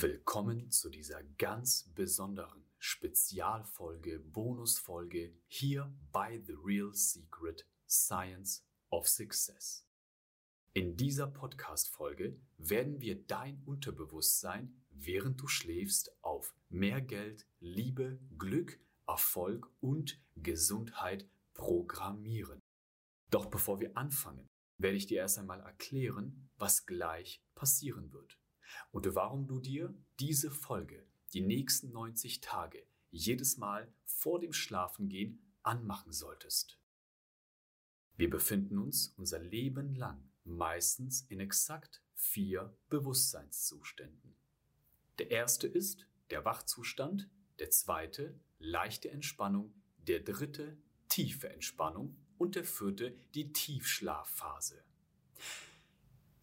Willkommen zu dieser ganz besonderen Spezialfolge, Bonusfolge hier bei The Real Secret Science of Success. In dieser Podcast-Folge werden wir dein Unterbewusstsein, während du schläfst, auf mehr Geld, Liebe, Glück, Erfolg und Gesundheit programmieren. Doch bevor wir anfangen, werde ich dir erst einmal erklären, was gleich passieren wird und warum du dir diese Folge die nächsten 90 Tage jedes Mal vor dem Schlafengehen anmachen solltest. Wir befinden uns unser Leben lang meistens in exakt vier Bewusstseinszuständen. Der erste ist der Wachzustand, der zweite leichte Entspannung, der dritte tiefe Entspannung und der vierte die Tiefschlafphase.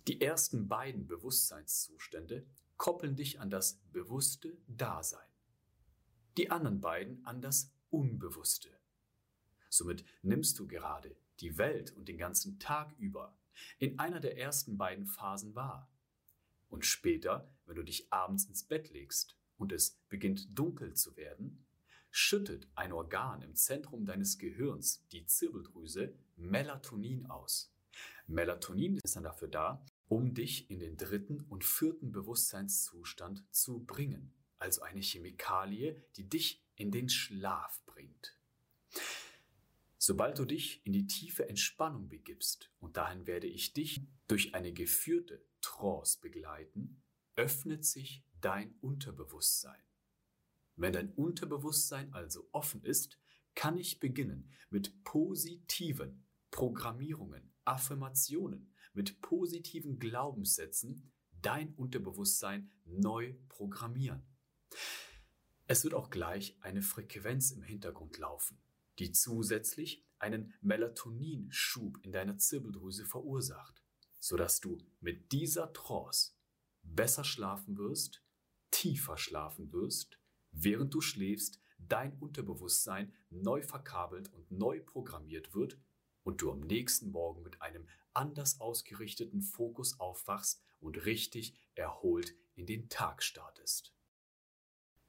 Die ersten beiden Bewusstseinszustände koppeln dich an das bewusste Dasein. Die anderen beiden an das Unbewusste. Somit nimmst du gerade die Welt und den ganzen Tag über in einer der ersten beiden Phasen wahr. Und später, wenn du dich abends ins Bett legst und es beginnt dunkel zu werden, schüttet ein Organ im Zentrum deines Gehirns, die Zirbeldrüse, Melatonin aus. Melatonin ist dann dafür da, um dich in den dritten und vierten Bewusstseinszustand zu bringen, also eine Chemikalie, die dich in den Schlaf bringt. Sobald du dich in die tiefe Entspannung begibst, und dahin werde ich dich durch eine geführte Trance begleiten, öffnet sich dein Unterbewusstsein. Wenn dein Unterbewusstsein also offen ist, kann ich beginnen mit positiven Programmierungen, Affirmationen, mit positiven Glaubenssätzen dein Unterbewusstsein neu programmieren. Es wird auch gleich eine Frequenz im Hintergrund laufen, die zusätzlich einen Melatoninschub in deiner Zirbeldrüse verursacht, sodass du mit dieser Trance besser schlafen wirst, tiefer schlafen wirst, während du schläfst, dein Unterbewusstsein neu verkabelt und neu programmiert wird und du am nächsten Morgen mit einem anders ausgerichteten Fokus aufwachst und richtig erholt in den Tag startest.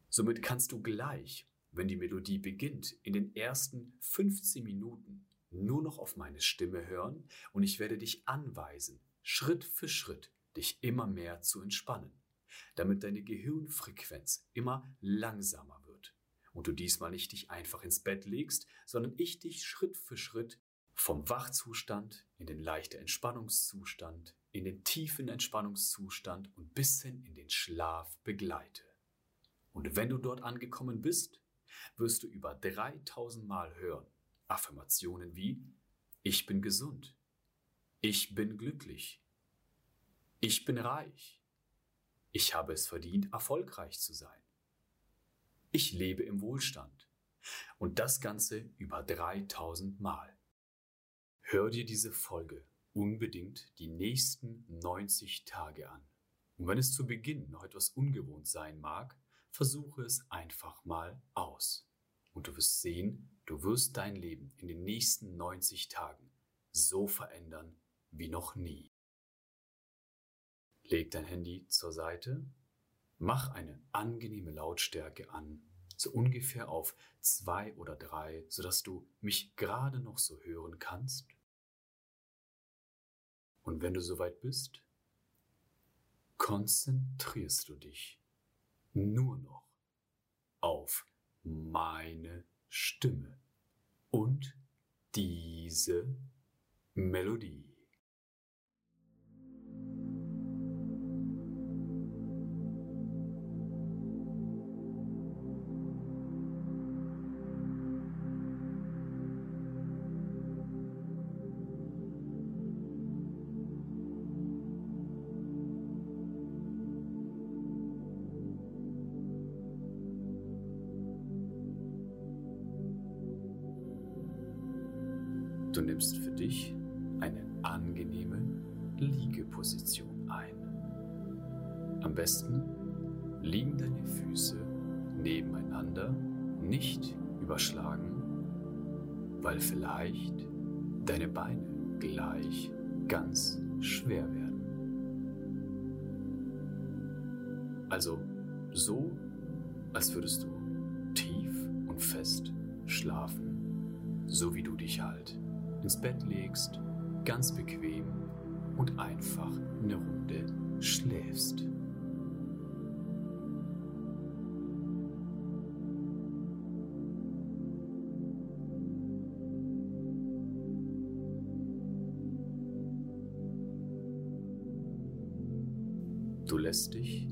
Somit kannst du gleich, wenn die Melodie beginnt, in den ersten 15 Minuten nur noch auf meine Stimme hören und ich werde dich anweisen, Schritt für Schritt dich immer mehr zu entspannen, damit deine Gehirnfrequenz immer langsamer wird und du diesmal nicht dich einfach ins Bett legst, sondern ich dich Schritt für Schritt vom Wachzustand in den leichten Entspannungszustand, in den tiefen Entspannungszustand und bis hin in den Schlaf begleite. Und wenn du dort angekommen bist, wirst du über 3000 Mal hören Affirmationen wie Ich bin gesund, ich bin glücklich, ich bin reich, ich habe es verdient, erfolgreich zu sein, ich lebe im Wohlstand. Und das Ganze über 3000 Mal. Hör dir diese Folge unbedingt die nächsten 90 Tage an. Und wenn es zu Beginn noch etwas ungewohnt sein mag, versuche es einfach mal aus. Und du wirst sehen, du wirst dein Leben in den nächsten 90 Tagen so verändern wie noch nie. Leg dein Handy zur Seite, mach eine angenehme Lautstärke an, so ungefähr auf zwei oder drei, sodass du mich gerade noch so hören kannst und wenn du soweit bist, konzentrierst du dich nur noch auf meine Stimme und diese Melodie. weil vielleicht deine Beine gleich ganz schwer werden. Also so, als würdest du tief und fest schlafen, so wie du dich halt ins Bett legst, ganz bequem und einfach eine Runde schläfst. lästig.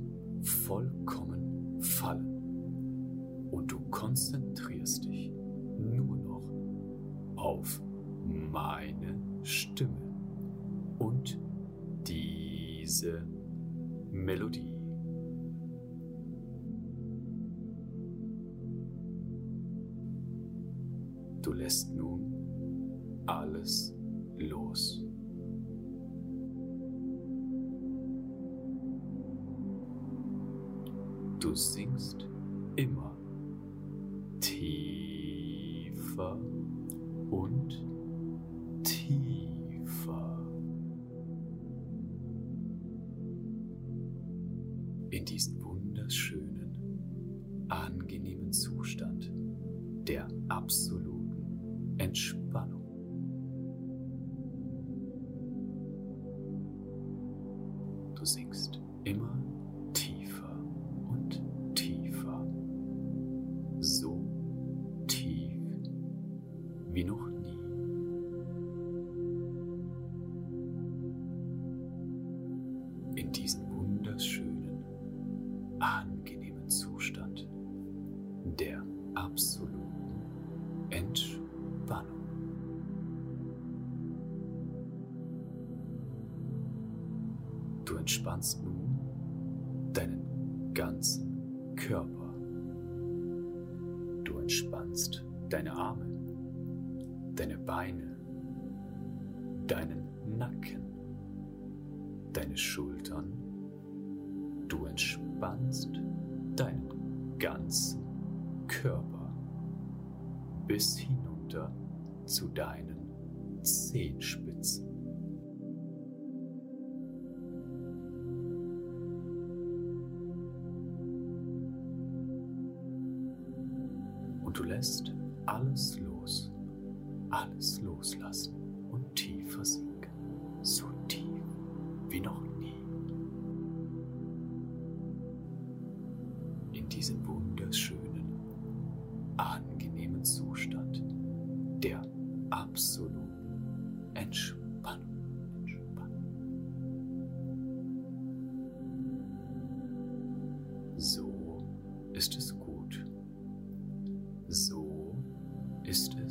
ist es gut. So ist es.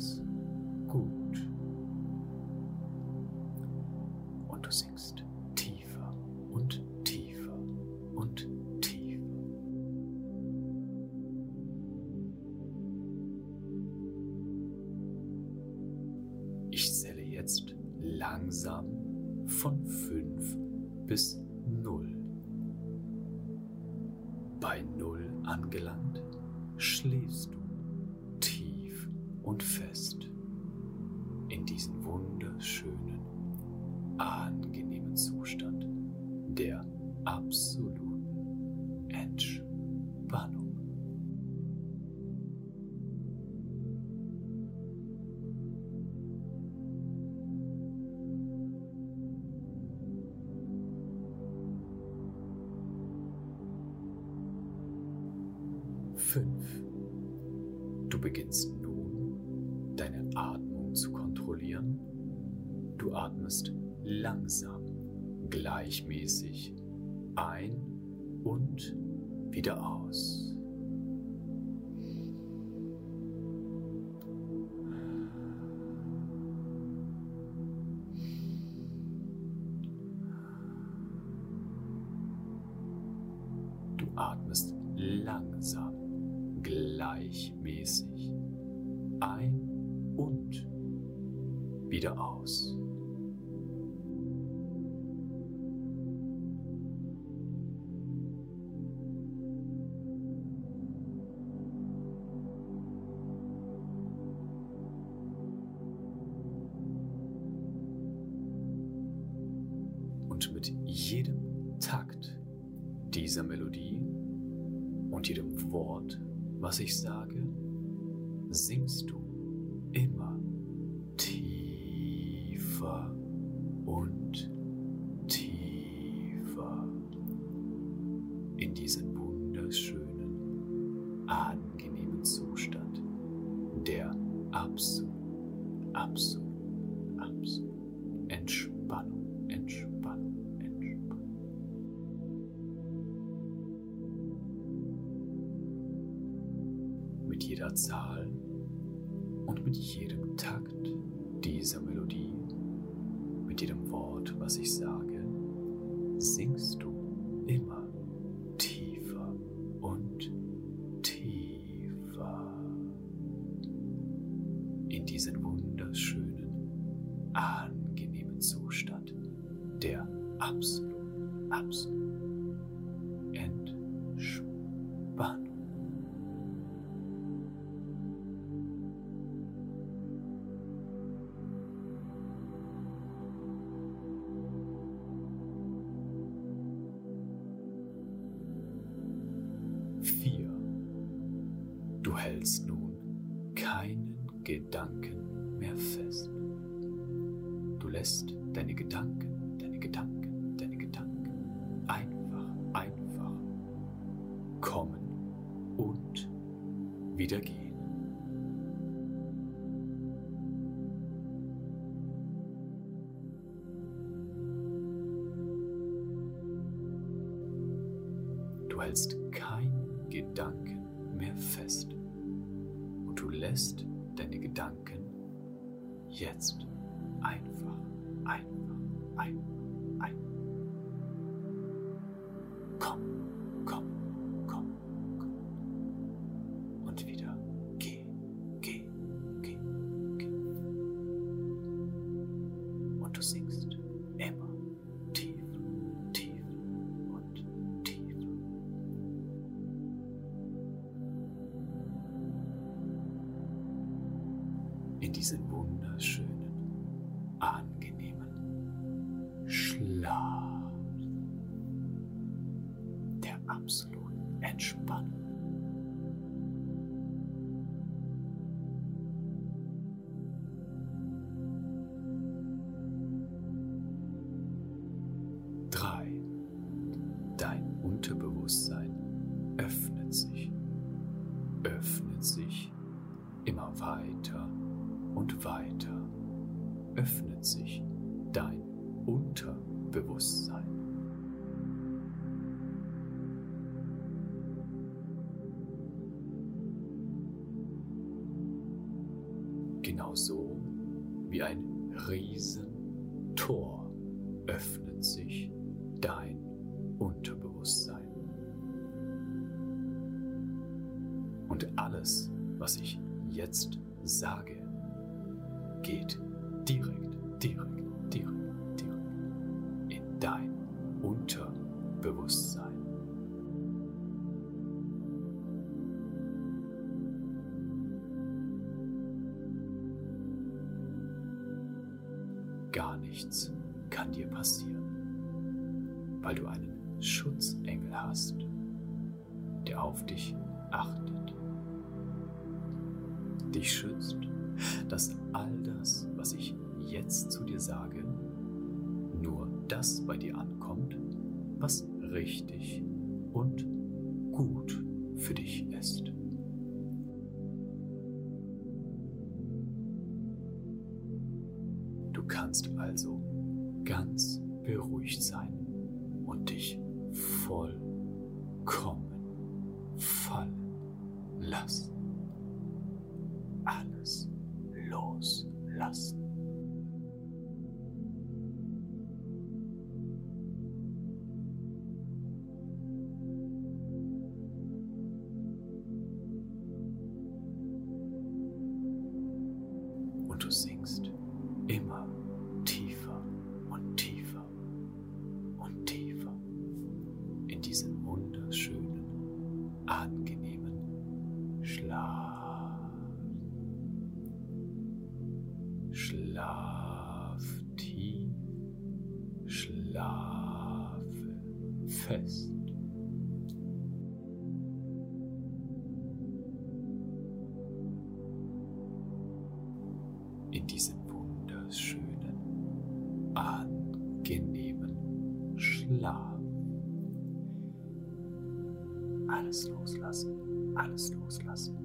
beginnst nun, deine Atmung zu kontrollieren. Du atmest langsam, gleichmäßig was ich sage. outside. deine Gedanken jetzt. Bewusstsein. Genauso wie ein Riesentor öffnet sich dein Unterbewusstsein. Und alles, was ich jetzt sage, geht direkt, direkt richtig und gut für dich ist. Du kannst also ganz beruhigt sein. Alles loslassen. Alles loslassen.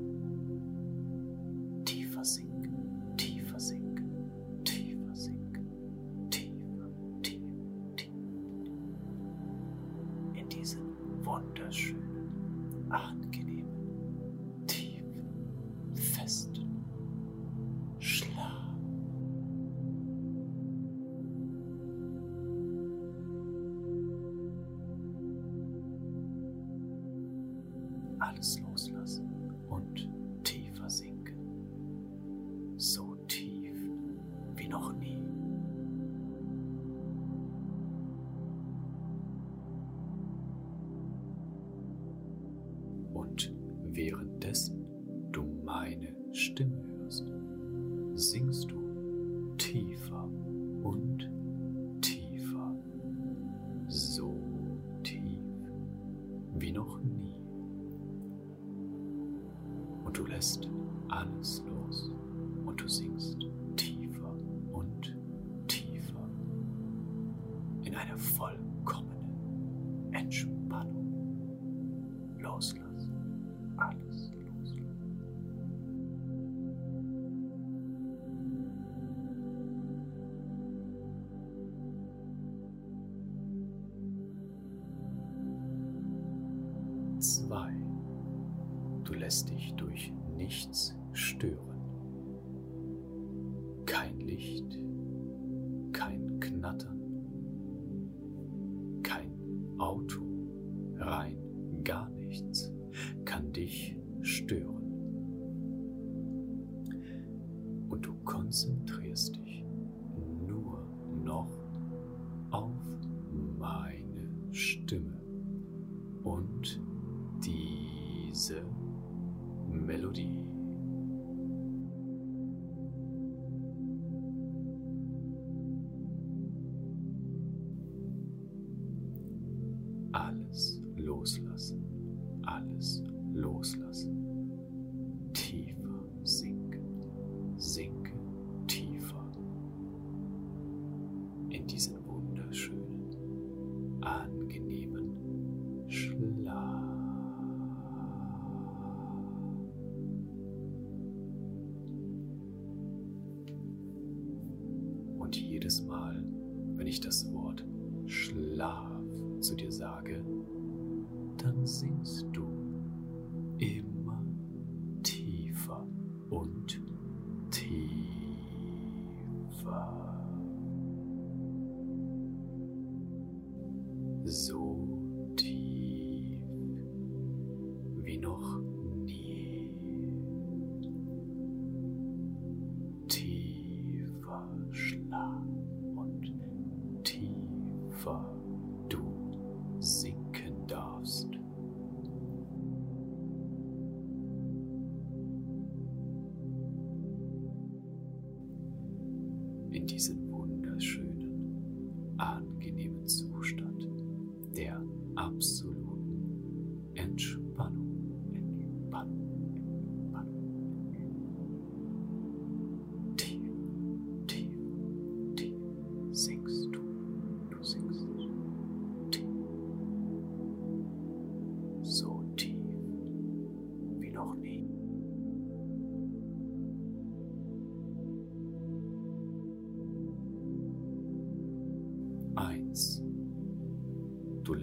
Stimme hörst, singst du tiefer und tiefer, so tief wie noch nie. Und du lässt alles los und du singst.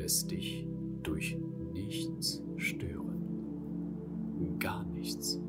es dich durch nichts stören. Gar nichts.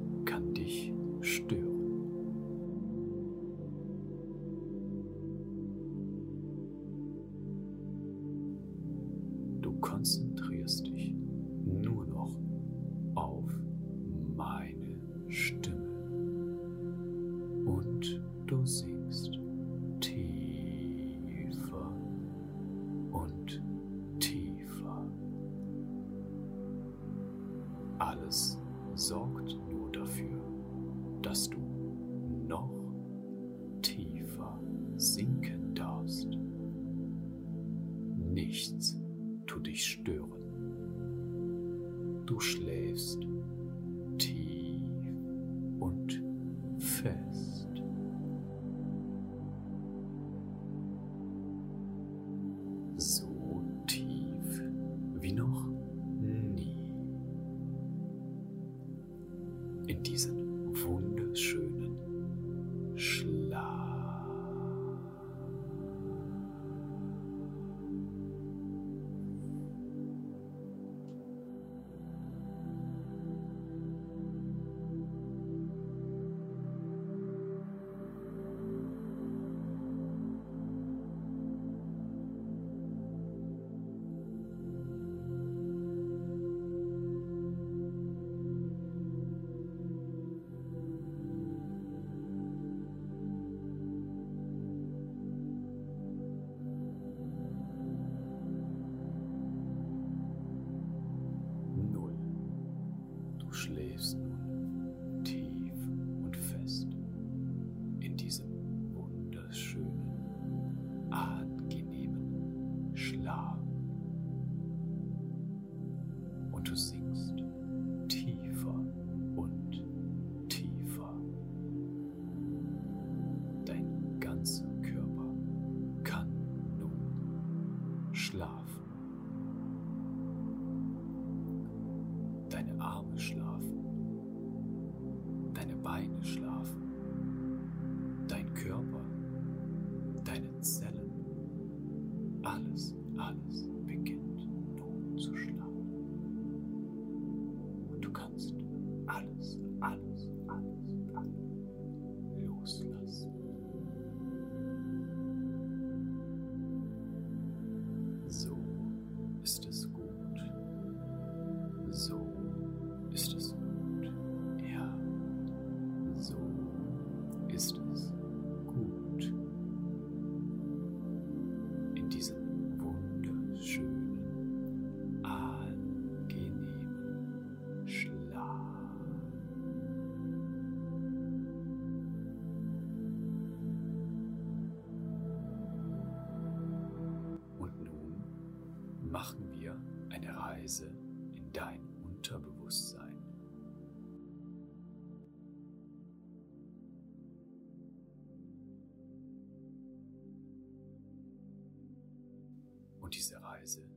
Und diese Reise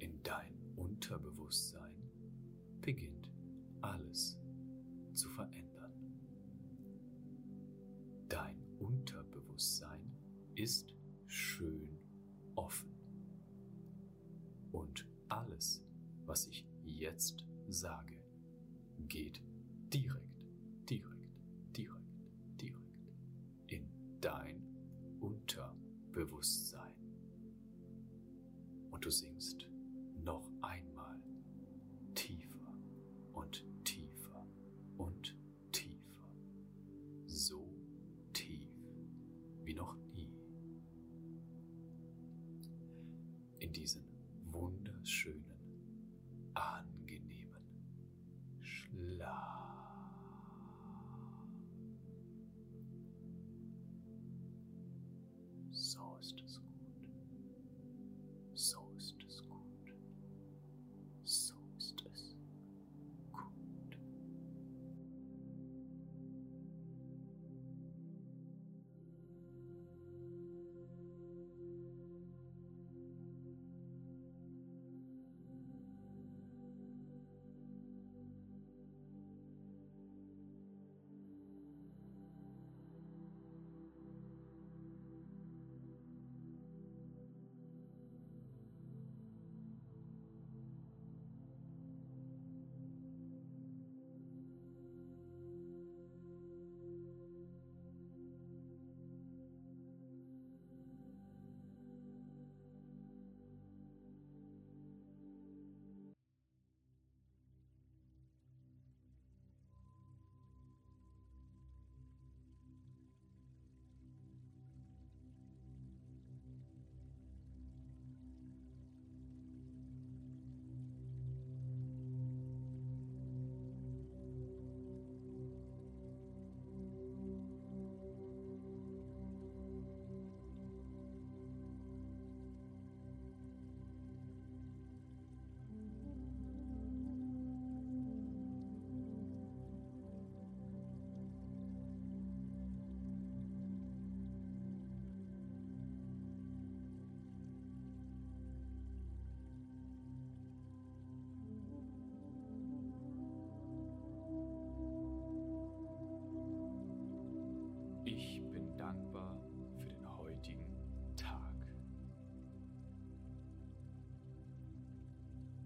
in dein Unterbewusstsein beginnt alles zu verändern. Dein Unterbewusstsein ist in diesen wunderschönen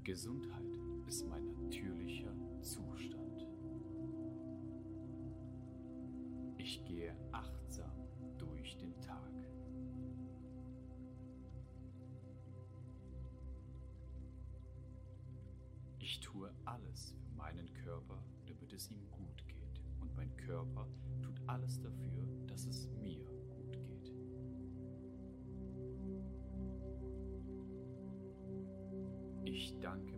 Gesundheit ist mein natürlicher Zustand. Ich gehe achtsam durch den Tag. Ich tue alles für meinen Körper, damit es ihm gut geht. Und mein Körper tut alles dafür, dass es mir Ich danke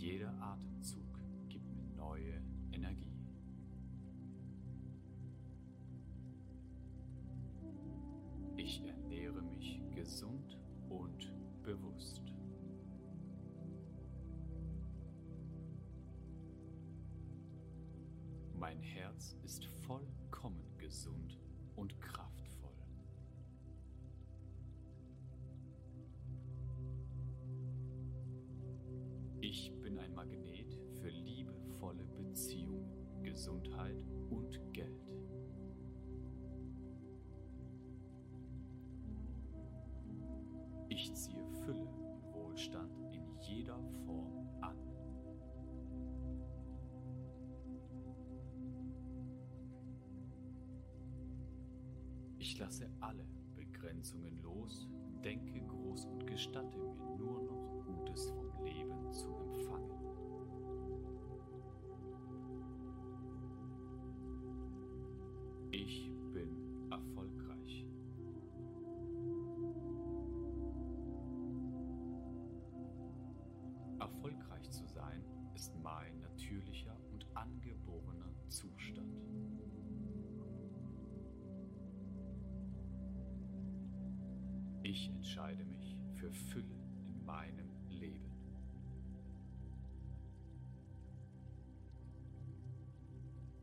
Jeder Atemzug gibt mir neue Energie. Ich ernähre mich gesund und bewusst. Mein Herz ist vollkommen gesund und kraftvoll. Ich lasse alle Begrenzungen los, denke groß und gestatte mir nur noch Gutes vom Leben zu empfangen. Ich entscheide mich für Fülle in meinem Leben.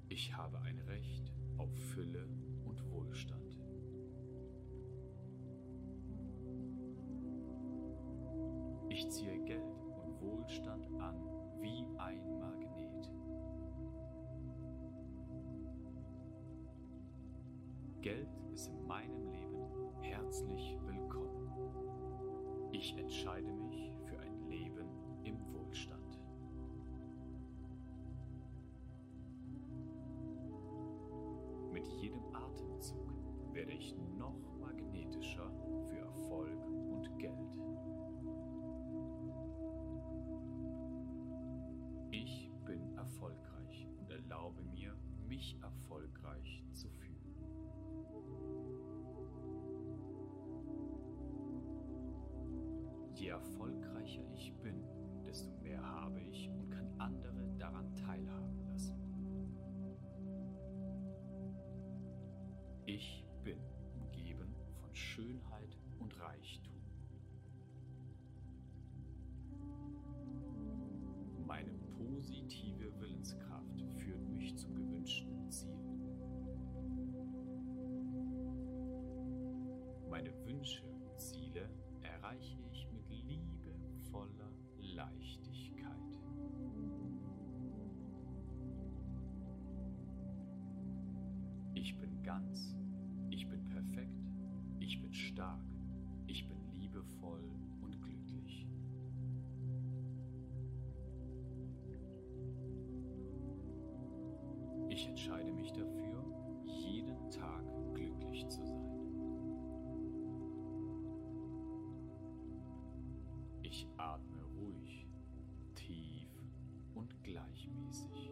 Ich habe ein Recht auf Fülle und Wohlstand. Ich ziehe Geld und Wohlstand an wie ein Magnet. Geld ist in meinem Leben herzlich willkommen. Ich entscheide mich für ein Leben im Wohlstand. Mit jedem Atemzug werde ich noch magnetischer für Erfolg und Geld. Ich bin erfolgreich und erlaube mir, mich erfolgreich erfolgreicher ich bin, desto mehr habe ich und kann andere daran teilhaben entscheide mich dafür, jeden Tag glücklich zu sein. Ich atme ruhig, tief und gleichmäßig.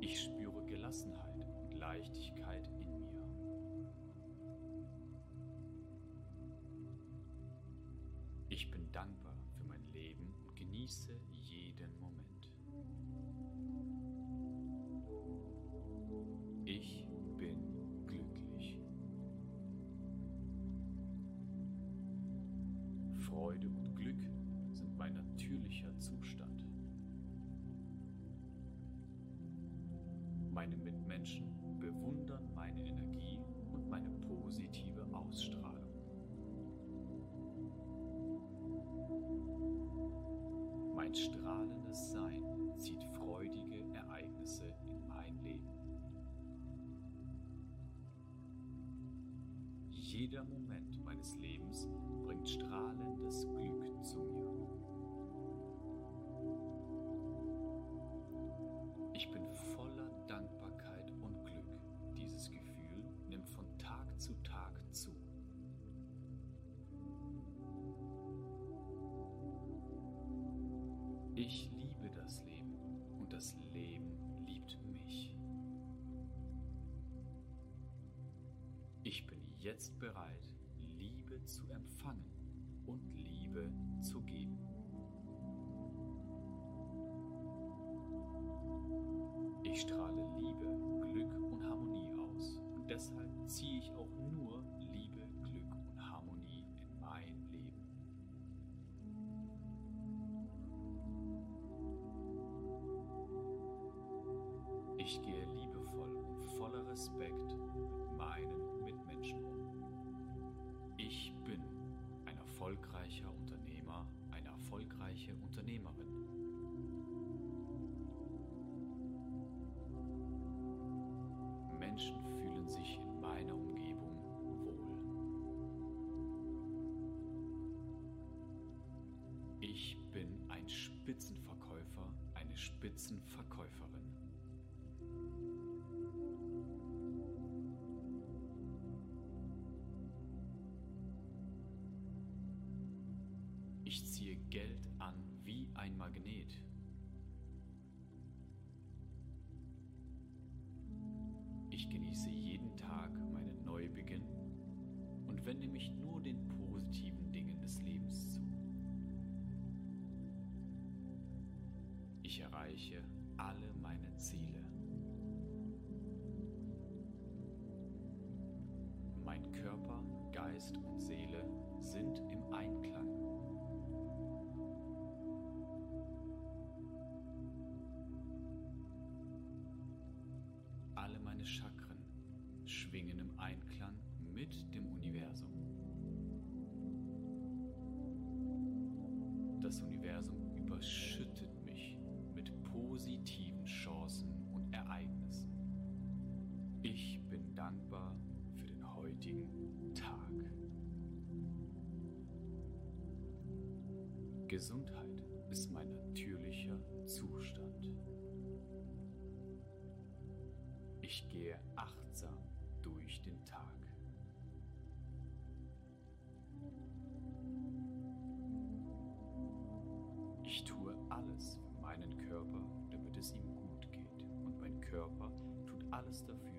Ich spüre Gelassenheit und Leichtigkeit genieße jeden Moment. Ich bin glücklich. Freude und Glück sind mein natürlicher Zustand. Meine Mitmenschen bewundern meine Energie und meine positive Ausstrahlung. Mein strahlendes Sein zieht freudige Ereignisse in mein Leben. Jeder Moment meines Lebens bringt strahlendes Glück jetzt bereit, Liebe zu empfangen und Liebe zu geben. Ich strahle Liebe, Glück und Harmonie aus und deshalb ziehe ich auch Menschen fühlen sich in meiner Umgebung wohl. Ich bin ein Spitzenverkäufer, eine Spitzenverkäuferin. Ich ziehe Geld an wie ein Magnet. Und wende mich nur den positiven Dingen des Lebens zu. Ich erreiche alle meine Ziele. Mein Körper, Geist und Seele sind im Einklang. Gesundheit ist mein natürlicher Zustand. Ich gehe achtsam durch den Tag. Ich tue alles für meinen Körper, damit es ihm gut geht. Und mein Körper tut alles dafür,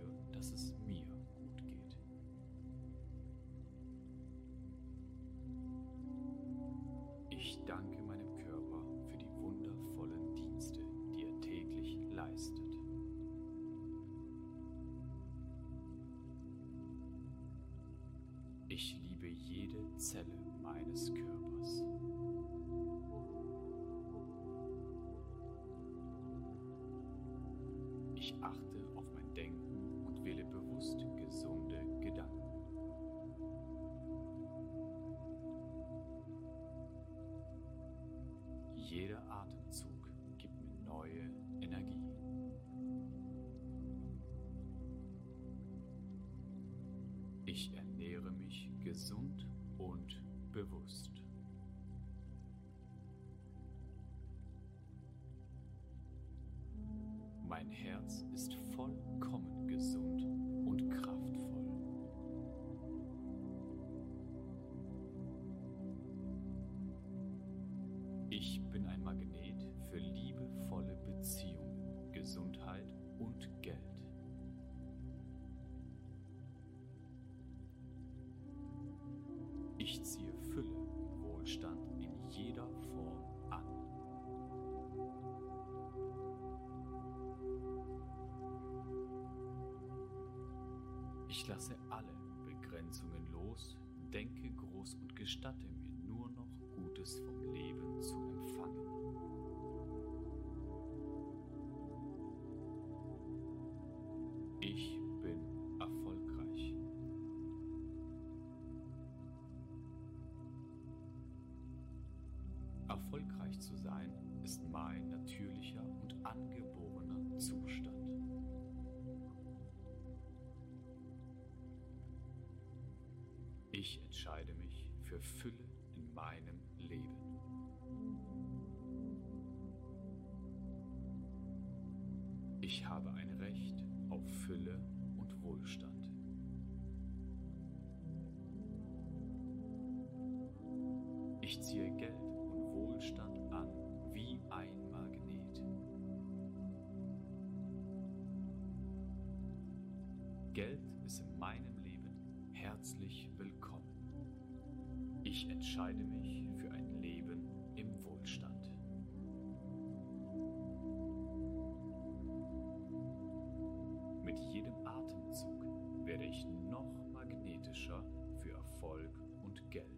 meines Körpers. Ich achte auf mein Denken und wähle bewusst gesunde Gedanken. Jeder Atemzug gibt mir neue Energie. Ich ernähre mich gesund und bewusst. Mein Herz ist vollkommen gesund und kraftvoll. Ich bin Ich lasse alle Begrenzungen los, denke groß und gestatte mir nur noch Gutes vom Leben zu empfangen. Ich bin erfolgreich. Erfolgreich zu sein ist mein natürlicher und angeborener Zustand. Ich entscheide mich für Fülle in meinem Leben. Ich habe ein Recht auf Fülle und Wohlstand. Ich ziehe Geld und Wohlstand an wie ein Magnet. Geld entscheide mich für ein Leben im Wohlstand. Mit jedem Atemzug werde ich noch magnetischer für Erfolg und Geld.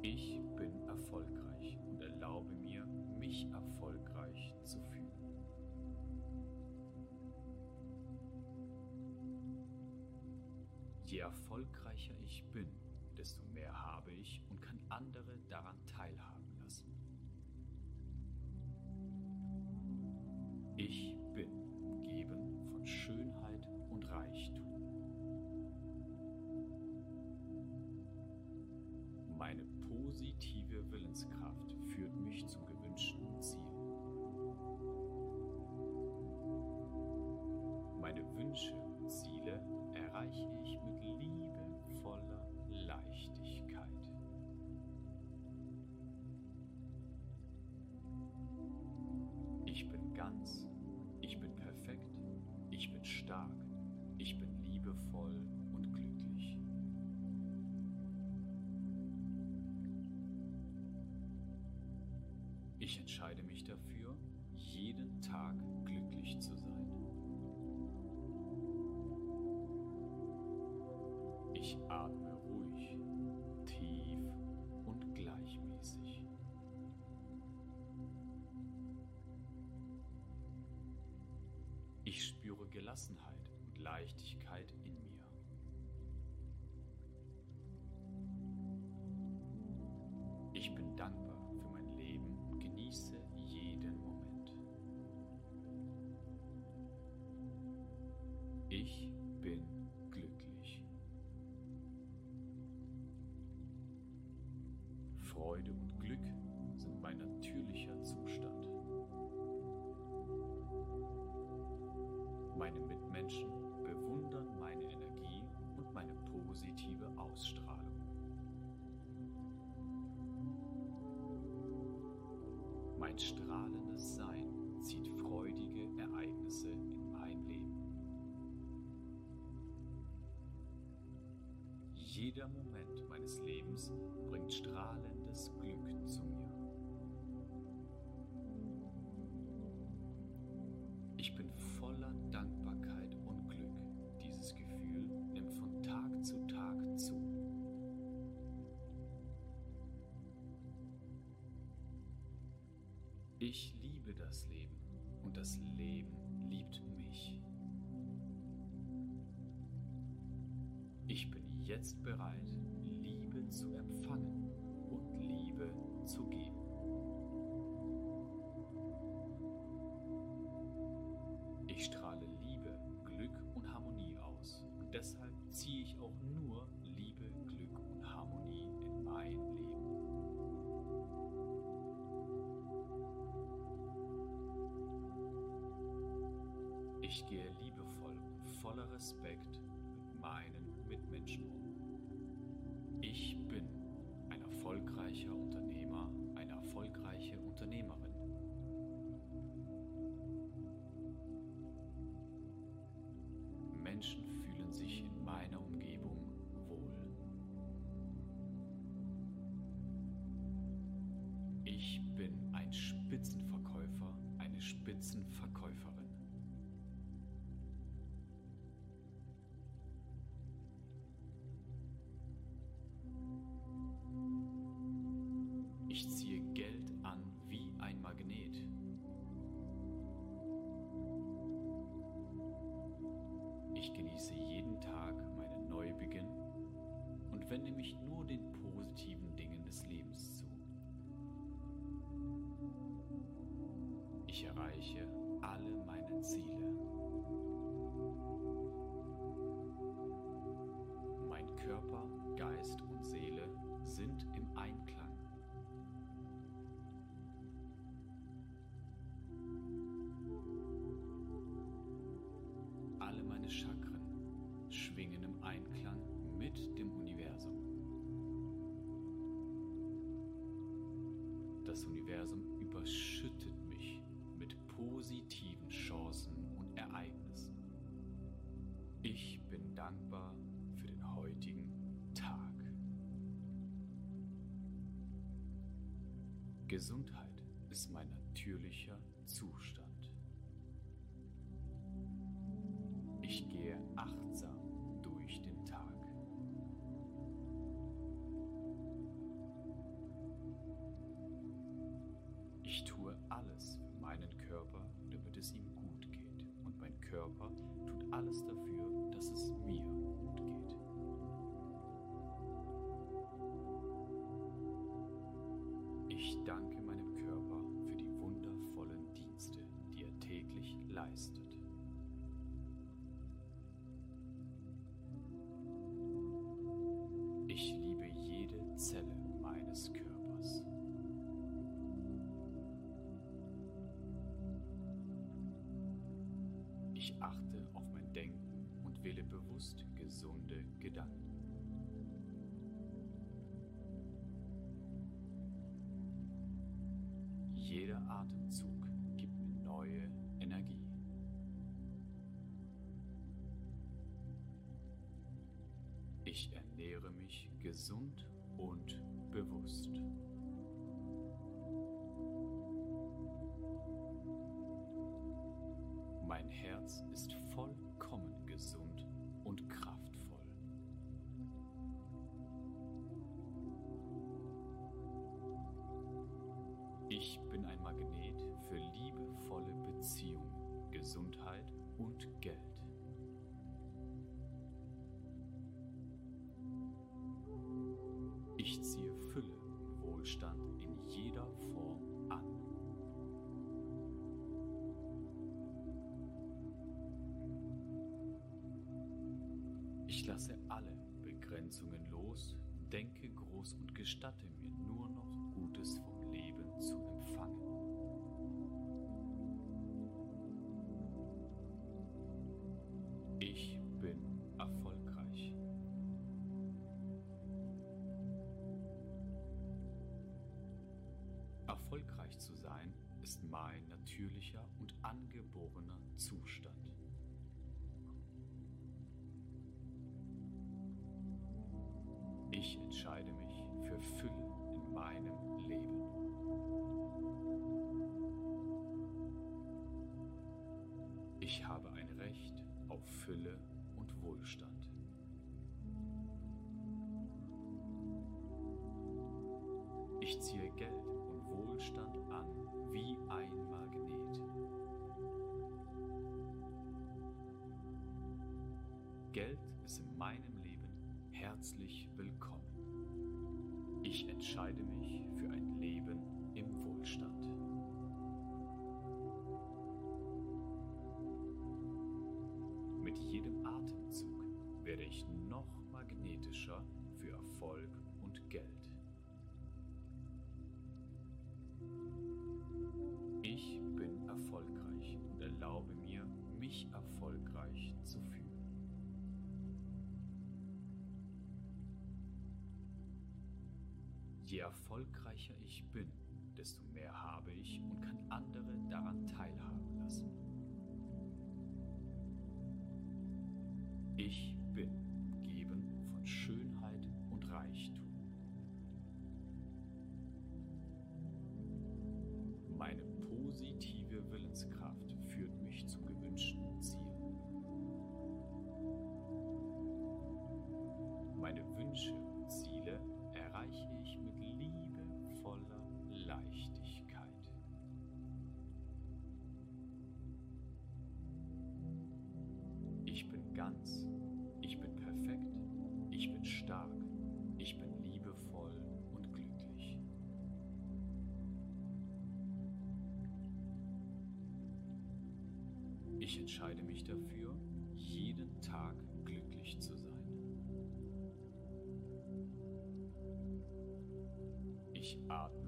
Ich bin erfolgreich und erlaube mir, mich erfolgreich zu fühlen. Erfolgreicher ich bin, desto mehr habe ich und kann andere daran teilhaben lassen. Ich bin umgeben von Schönheit und Reichtum. Meine positive Willenskraft führt mich zum gewünschten Ziel. Ich entscheide mich dafür, jeden Tag glücklich zu sein. Ich atme ruhig, tief und gleichmäßig. Ich spüre Gelassenheit und Leichtigkeit Freude und Glück sind mein natürlicher Zustand. Meine Mitmenschen bewundern meine Energie und meine positive Ausstrahlung. Mein strahlendes Sein zieht freudige Ereignisse in mein Leben. Jeder Moment meines Lebens bringt strahlendes Glück zu mir. Ich bin voller Dankbarkeit und Glück. Dieses Gefühl nimmt von Tag zu Tag zu. Ich liebe das Leben und das Leben liebt mich. Ich bin jetzt bereit, Ich gehe liebevoll und voller Respekt mit meinen Mitmenschen um. Ich bin ein erfolgreicher Unternehmer, eine erfolgreiche Unternehmerin. Menschen fühlen sich in meiner Umgebung wohl. Ich bin ein Spitzenverkäufer, eine Spitzenverkäuferin. Erreiche alle meine Ziele. Mein Körper, Geist und Seele sind im Einklang. Alle meine Chakren schwingen im Einklang mit dem Universum. Das Universum überschüttet mich positiven Chancen und Ereignissen. Ich bin dankbar für den heutigen Tag. Gesundheit ist mein natürlicher Zustand. Körper tut alles dafür, dass es mir gut geht. Ich danke meinem Körper für die wundervollen Dienste, die er täglich leistet. Achte auf mein Denken und wähle bewusst gesunde Gedanken. Jeder Atemzug gibt mir neue Energie. Ich ernähre mich gesund und bewusst. Mein Herz ist vollkommen gesund und kraftvoll. Ich bin ein Magnet für liebevolle Beziehungen, Gesundheit und Geld. Ich lasse alle Begrenzungen los, denke groß und gestatte mir nur noch Gutes vom Leben zu empfangen. Fülle in meinem Leben. Ich Je erfolgreicher ich bin, desto mehr habe ich und kann andere daran teilhaben lassen. Ich bin umgeben von Schönheit und Reichtum. Meine positive Willenskraft Ich entscheide mich dafür, jeden Tag glücklich zu sein. Ich atme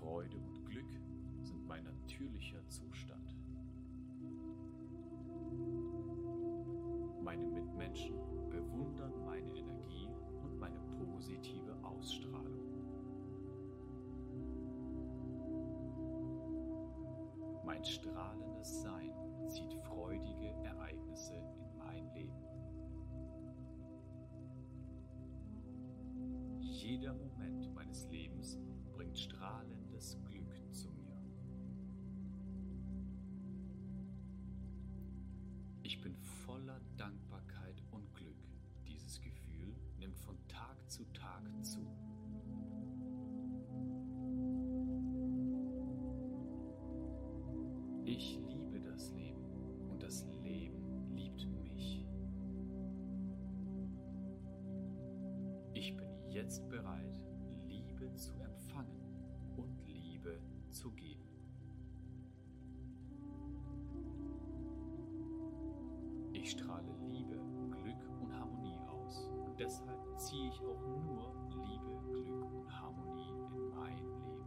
Freude und Glück sind mein natürlicher Zustand. Meine Mitmenschen bewundern meine Energie und meine positive Ausstrahlung. Mein strahlendes Sein zieht freudige Ereignisse in mein Leben. Jeder Moment meines Lebens bringt strahlendes Glück zu mir. Ich bin voller Dankbarkeit und Glück. Dieses Gefühl nimmt von Tag zu Tag zu. Ich liebe das Leben und das Leben liebt mich. Ich bin jetzt bereit, Liebe zu empfangen zu geben. Ich strahle Liebe, Glück und Harmonie aus und deshalb ziehe ich auch nur Liebe, Glück und Harmonie in mein Leben.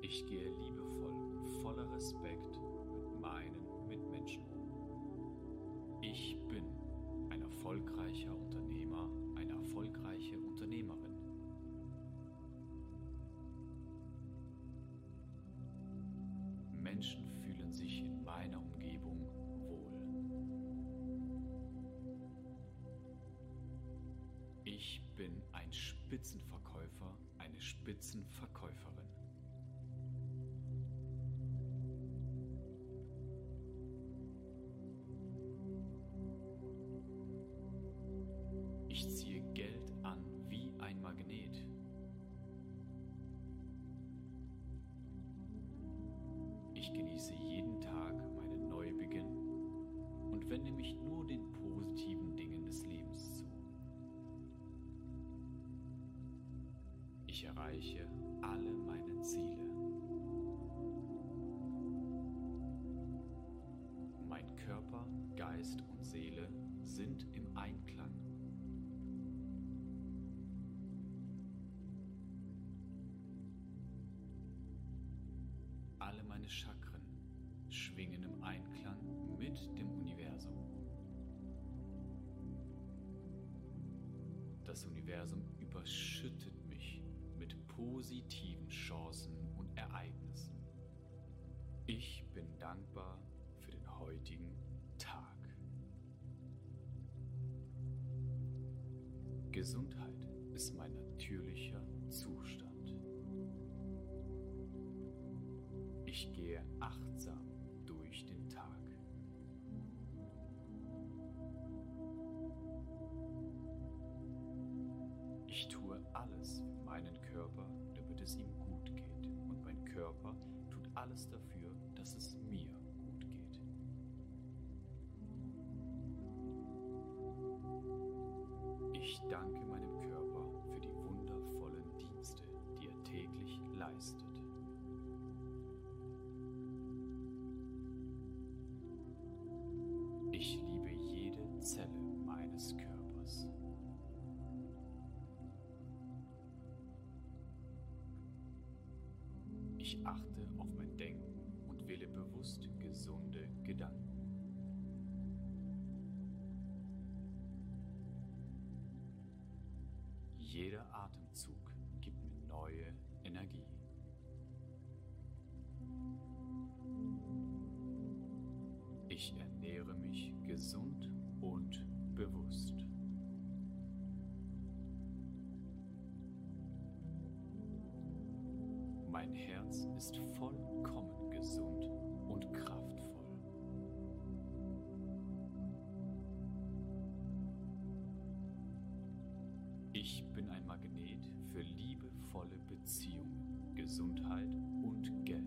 Ich gehe liebevoll und voller Respekt mit meinen Mitmenschen um. Ich bin ein erfolgreicher meiner Umgebung wohl. Ich bin ein Spitzenverkäufer, eine Spitzenverkäuferin. Ich ziehe Geld an wie ein Magnet. Ich genieße jeden Tag mich nur den positiven Dingen des Lebens zu. Ich erreiche alle meine Ziele. Mein Körper, Geist und Seele sind im Einklang. Alle meine Chakren schwingen im Einklang mit dem Universum. Das Universum überschüttet mich mit positiven Chancen und Ereignissen. Ich bin dankbar für den heutigen Tag. Gesundheit ist mein natürlicher Zustand. Ich gehe achtsam dass es mir gut geht. Ich danke meinem Körper für die wundervollen Dienste, die er täglich leistet. Ich liebe jede Zelle meines Körpers. Ich achte auf mein Denken bewusst gesunde Gedanken. Jeder Atemzug gibt mir neue Energie. Ich ernähre mich gesund und bewusst. Mein Herz ist vollkommen gesund liebevolle Beziehungen, Gesundheit und Geld.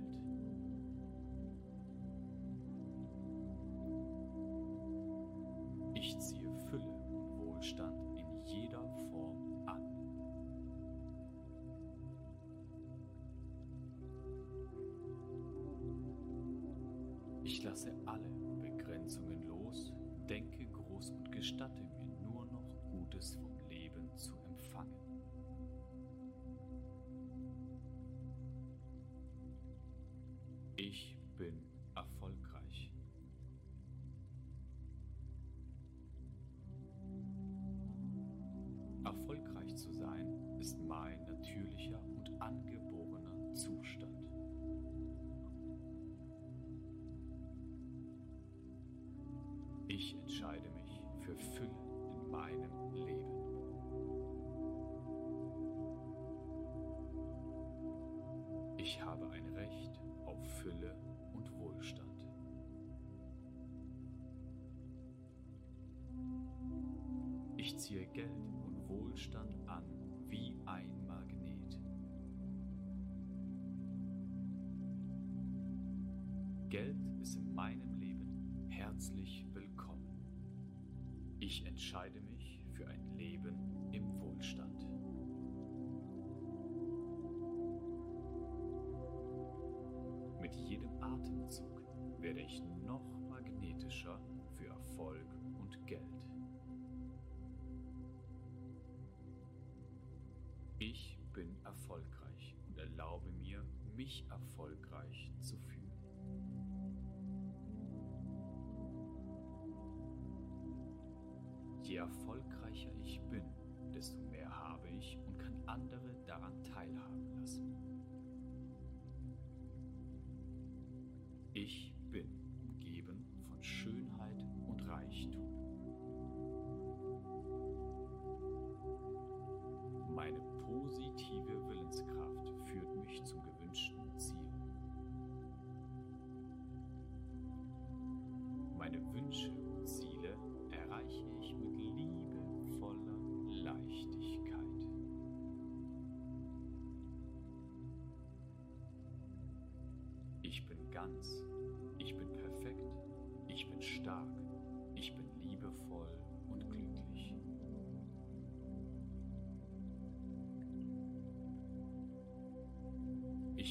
Ich ziehe Fülle und Wohlstand in jeder Form an. Ich lasse alle Begrenzungen los, denke groß und gestatte mir nur noch Gutes vom Leben zu empfangen. Ich bin erfolgreich. Erfolgreich zu sein ist mein natürlicher und angeborener Zustand. Ich entscheide mich für Fülle in meinem Leben. Ziehe Geld und Wohlstand an wie ein Magnet. Geld ist in meinem Leben herzlich willkommen. Ich entscheide mich für ein Leben im Wohlstand. Mit jedem Atemzug werde ich noch magnetischer für Erfolg Je erfolgreicher ich bin, desto mehr habe ich und kann andere daran teilhaben lassen.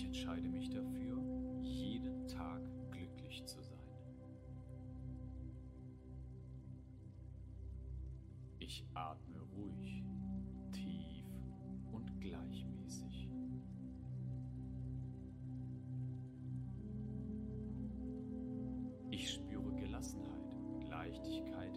Entscheide mich dafür, jeden Tag glücklich zu sein. Ich atme ruhig, tief und gleichmäßig. Ich spüre Gelassenheit und Leichtigkeit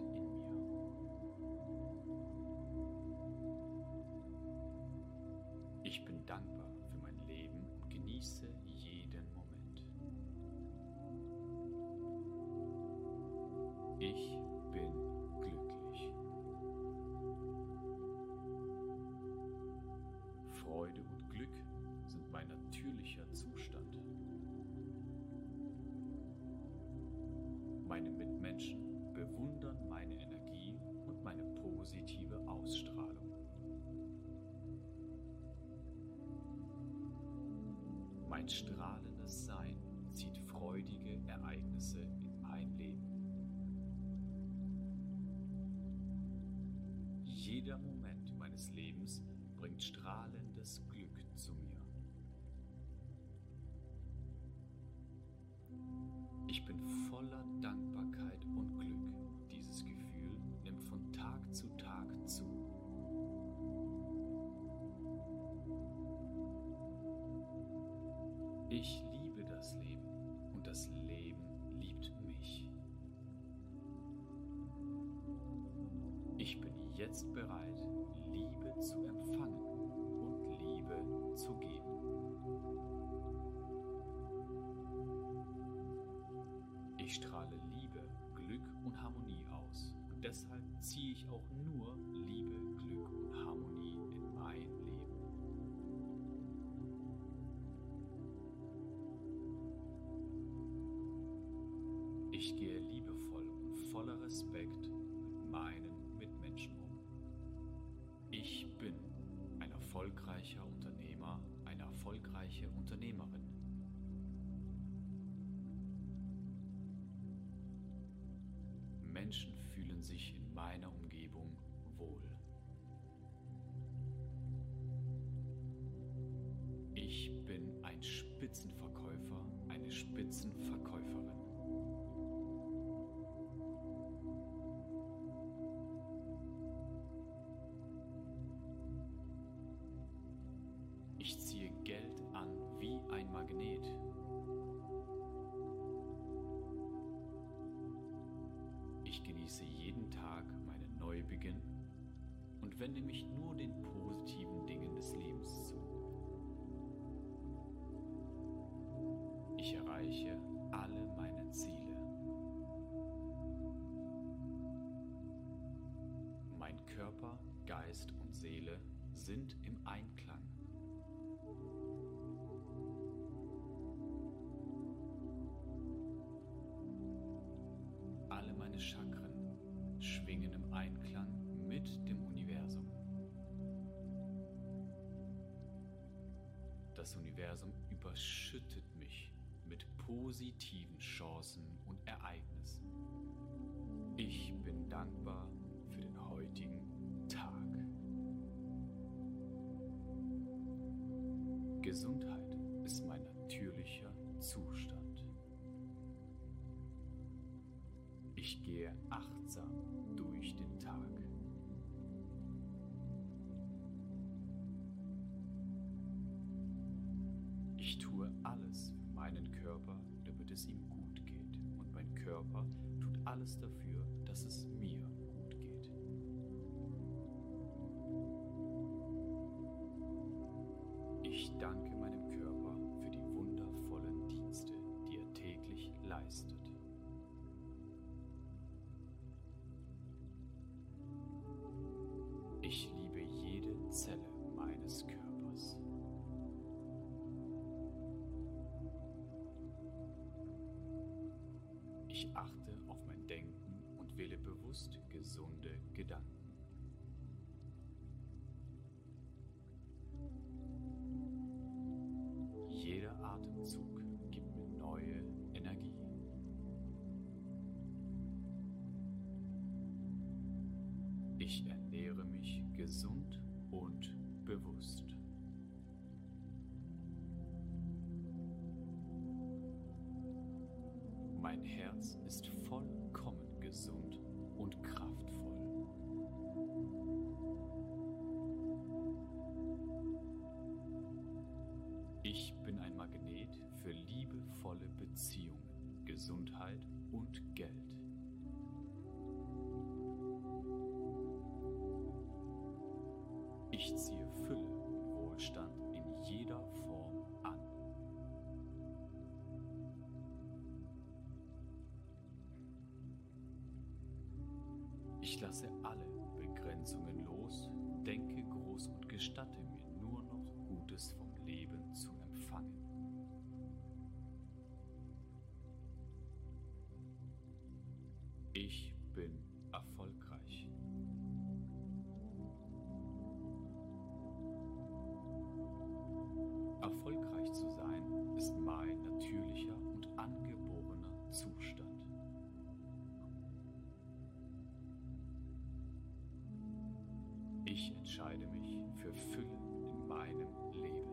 Ich bin glücklich. Freude und Glück sind mein natürlicher Zustand. Meine Mitmenschen bewundern meine Energie und meine positive Ausstrahlung. Mein strahlendes Sein zieht freudige Ereignisse Jeder Moment meines Lebens bringt strahlendes Glück zu mir. Ich bin voller jetzt bereit, Liebe zu empfangen und Liebe zu geben. Ich strahle Liebe, Glück und Harmonie aus und deshalb ziehe ich auch nur erfolgreiche Unternehmerin. Menschen fühlen sich in meiner Umgebung wohl. Ich bin ein Spitzenverkäufer, eine Spitzenverkäuferin. Genieße jeden Tag meinen Neubeginn und wende mich nur den positiven Dingen des Lebens zu. Ich erreiche alle meine Ziele. Mein Körper, Geist und Seele sind überschüttet mich mit positiven Chancen und Ereignissen. Ich bin dankbar für den heutigen Tag. Gesundheit ist mein natürlicher Zustand. Ich gehe achtsam es ihm gut geht. Und mein Körper tut alles dafür, dass es mir gesund und bewusst. Mein Herz ist vollkommen gesund und kraftvoll. Ich bin ein Magnet für liebevolle Beziehungen, Gesundheit und Geld. Ich lasse alle Begrenzungen los, denke groß und gestatte mir nur noch Gutes vom Leben zu empfangen. Ich entscheide mich für Fülle in meinem Leben.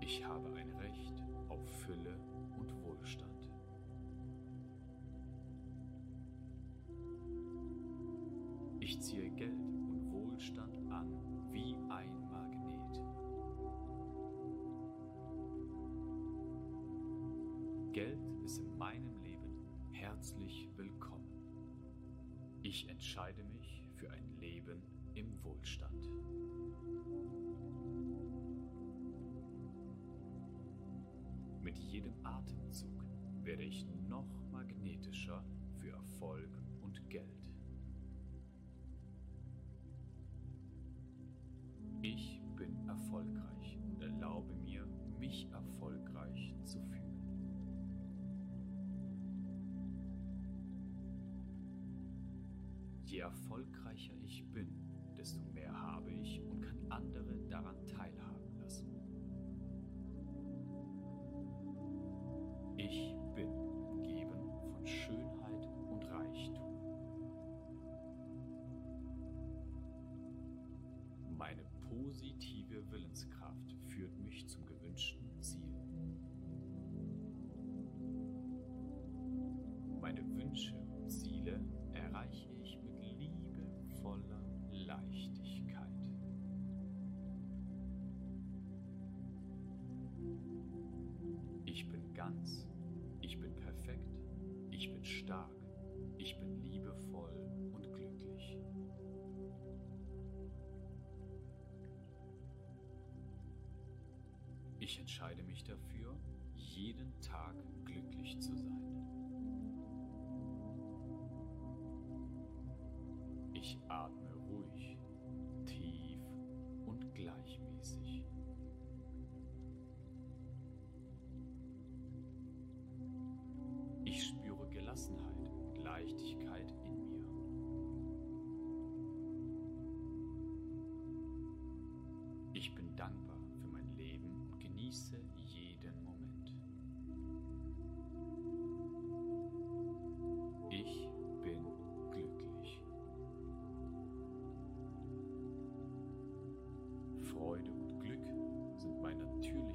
Ich habe ein Recht auf Fülle und Wohlstand. Ich ziehe Geld und Wohlstand an wie ein Magnet. Geld ist in meinem Leben herzlich willkommen. Ich entscheide mich für ein Leben im Wohlstand. Mit jedem Atemzug werde ich noch magnetischer für Erfolg und Geld. Je erfolgreicher ich bin, desto mehr habe ich und kann andere daran teilhaben lassen. Ich bin umgeben von Schönheit und Reichtum. Meine positive Willenskraft führt mich zum gewünschten Ich entscheide mich dafür, jeden Tag glücklich zu sein. Ich atme ruhig, tief und gleichmäßig.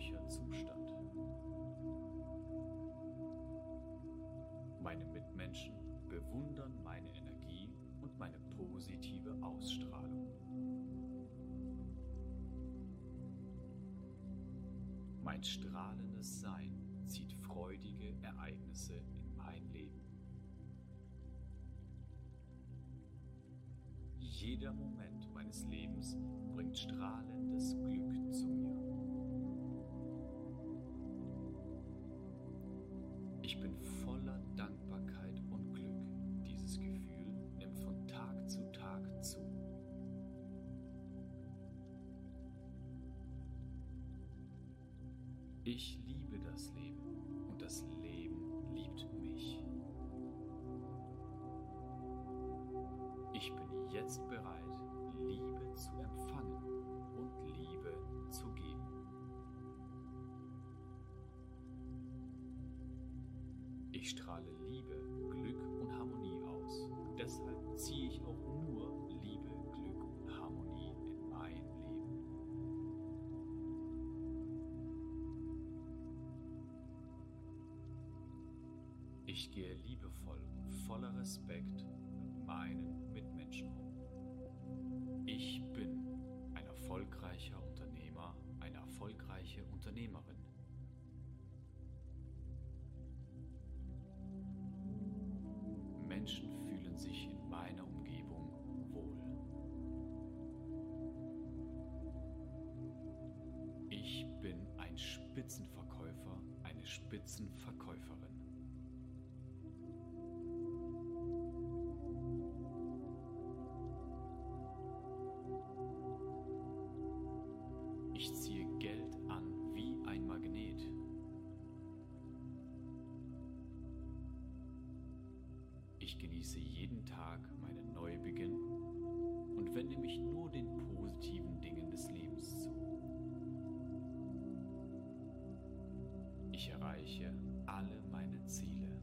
Natürlicher Zustand. Meine Mitmenschen bewundern meine Energie und meine positive Ausstrahlung. Mein strahlendes Sein zieht freudige Ereignisse in mein Leben. Jeder Moment meines Lebens bringt strahlendes Glück zu mir. Bin voller Dankbarkeit und Glück. Dieses Gefühl nimmt von Tag zu Tag zu. Ich liebe das Leben und das Leben liebt mich. Ich bin jetzt bereit, Ich strahle Liebe, Glück und Harmonie aus. Deshalb ziehe ich auch nur Liebe, Glück und Harmonie in mein Leben. Ich gehe liebevoll und voller Respekt mit meinen Menschen fühlen sich in meiner Umgebung wohl. Ich bin ein Spitzenverkäufer, eine Spitzenverkäuferin. Ich ziehe genieße jeden Tag meinen Neubeginn und wende mich nur den positiven Dingen des Lebens zu. Ich erreiche alle meine Ziele.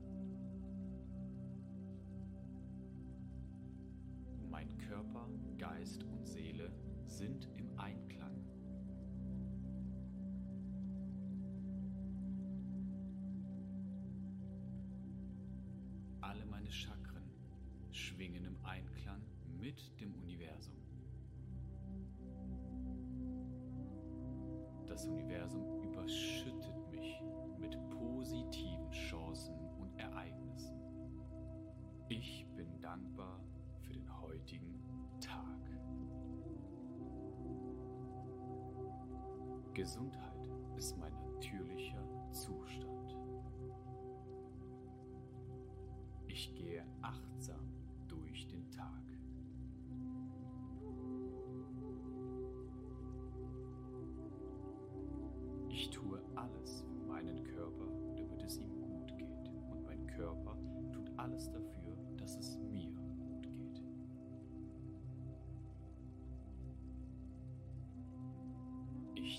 Mein Körper, Geist und Seele sind im Einklang. Alle meine Chakren schwingen im Einklang mit dem Universum. Das Universum überschüttet mich mit positiven Chancen und Ereignissen. Ich bin dankbar für den heutigen Tag. Gesundheit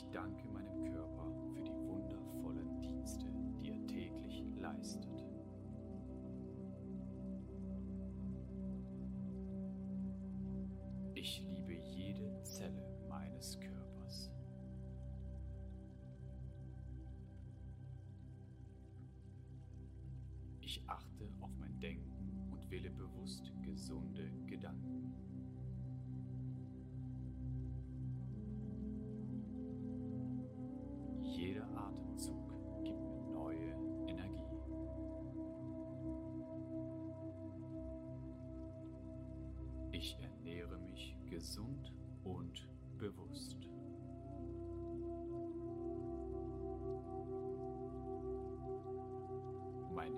Ich danke meinem Körper für die wundervollen Dienste, die er täglich leistet. Ich liebe jede Zelle meines Körpers. Ich achte auf mein Denken und wähle bewusst gesunde Gedanken.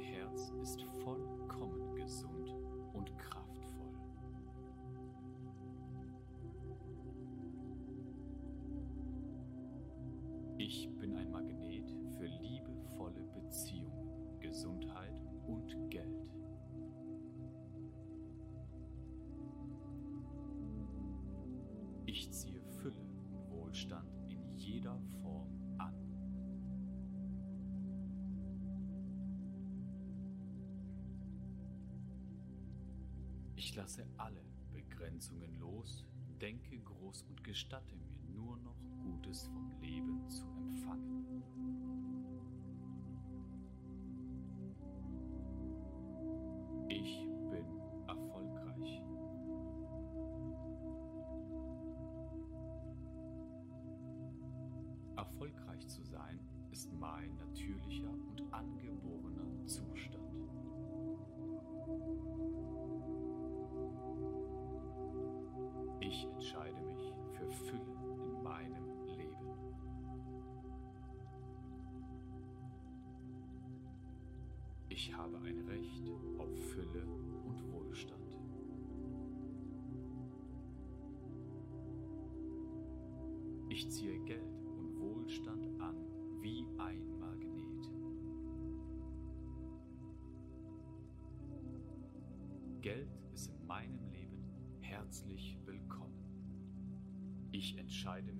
Herz ist vollkommen gesund und kraftvoll. Ich bin ein Magnet für liebevolle Beziehungen, Gesundheit und Geld. Ich ziehe Ich lasse alle Begrenzungen los, denke groß und gestatte mir nur noch Gutes vom Leben zu empfangen. Ich habe ein Recht auf Fülle und Wohlstand. Ich ziehe Geld und Wohlstand an wie ein Magnet. Geld ist in meinem Leben herzlich willkommen. Ich entscheide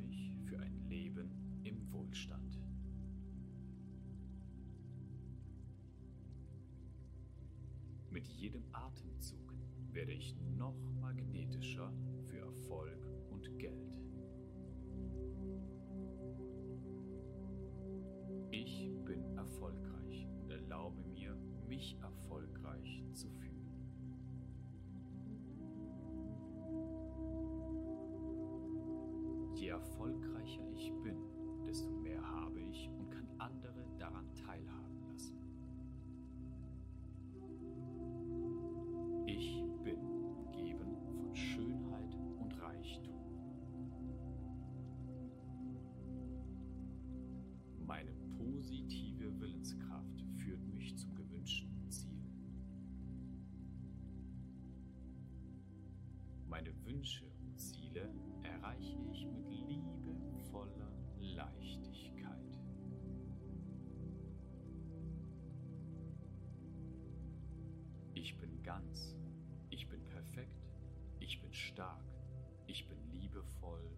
werde ich noch magnetischer für Erfolg und Geld. Ich bin erfolgreich und erlaube mir, mich erfolgreich zu fühlen. Je erfolgreicher ich bin, desto mehr habe ich und kann andere daran teilhaben Meine Wünsche und Ziele erreiche ich mit liebevoller Leichtigkeit. Ich bin ganz, ich bin perfekt, ich bin stark, ich bin liebevoll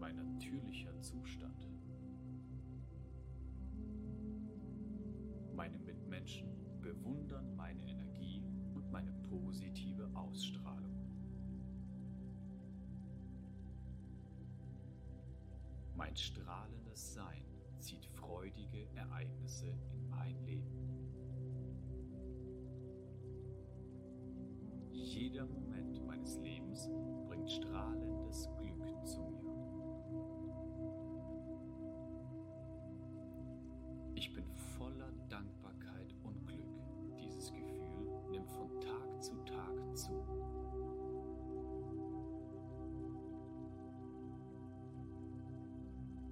mein natürlicher Zustand. Meine Mitmenschen bewundern meine Energie und meine positive Ausstrahlung. Mein strahlendes Sein zieht freudige Ereignisse in mein Leben. Jeder Moment meines Lebens bringt strahlendes Glück zu mir. Ich bin voller Dankbarkeit und Glück. Dieses Gefühl nimmt von Tag zu Tag zu.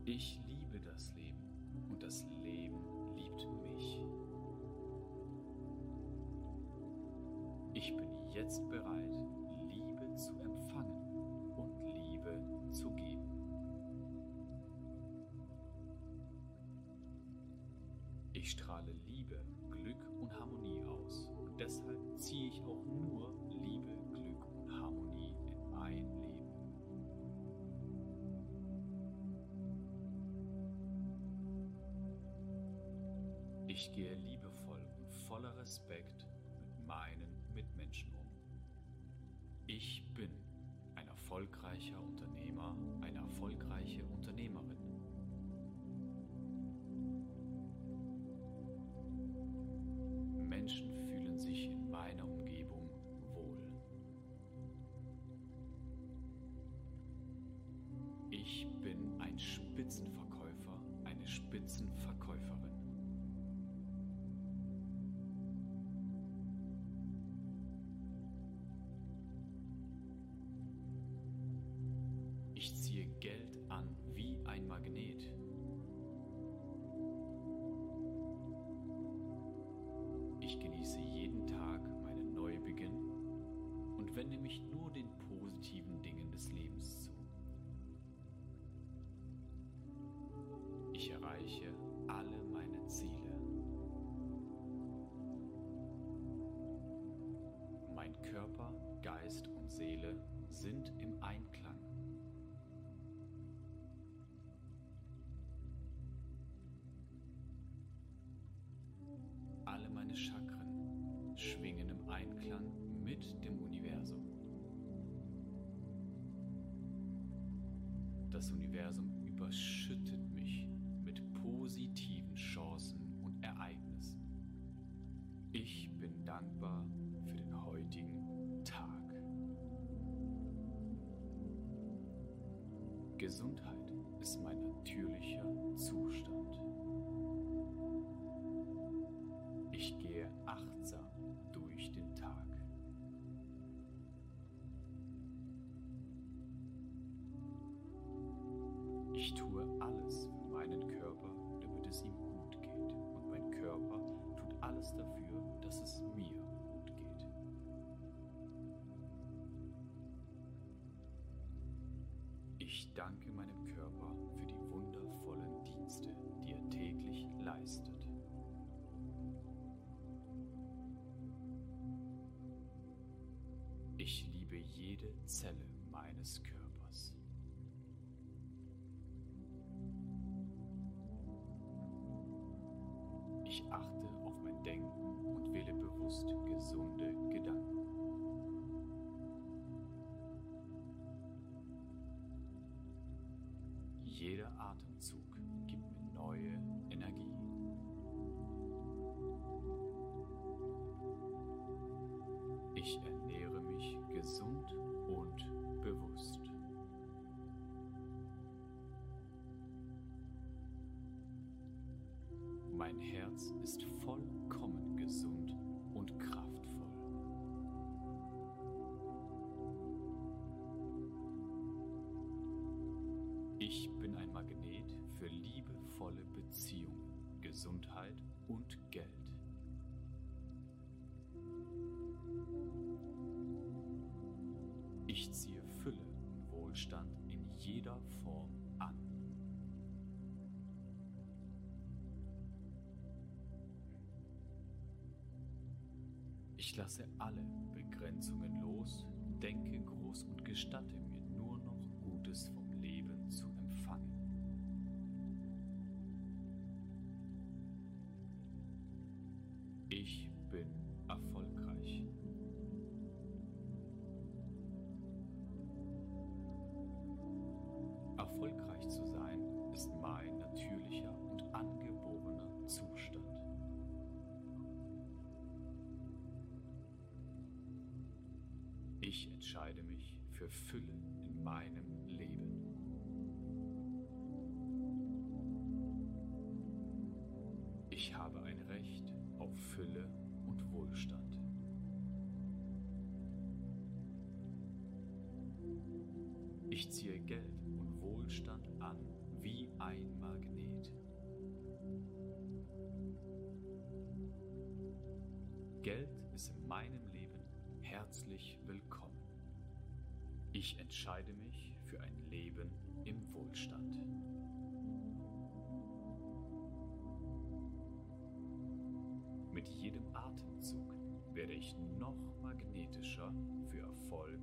Ich liebe das Leben und das Leben liebt mich. Ich bin jetzt bereit, Liebe zu empfangen und Liebe zu geben. Ich strahle Liebe, Glück und Harmonie aus und deshalb ziehe ich auch nur Liebe, Glück und Harmonie in mein Leben. Ich gehe liebevoll und voller Respekt mit meinen Mitmenschen um. Ich bin ein erfolgreicher Unternehmer, eine erfolgreiche Unternehmerin. Meiner Umgebung wohl. Ich bin ein Spitzenverkäufer, eine Spitzenverkäuferin. Ich ziehe Geld an wie ein Magnet. Mich nur den positiven Dingen des Lebens zu. Ich erreiche alle meine Ziele. Mein Körper, Geist und Seele sind im Einklang. Alle meine Chakren schwingen im Einklang mit dem Das Universum überschüttet mich mit positiven Chancen und Ereignissen. Ich bin dankbar für den heutigen Tag. Gesundheit ist mein natürlicher Zustand. Ich gehe achtsam Ich danke meinem Körper für die wundervollen Dienste, die er täglich leistet. Ich liebe jede Zelle meines Körpers. Atemzug gibt mir neue Energie. Ich ernähre mich gesund und bewusst. Mein Herz ist vollkommen Beziehungen, Gesundheit und Geld. Ich ziehe Fülle und Wohlstand in jeder Form an. Ich lasse alle Begrenzungen los, denke groß und gestatte Fülle in meinem Leben. Ich habe ein Recht auf Fülle und Wohlstand. Ich ziehe Geld und Wohlstand an wie ein Magnet. Geld ist in meinem Leben herzlich willkommen. Ich entscheide mich für ein Leben im Wohlstand. Mit jedem Atemzug werde ich noch magnetischer für Erfolg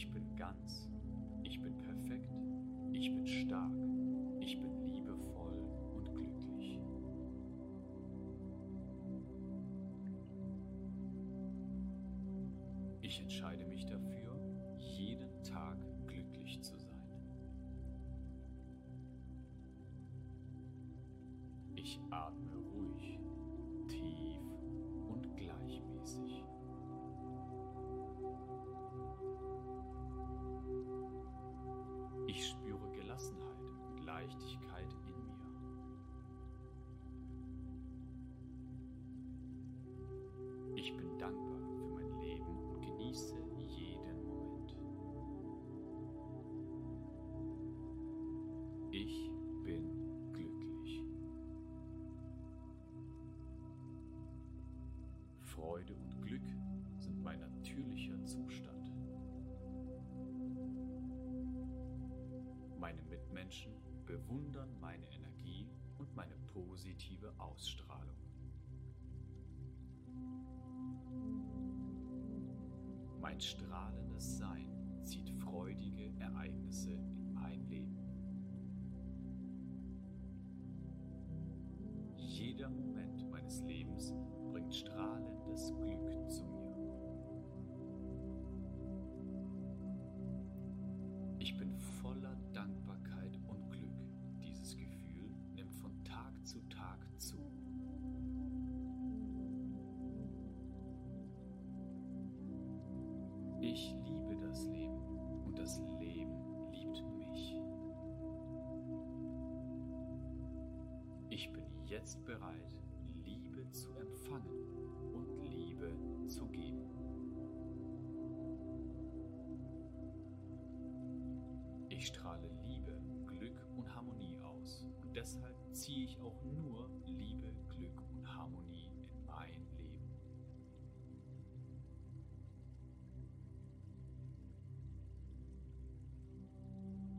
Ich bin ganz, ich bin perfekt, ich bin stark, ich bin liebevoll und glücklich. Ich entscheide mich dafür, jeden Tag glücklich zu sein. Ich atme ruhig, tief Freude und Glück sind mein natürlicher Zustand. Meine Mitmenschen bewundern meine Energie und meine positive Ausstrahlung. Mein strahlendes Sein zieht freudige Ereignisse in mein Leben. Jeder Moment meines Lebens bringt strahlendes Glück zu mir. Ich bin voller Dankbarkeit und Glück. Dieses Gefühl nimmt von Tag zu Tag zu. Ich liebe das Leben und das Leben liebt mich. Ich bin jetzt bereit, Liebe zu empfangen Zu geben. Ich strahle Liebe, Glück und Harmonie aus und deshalb ziehe ich auch nur Liebe, Glück und Harmonie in mein Leben.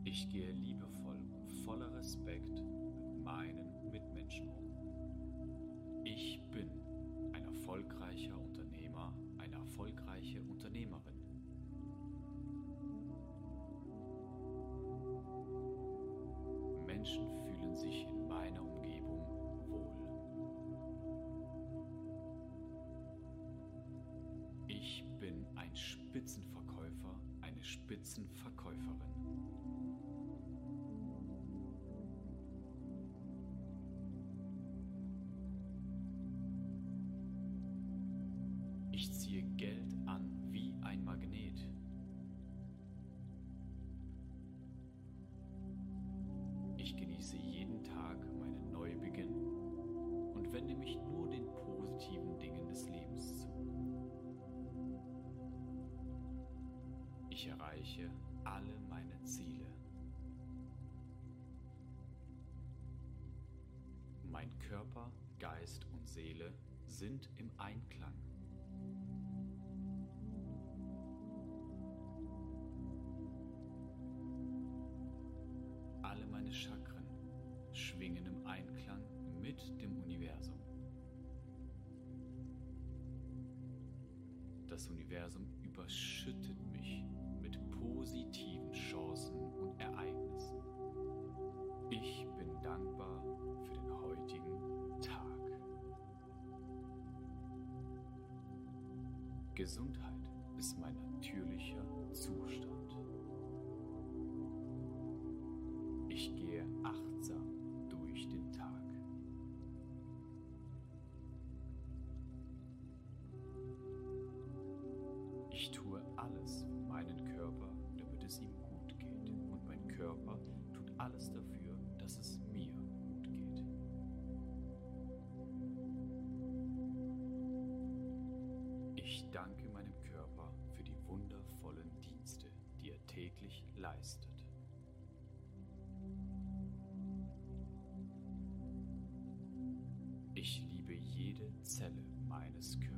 Ich gehe liebevoll und voller Respekt mit meinen Mitmenschen um. Ich bin ein erfolgreicher Unternehmer, eine erfolgreiche Unternehmerin. Menschen fühlen sich in meiner Umgebung wohl. Ich bin ein Spitzenverkäufer, eine Spitzenverkäuferin. genieße jeden Tag meinen Neubeginn und wende mich nur den positiven Dingen des Lebens zu. Ich erreiche alle meine Ziele. Mein Körper, Geist und Seele sind im Einklang. Alle meine Chakren Das Universum überschüttet mich mit positiven Chancen und Ereignissen. Ich bin dankbar für den heutigen Tag. Gesundheit ist mein natürlicher Zustand. Ich gehe achtsam durch den Tag. Alles für meinen Körper, damit es ihm gut geht. Und mein Körper tut alles dafür, dass es mir gut geht. Ich danke meinem Körper für die wundervollen Dienste, die er täglich leistet. Ich liebe jede Zelle meines Körpers.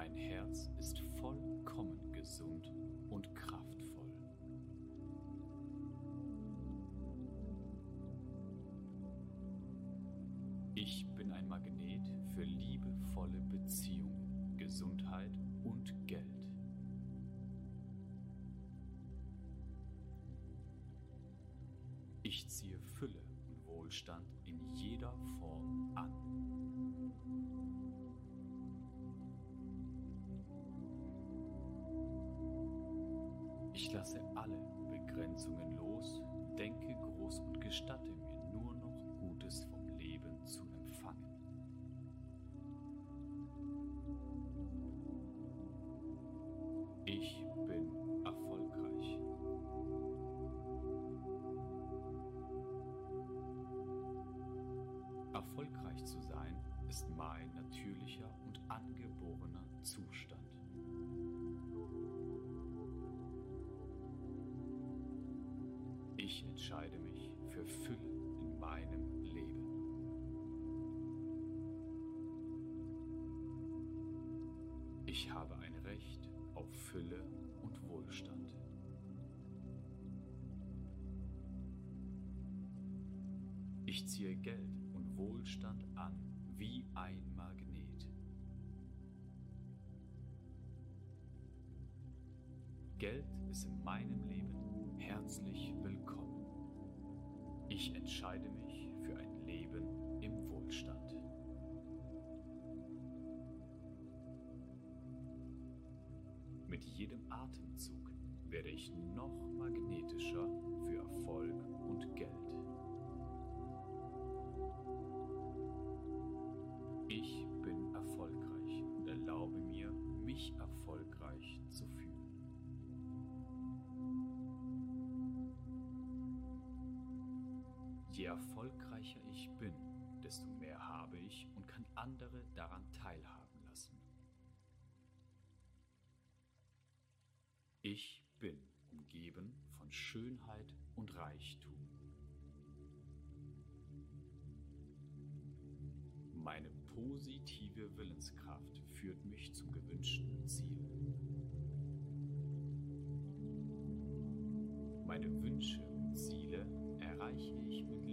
Mein Herz ist vollkommen gesund und kraftvoll. Ich bin ein Magnet für liebevolle Beziehungen, Gesundheit und Geld. Ich ziehe Fülle und Wohlstand in jeder Los, denke groß und gestatte mir nur noch Gutes vom Leben zu empfangen. Ich bin erfolgreich. Erfolgreich zu sein ist mein natürlicher und angeborener Zustand. Entscheide mich für Fülle in meinem Leben. Ich habe ein Recht auf Fülle und Wohlstand. Ich ziehe Geld und Wohlstand an wie ein Magnet. Geld ist in meinem Leben herzlich willkommen. Ich entscheide mich für ein Leben im Wohlstand. Mit jedem Atemzug werde ich noch magnetischer für Erfolg und Geld. Erfolgreicher ich bin, desto mehr habe ich und kann andere daran teilhaben lassen. Ich bin umgeben von Schönheit und Reichtum. Meine positive Willenskraft führt mich zum gewünschten Ziel. Meine Wünsche und Ziele erreiche ich mit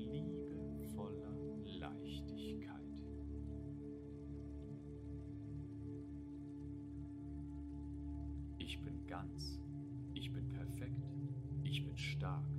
ganz, ich bin perfekt, ich bin stark,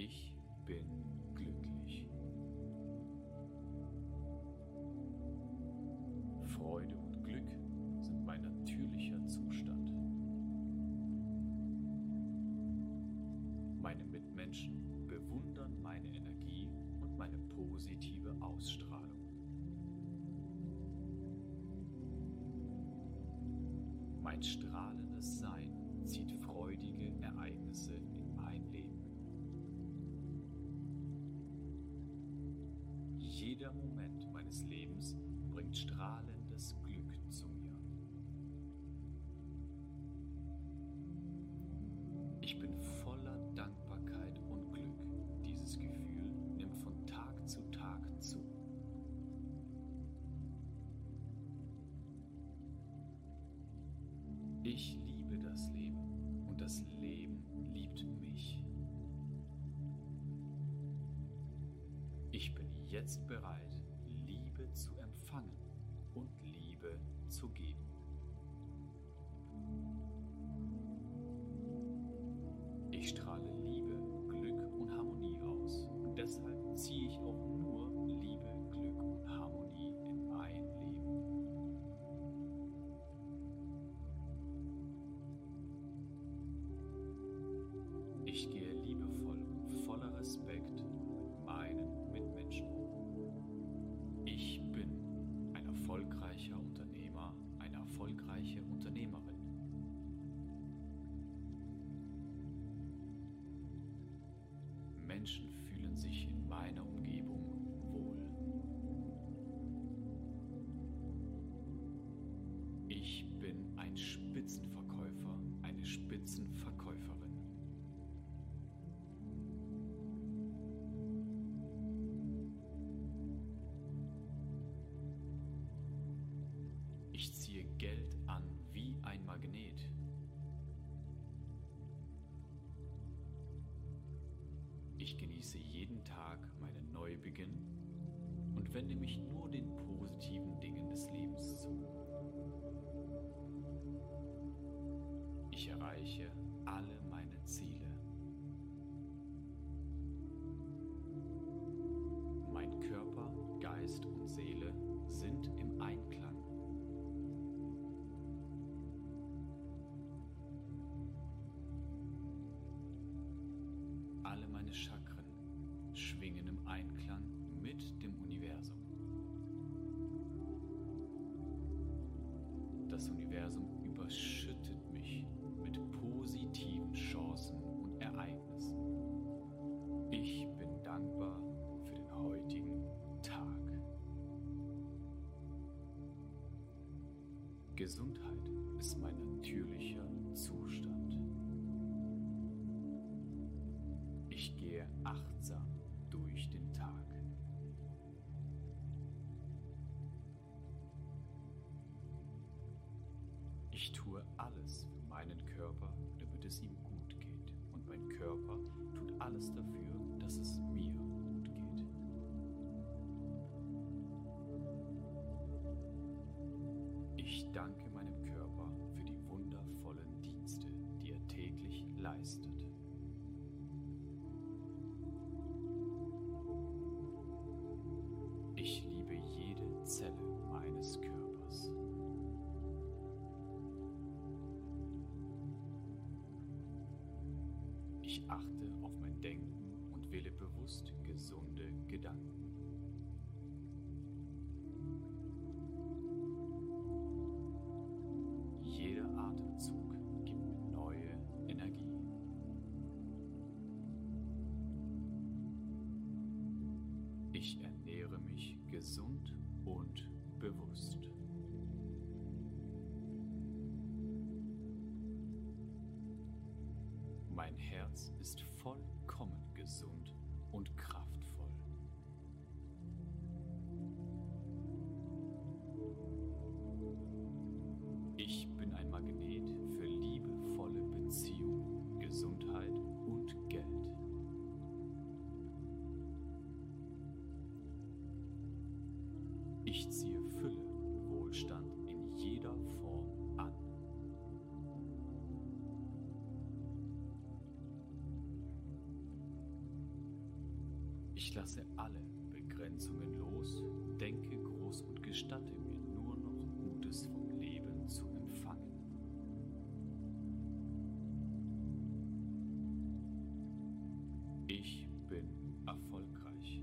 Ich bin glücklich. Freude und Glück sind mein natürlicher Zustand. Meine Mitmenschen bewundern meine Energie und meine positive Ausstrahlung. Mein strahlendes Sein zieht freudige Ereignisse Jeder Moment meines Lebens bringt strahlendes jetzt bereit, Spitzenverkäuferin. Ich ziehe Geld an wie ein Magnet. Ich genieße jeden Tag meinen Neubeginn und wende mich nur den positiven Dingen des Lebens zu. Ich erreiche alle meine Ziele. Mein Körper, Geist und Seele sind im Einklang. Alle meine Chakren schwingen im Einklang mit dem Universum. Das Universum überschüttet mich positiven Chancen und Ereignissen. Ich bin dankbar für den heutigen Tag. Gesundheit ist mein natürlicher Zustand. Ich gehe achtsam durch den Tag. Ich tue alles meinen Körper, damit es ihm gut geht. Und mein Körper tut alles dafür, dass es mir gut geht. Ich danke Ich achte auf mein Denken und wähle bewusst gesunde Gedanken. Jeder Atemzug gibt mir neue Energie. Ich ernähre mich gesund und bewusst. Mein Herz ist vollkommen gesund und kraftvoll. Ich lasse alle Begrenzungen los, denke groß und gestatte mir nur noch Gutes vom Leben zu empfangen. Ich bin erfolgreich.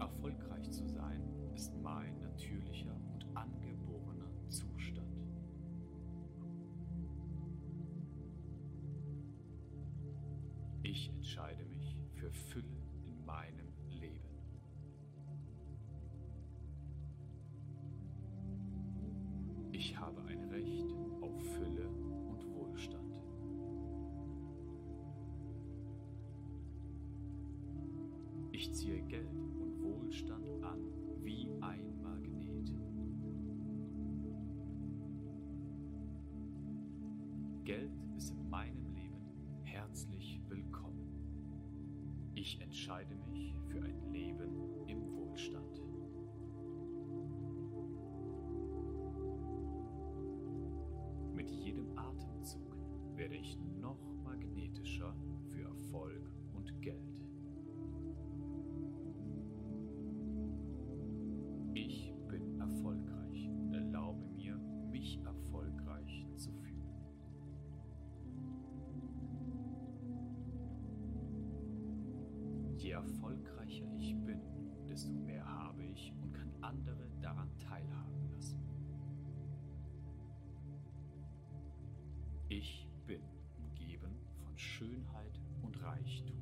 Erfolgreich zu sein ist mein natürlicher Ich entscheide mich für Fülle in meinem Leben. Ich habe ein Recht auf Fülle und Wohlstand. Ich ziehe Geld und Wohlstand an wie ein Magnet. Geld ist in meinem entscheide mich für ein Leben im Wohlstand. Mit jedem Atemzug werde ich noch magnetischer erfolgreicher ich bin, desto mehr habe ich und kann andere daran teilhaben lassen. Ich bin umgeben von Schönheit und Reichtum.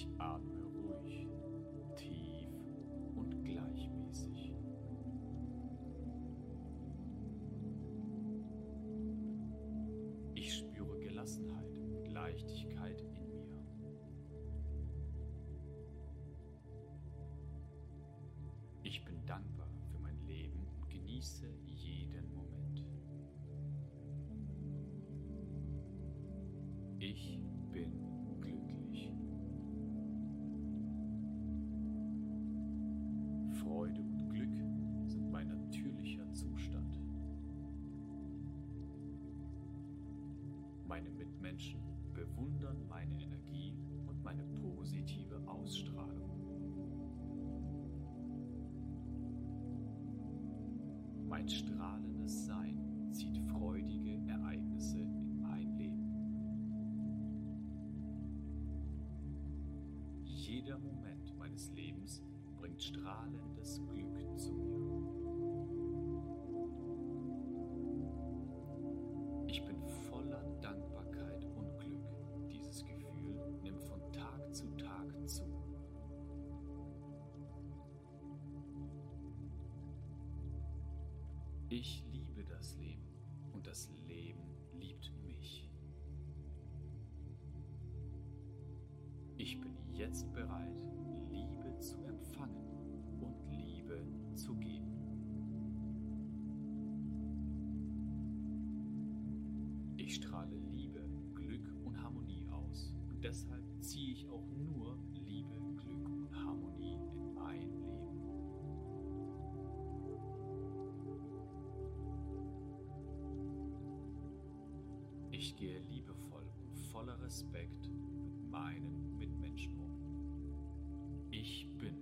Ich atme ruhig, tief und gleichmäßig. Ich spüre Gelassenheit und Leichtigkeit in mir. Ich bin dankbar für mein Leben und genieße jeden Moment. Meine Mitmenschen bewundern meine Energie und meine positive Ausstrahlung. Mein strahlendes Sein zieht freudige Ereignisse in mein Leben. Jeder Moment meines Lebens bringt strahlendes Glück zu mir. Ich liebe das Leben und das Leben liebt mich. Ich bin jetzt bereit, Liebe zu empfangen und Liebe zu geben. Ich strahle Liebe, Glück und Harmonie aus und deshalb ziehe ich auch Ich gehe liebevoll und voller Respekt mit meinen Mitmenschen um. Ich bin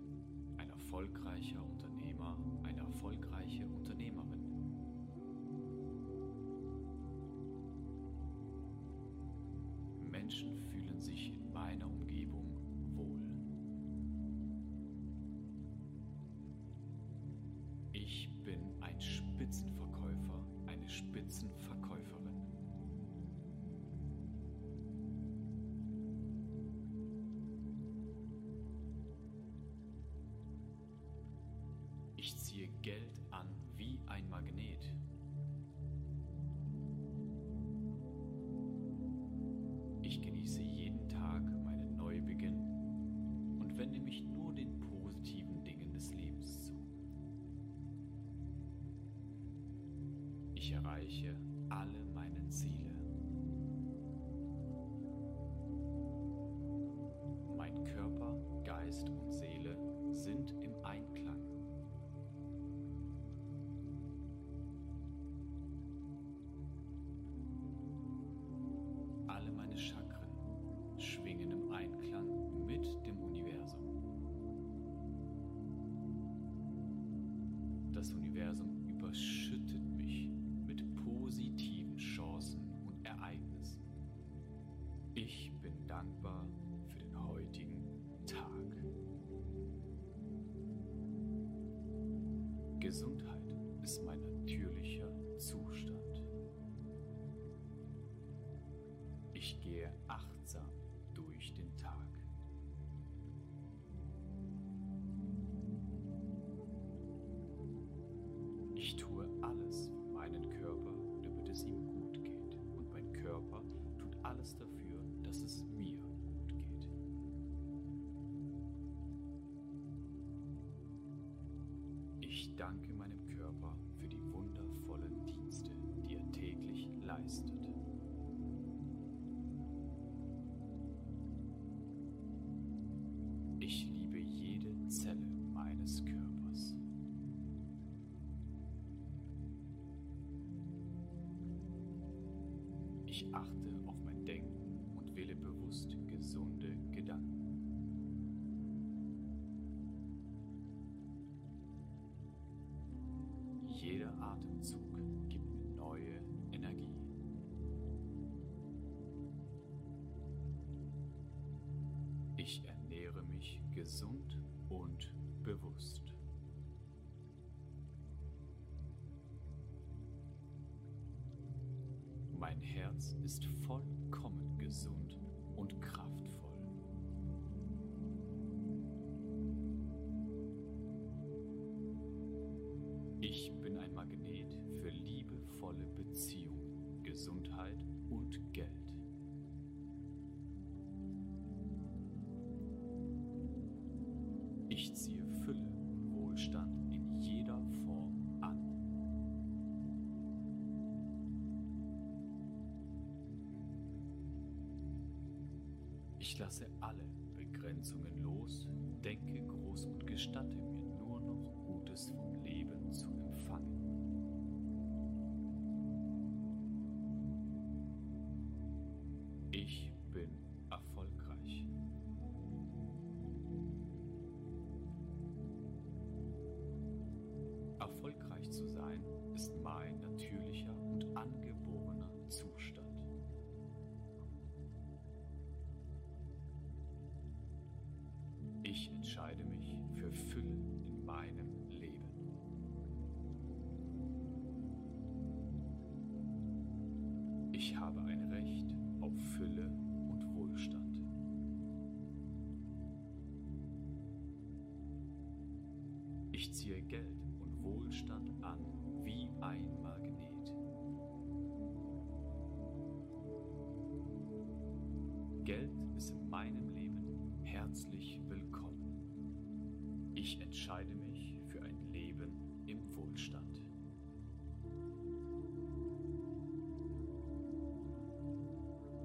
ein erfolgreicher Unternehmer, eine erfolgreiche Unternehmerin. Menschen fühlen sich in meiner Umgebung wohl. Ich bin ein Spitzenverkäufer, eine Spitzenverkäuferin. Ich ziehe Geld an wie ein Magnet. Ich genieße jeden Tag meinen Neubeginn und wende mich nur den positiven Dingen des Lebens zu. Ich erreiche alle meine Ziele. Mein Körper, Geist und Seele sind im dankbar für den heutigen Tag. Gesundheit ist mein natürlicher Zustand. Ich gehe achtsam danke meinem Körper für die wundervollen Dienste, die er täglich leistet. Ich liebe jede Zelle meines Körpers. Ich achte auf mein Denken und wähle bewusst gesunde Jeder Atemzug gibt mir neue Energie. Ich ernähre mich gesund und bewusst. Mein Herz ist vollkommen gesund und kraftvoll. Ich Gesundheit und Geld. Ich ziehe Fülle und Wohlstand in jeder Form an. Ich lasse alle Begrenzungen los, denke groß und gestatte mir nur noch Gutes vom Leben zu empfangen. Mich für Fülle in meinem Leben. Ich habe ein Recht auf Fülle und Wohlstand. Ich ziehe Geld und Wohlstand an wie ein Magnet. Geld ist in meinem Leben herzlich. Ich entscheide mich für ein Leben im Wohlstand.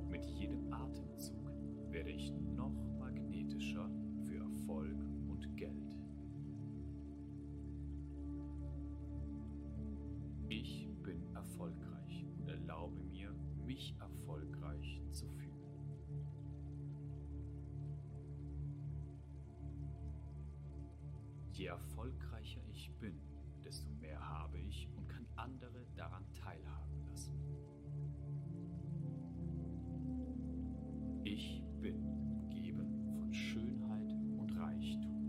Mit jedem Atemzug werde ich Je erfolgreicher ich bin, desto mehr habe ich und kann andere daran teilhaben lassen. Ich bin umgeben von Schönheit und Reichtum.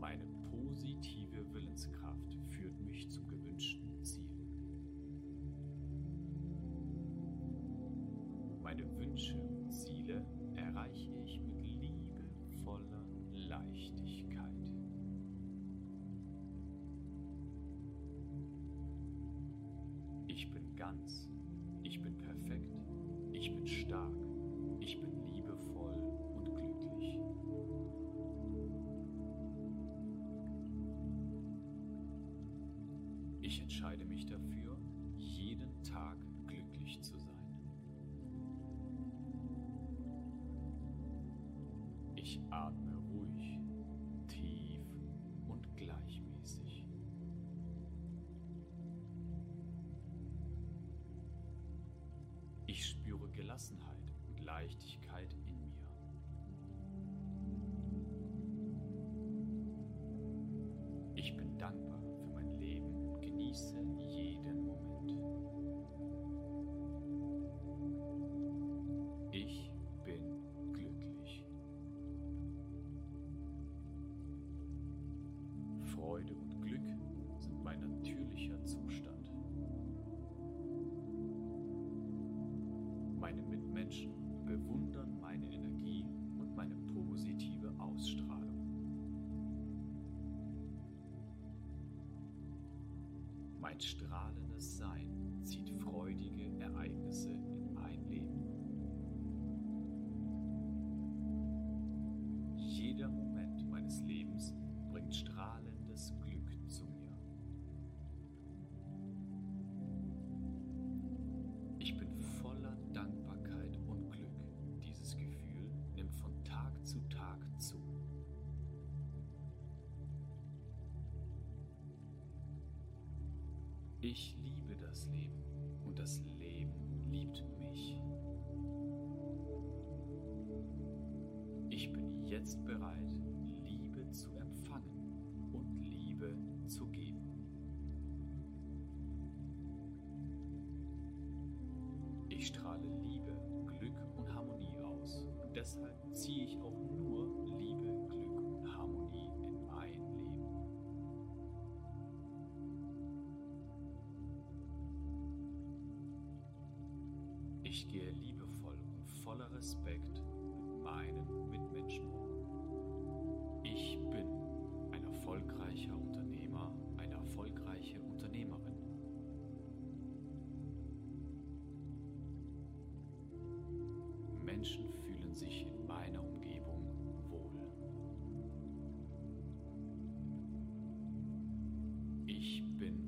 Meine positive Willenskraft führt mich zum gewünschten Ziel. Meine Wünsche und Ziele erreiche ich mit liebevoller Leichtigkeit. Ich bin ganz, ich bin perfekt, ich bin stark, ich bin liebevoll und glücklich. Ich entscheide mich dafür, Gelassenheit und Leichtigkeit in mir. Ich bin dankbar für mein Leben und genieße jeden Moment. Ich bin glücklich. Freude und Glück sind mein natürlicher Zustand. Meine Mitmenschen bewundern meine Energie und meine positive Ausstrahlung. Mein strahlendes Sein zieht freudige Ich liebe das Leben und das Leben liebt mich. Ich bin jetzt bereit, Liebe zu empfangen und Liebe zu geben. Ich strahle Liebe, Glück und Harmonie aus und deshalb ziehe ich auch Ich gehe liebevoll und voller Respekt mit meinen Mitmenschen um. Ich bin ein erfolgreicher Unternehmer, eine erfolgreiche Unternehmerin. Menschen fühlen sich in meiner Umgebung wohl. Ich bin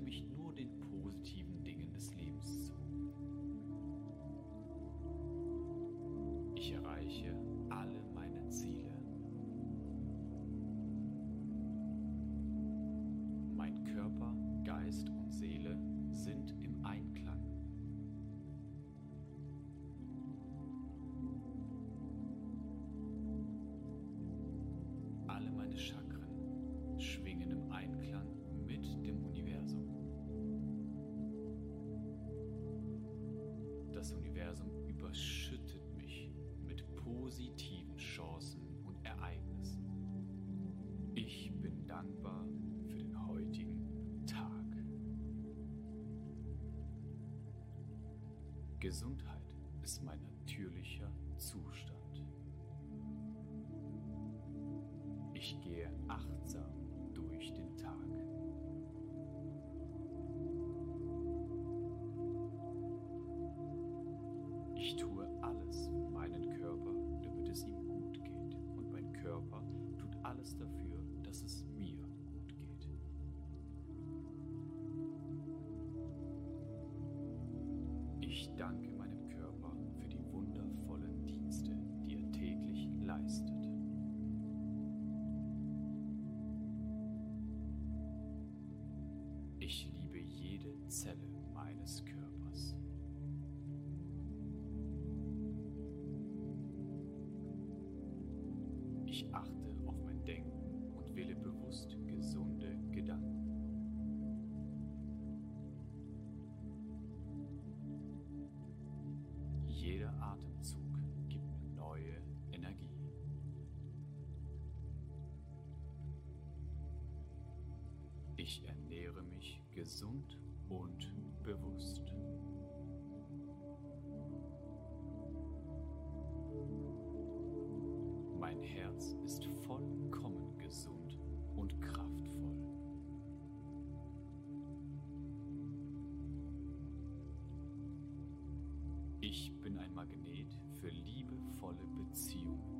mich nur den positiven Dingen des Lebens zu. Ich erreiche alle meine Ziele. Mein Körper, Geist und Seele Das Universum überschüttet mich mit positiven Chancen und Ereignissen. Ich bin dankbar für den heutigen Tag. Gesundheit ist mein natürlicher Zustand. Alles dafür, dass es mir gut geht. Ich danke Ich ernähre mich gesund und bewusst. Mein Herz ist vollkommen gesund und kraftvoll. Ich bin ein Magnet für liebevolle Beziehungen,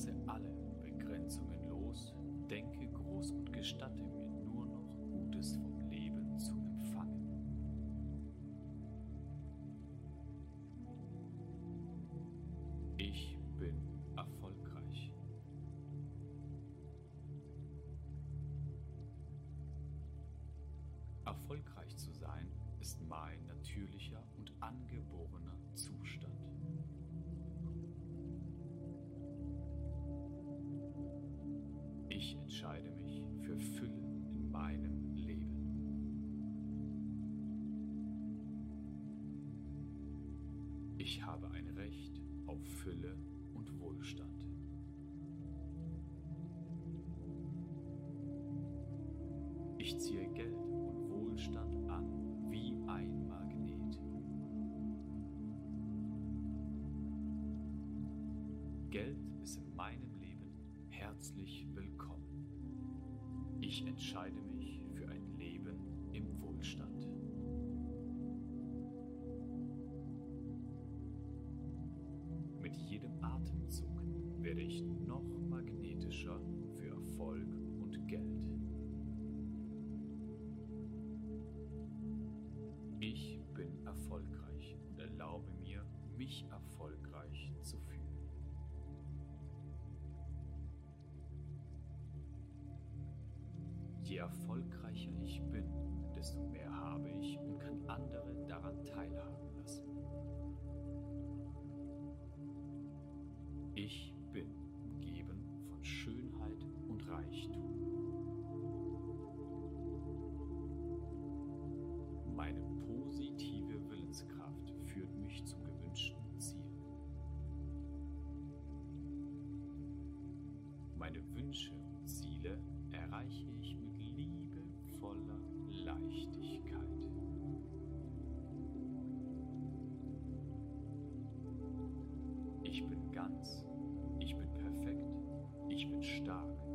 lasse alle Begrenzungen los, denke groß und gestatte mir nur noch Gutes vom Leben zu empfangen. Ich bin erfolgreich. Erfolgreich zu sein ist mein natürlicher auf Fülle und Wohlstand. Ich ziehe Geld und Wohlstand an wie ein Magnet. Geld ist in meinem Leben herzlich willkommen. Ich entscheide Atemzug werde ich noch magnetischer für Erfolg und Geld. Ich bin erfolgreich und erlaube mir, mich erfolgreich zu fühlen. Je erfolgreicher ich bin, desto mehr habe ich und kann andere daran teilhaben lassen. Mich zum gewünschten Ziel. Meine Wünsche und Ziele erreiche ich mit liebevoller Leichtigkeit. Ich bin ganz, ich bin perfekt, ich bin stark,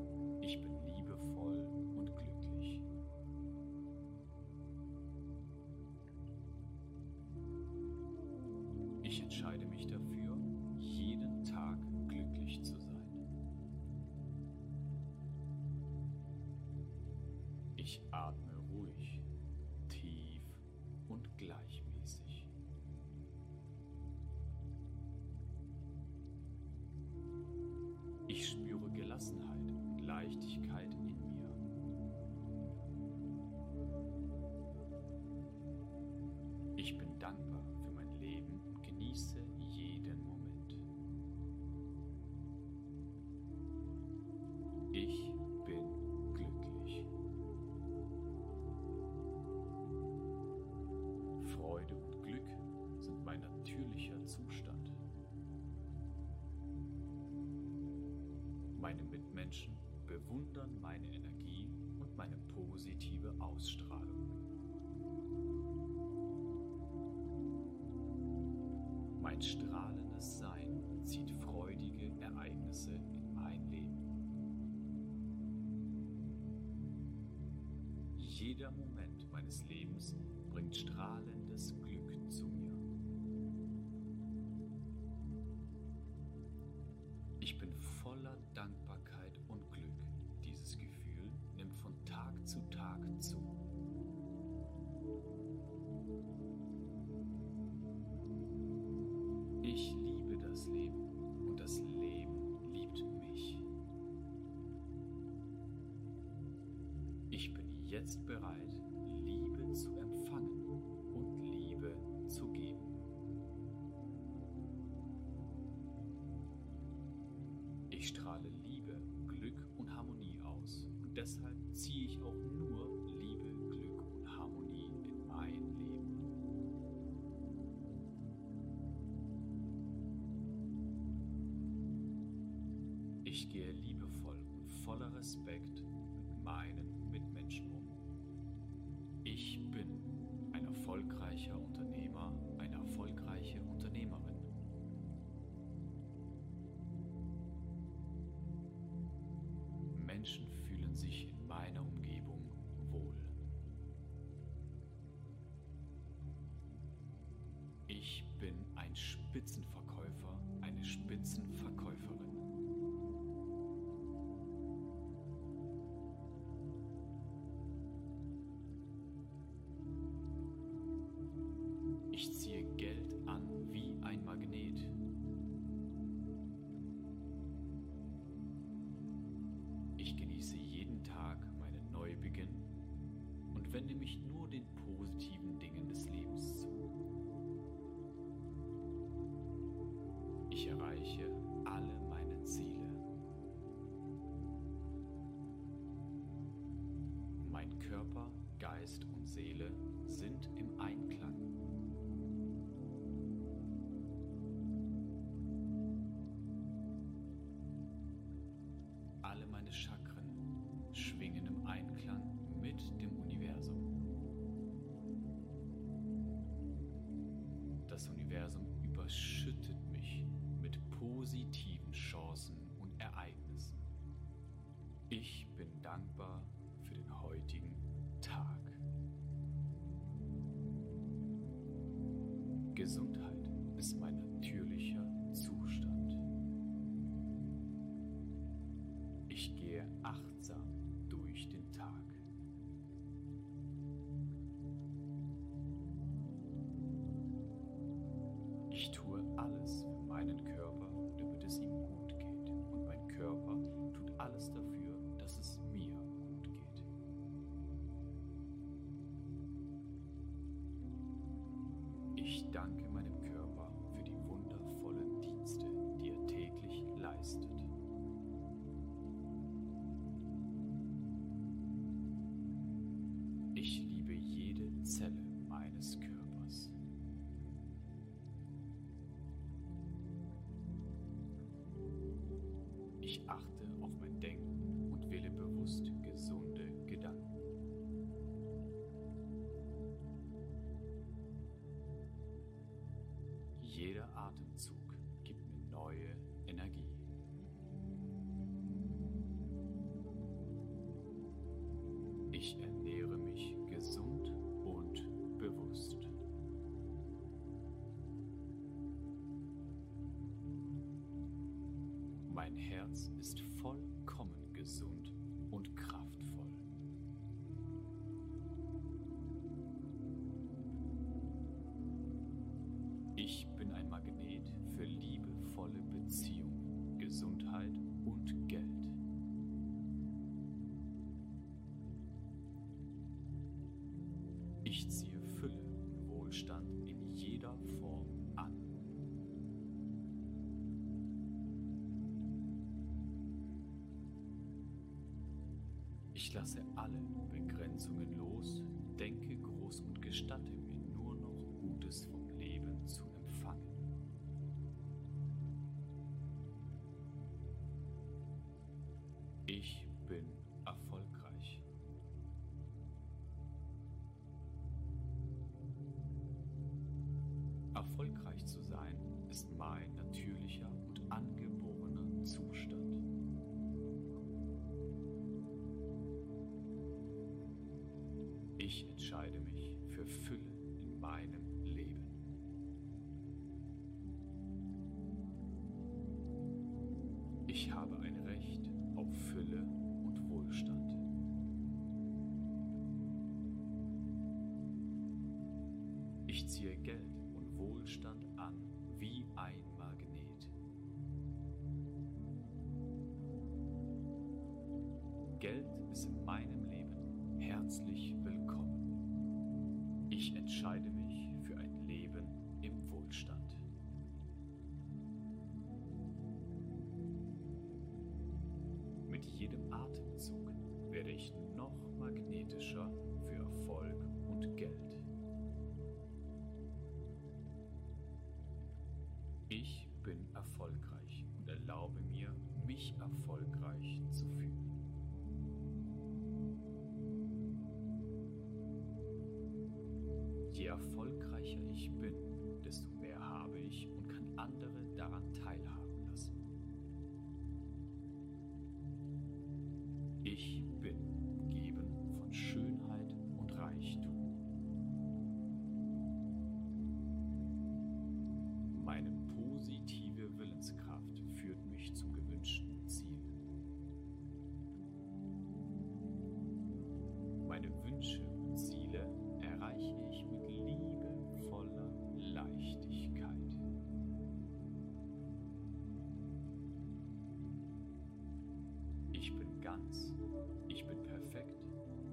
Ich atme ruhig, tief und gleichmäßig. Ich spüre Gelassenheit und Leichtigkeit in mir. Ich bin dankbar natürlicher Zustand. Meine Mitmenschen bewundern meine Energie und meine positive Ausstrahlung. Mein strahlendes Sein zieht freudige Ereignisse in mein Leben. Jeder Moment meines Lebens bringt strahlendes Glück zu mir. Ich bin voller Dankbarkeit und Glück. Dieses Gefühl nimmt von Tag zu Tag zu. Ich liebe das Leben und das Leben liebt mich. Ich bin jetzt bereit Ich strahle Liebe, Glück und Harmonie aus und deshalb ziehe ich auch nur Liebe, Glück und Harmonie in mein Leben. Ich gehe liebevoll und voller Respekt mit meinen Mitmenschen um. Ich bin ein erfolgreicher Unternehmer, Ich genieße jeden Tag meinen Neubeginn und wende mich nur den positiven Dingen des Lebens zu. Ich erreiche alle meine Ziele. Mein Körper, Geist und Seele sind im Einklang. Alle meine Einklang mit dem Universum. Das Universum überschüttet mich mit positiven Chancen und Ereignissen. Ich bin dankbar für den heutigen Tag. Gesundheit danke meinem Jeder Atemzug gibt mir neue Energie. Ich ernähre mich gesund und bewusst. Mein Herz ist vollkommen gesund Ich lasse alle Begrenzungen los, denke groß und gestatte mir nur noch Gutes vom Leben zu empfangen. Ich entscheide mich für Fülle in meinem Leben. Ich habe ein Recht auf Fülle und Wohlstand. Ich ziehe Geld und Wohlstand an wie ein Magnet. Geld ist in meinem Leben herzlich. Ich entscheide mich für ein Leben im Wohlstand. Mit jedem Atemzug werde ich noch magnetischer ich bin, ganz, ich bin perfekt,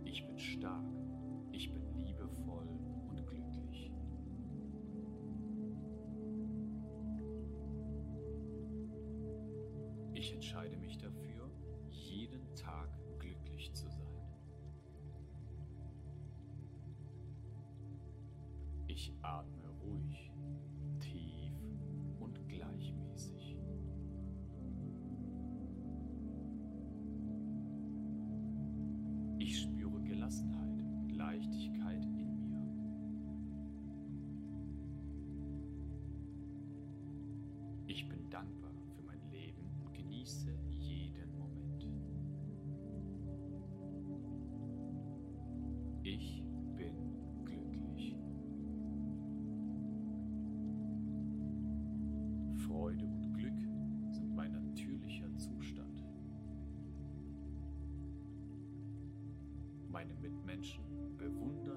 ich bin stark, ich bin liebevoll und glücklich. Ich entscheide mich dafür, jeden Tag glücklich zu sein. Ich atme ruhig, dankbar für mein Leben und genieße jeden Moment. Ich bin glücklich. Freude und Glück sind mein natürlicher Zustand. Meine Mitmenschen bewundern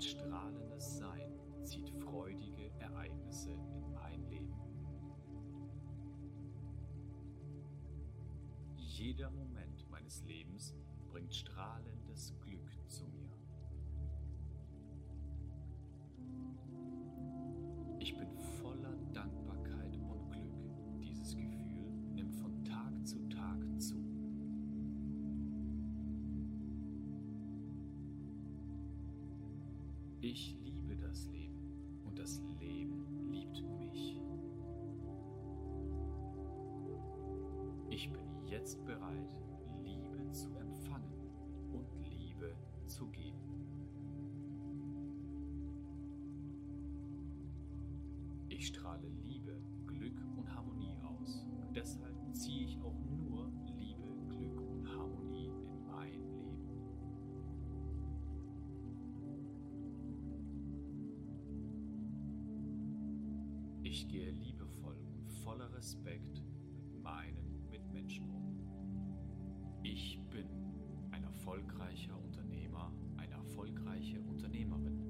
Mein strahlendes Sein zieht freudige Ereignisse in mein Leben. Jeder Moment meines Lebens bringt strahlendes Glück zu mir. Jetzt bereit, Liebe zu empfangen und Liebe zu geben. Ich strahle Liebe, Glück und Harmonie aus. Deshalb ziehe ich auch nur Liebe, Glück und Harmonie in mein Leben. Ich gehe liebevoll und voller Respekt mit meinen Mitmenschen um. Erfolgreicher Unternehmer, eine erfolgreiche Unternehmerin.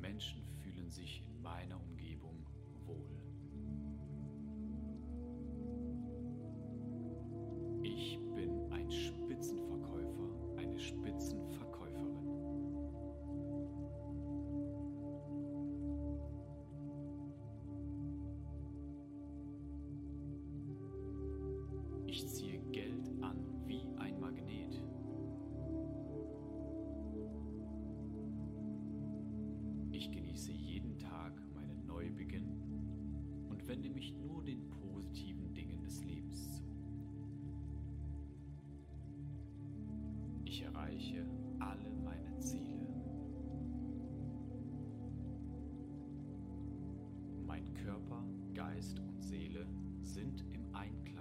Menschen fühlen sich in meiner wende mich nur den positiven Dingen des Lebens zu. Ich erreiche alle meine Ziele. Mein Körper, Geist und Seele sind im Einklang.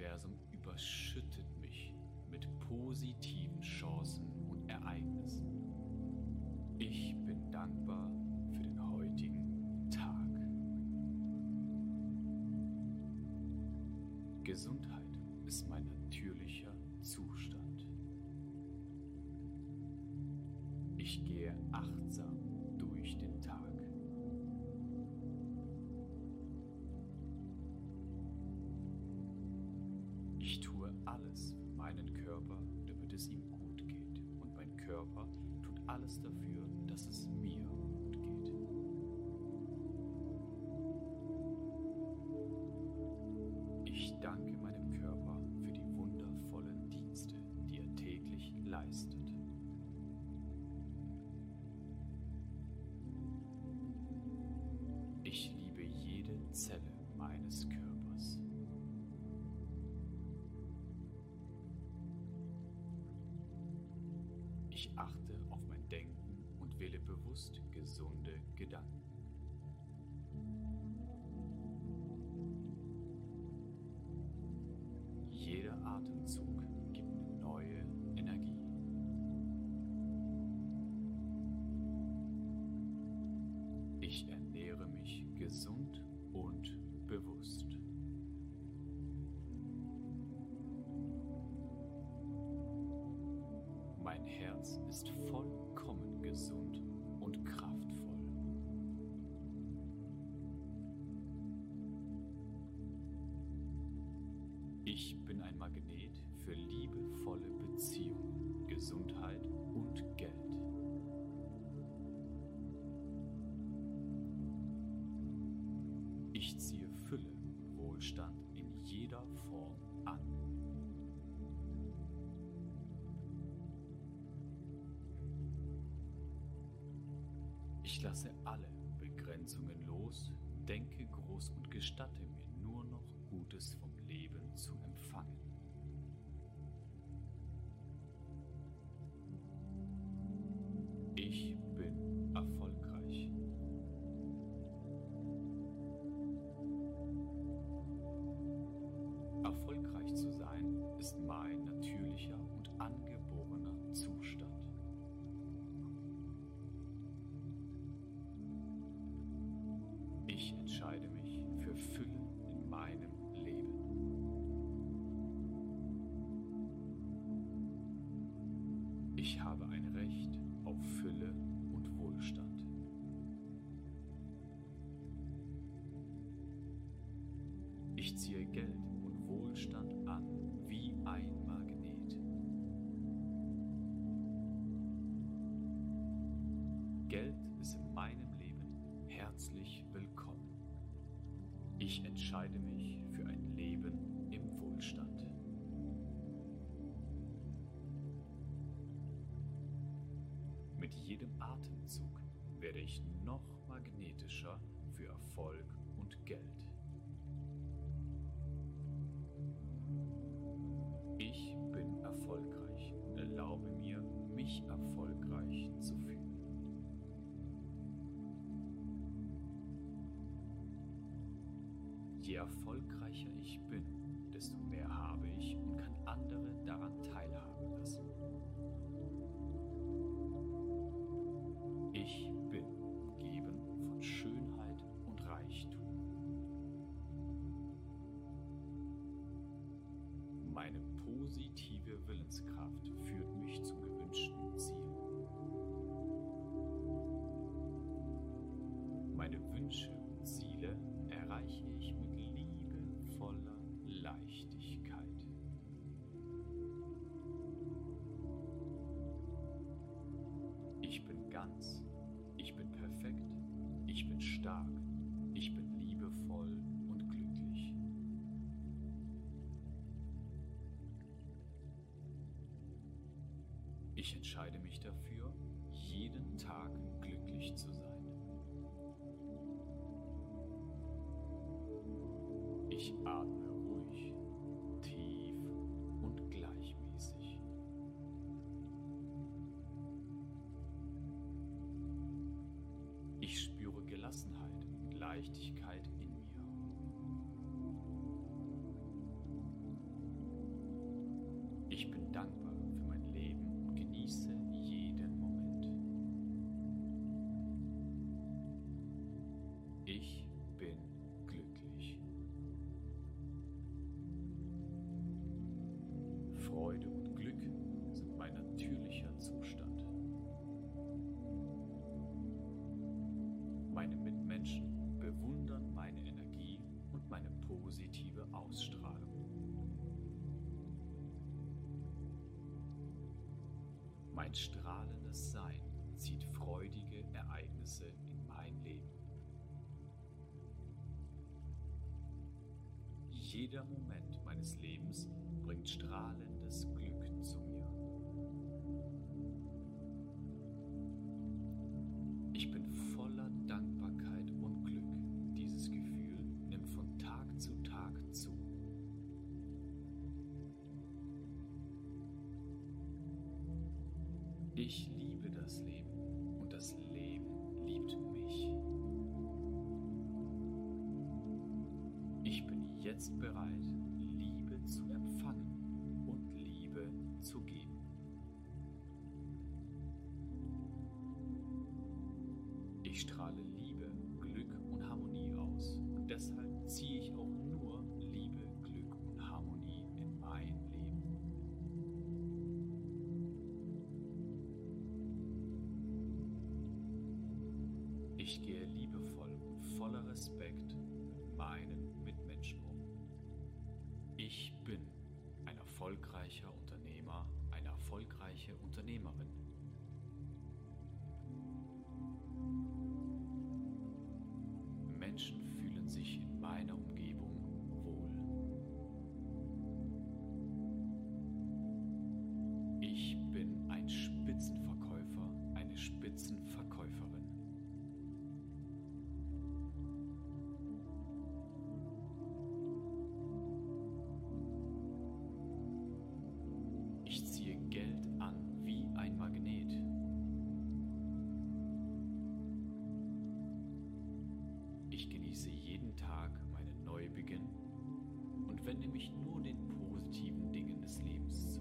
Universum überschüttet mich mit positiven Chancen und Ereignissen. Ich bin dankbar für den heutigen Tag. Gesundheit ist mein natürlicher Zustand. Ich gehe achtsam durch den Tag. Körper tut alles dafür, dass es Ich achte auf mein Denken und wähle bewusst gesunde Gedanken. Jeder Atemzug gibt mir neue Energie. Ich ernähre mich gesund und bewusst. Mein Herz ist vollkommen gesund und kraftvoll. Ich bin ein Magnet für liebevolle Beziehungen, Gesundheit und Geld. Ich ziehe Ich lasse alle Begrenzungen los, denke groß und gestatte mir nur noch Gutes vom Leben zu empfangen. Geld und Wohlstand an wie ein Magnet. Geld ist in meinem Leben herzlich willkommen. Ich entscheide mich für ein Leben im Wohlstand. Mit jedem Atemzug werde ich noch magnetischer für Erfolg und Geld. Erfolgreicher ich bin, desto mehr habe ich und kann andere daran teilhaben lassen. Ich bin umgeben von Schönheit und Reichtum. Meine positive Willenskraft führt mich zum gewünschten Ziel. Meine Wünsche erreiche ich mit liebevoller Leichtigkeit. Ich bin ganz, ich bin perfekt, ich bin stark, ich bin liebevoll und glücklich. Ich entscheide mich dafür, jeden Tag glücklich zu sein. Leichtigkeit Mein strahlendes Sein zieht freudige Ereignisse in mein Leben. Jeder Moment meines Lebens bringt strahlendes Glück Ich liebe das Leben und das Leben liebt mich. Ich bin jetzt bereit, Ich gehe liebevoll und voller Respekt mit meinen Mitmenschen um. Ich bin ein erfolgreicher Unternehmer, eine erfolgreiche Unternehmerin. Menschen fühlen sich in meiner Umgebung wohl. Ich bin ein Spitzenverkäufer, eine Spitzenverkäuferin. Wende mich nur den positiven Dingen des Lebens zu.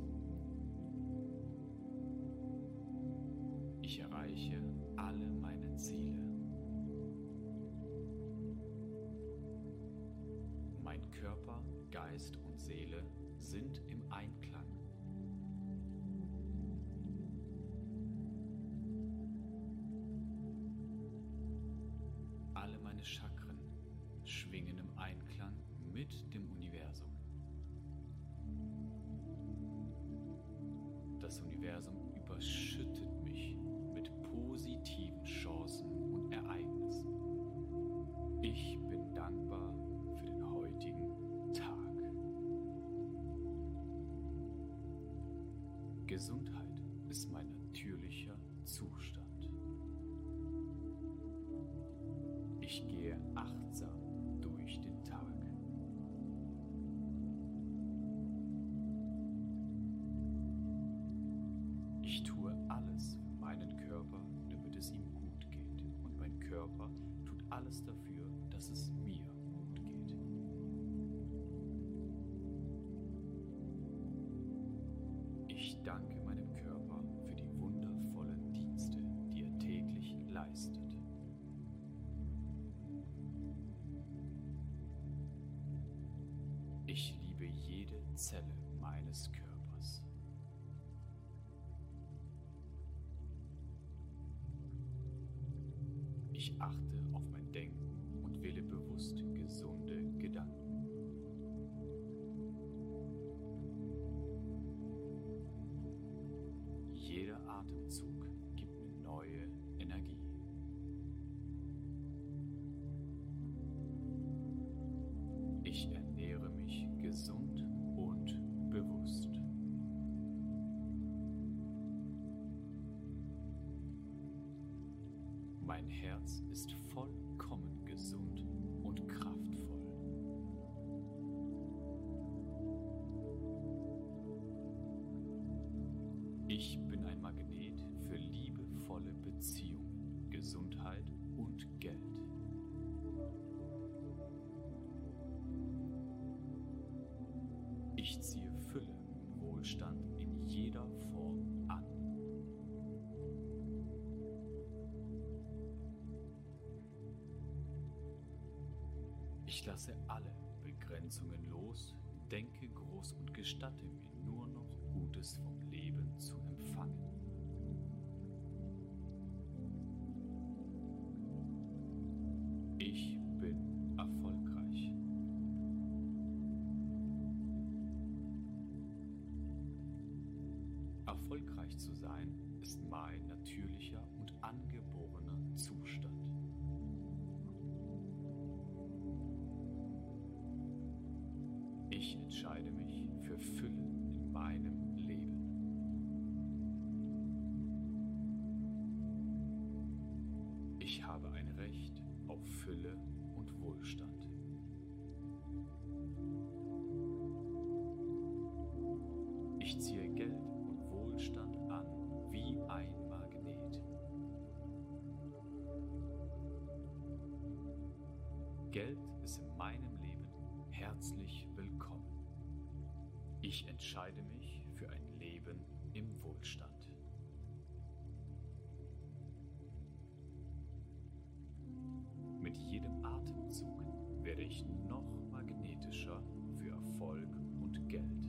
Ich erreiche alle meine Ziele. Mein Körper, Geist und Seele sind im Einklang. Gesundheit ist mein natürlicher Zustand. Ich gehe achtsam durch den Tag. Ich tue alles für meinen Körper, damit es ihm gut geht. Und mein Körper tut alles dafür, dass es danke meinem Körper für die wundervollen Dienste, die er täglich leistet. Ich liebe jede Zelle meines Körpers. Ich achte auf mein Denken Atemzug gibt mir neue Energie. Ich ernähre mich gesund und bewusst. Mein Herz ist vollkommen gesund und kraftvoll. Ich Ich ziehe Fülle und Wohlstand in jeder Form an. Ich lasse alle Begrenzungen los, denke groß und gestatte mir nur noch Gutes vom Leben zu empfangen. Erfolgreich zu sein ist mein natürlicher und angeborener Zustand. Ich entscheide mich für Fülle in meinem Leben. Ich habe ein Recht auf Fülle und Wohlstand. Geld ist in meinem Leben herzlich willkommen. Ich entscheide mich für ein Leben im Wohlstand. Mit jedem Atemzug werde ich noch magnetischer für Erfolg und Geld.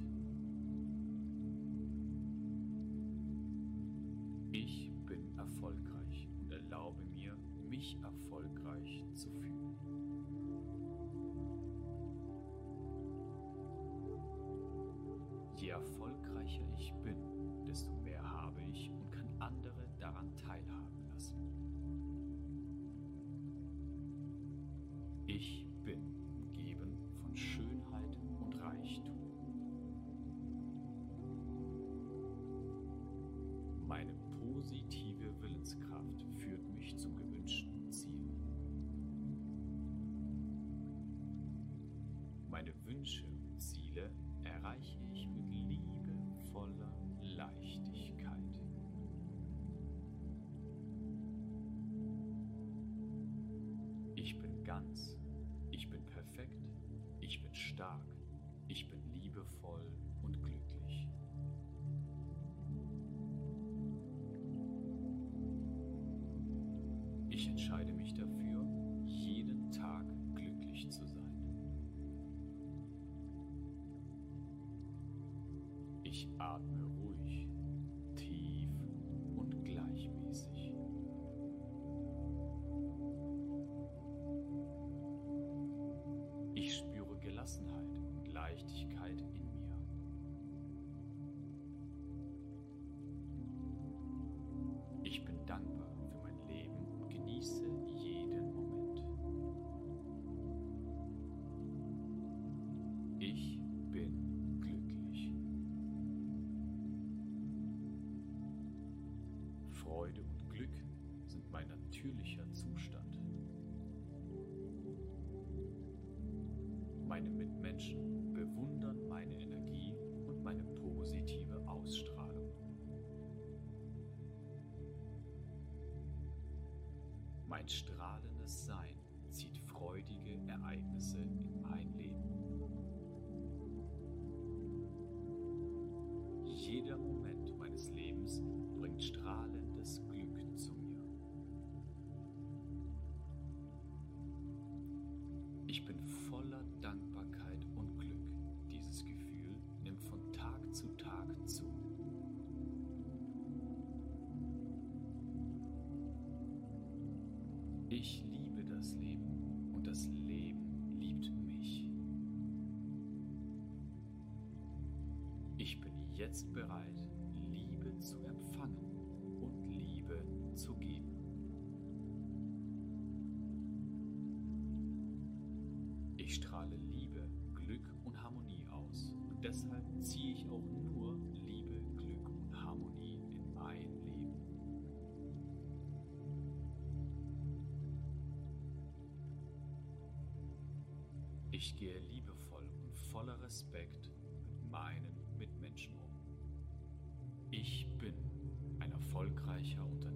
Ich bin erfolgreich und erlaube mir, mich erfolgreich zu fühlen. Erfolgreicher ich bin, desto mehr habe ich und kann andere daran teilhaben lassen. Ich bin umgeben von Schönheit und Reichtum. Meine positive Willenskraft führt mich zum gewünschten Ziel. Meine Wünsche und Ziele erreiche ich mit Ich bin ganz, ich bin perfekt, ich bin stark, ich bin liebevoll und glücklich. Ich entscheide mich dafür, jeden Tag glücklich zu sein. Ich atme Leichtigkeit in mir. Ich bin dankbar für mein Leben und genieße jeden Moment. Ich bin glücklich. Freude und Glück sind mein natürlicher Zustand. Meine Mitmenschen Mein strahlendes Sein zieht freudige Ereignisse in mein Leben. Jeder Moment meines Lebens bringt strahlendes Glück zu mir. Ich bin voller Dankbarkeit und Glück. Dieses Gefühl nimmt von Tag zu Tag zu. Ich liebe das Leben und das Leben liebt mich. Ich bin jetzt bereit, Liebe zu empfangen und Liebe zu geben. Ich strahle Liebe, Glück und Harmonie aus und deshalb ziehe ich auch nur Ich gehe liebevoll und voller Respekt mit meinen Mitmenschen um. Ich bin ein erfolgreicher Unternehmer,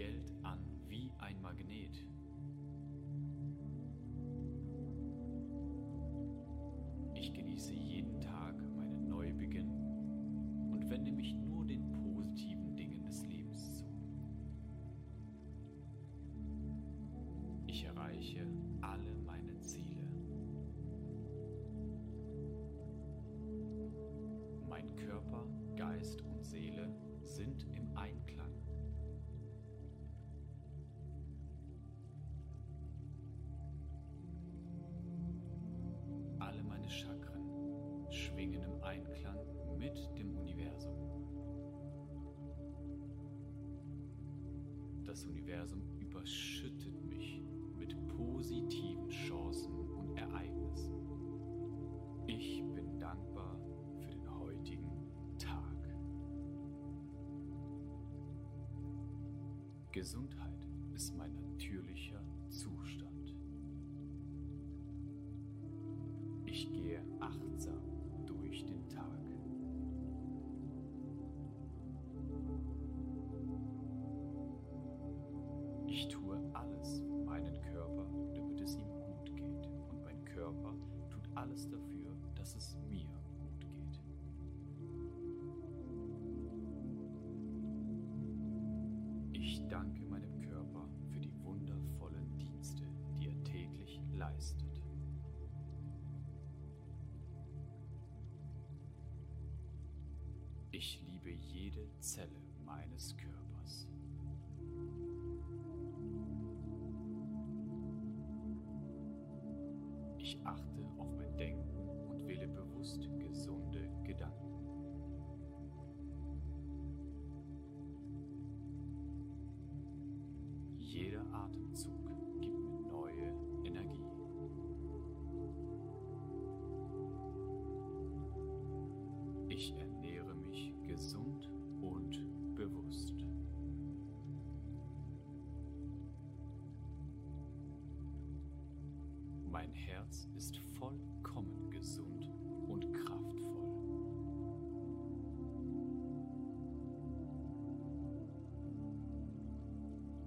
Geld an wie ein Magnet. Ich genieße jeden Tag meinen Neubeginn und wende mich nur den positiven Dingen des Lebens zu. Ich erreiche alle meine Ziele. Mein Körper, Geist und Seele sind im Einklang mit dem Universum. Das Universum überschüttet mich mit positiven Chancen und Ereignissen. Ich bin dankbar für den heutigen Tag. Gesundheit ist mein natürlicher Zustand. Ich gehe achtsam Tag. Ich tue alles für meinen Körper, damit es ihm gut geht. Und mein Körper tut alles dafür, dass es mir gut geht. Ich danke Ich liebe jede Zelle meines Körpers. Mein Herz ist vollkommen gesund und kraftvoll.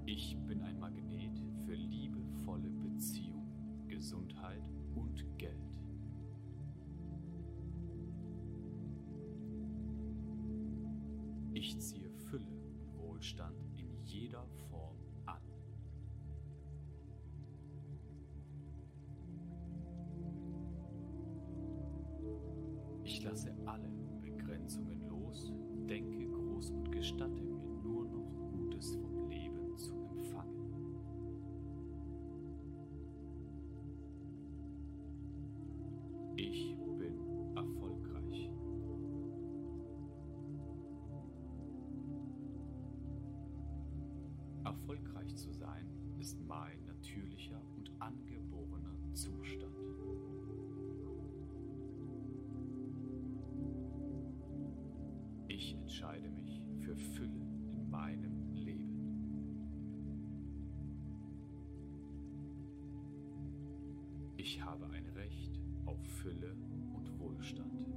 Ich bin ein Magnet für liebevolle Beziehungen, Gesundheit und Geld. Ich ziehe gestatte mir nur noch Gutes vom Leben zu empfangen. Ich bin erfolgreich. Erfolgreich zu sein ist mein natürlicher und angeborener Zustand. Ich entscheide mich für Fülle in meinem Leben. Ich habe ein Recht auf Fülle und Wohlstand.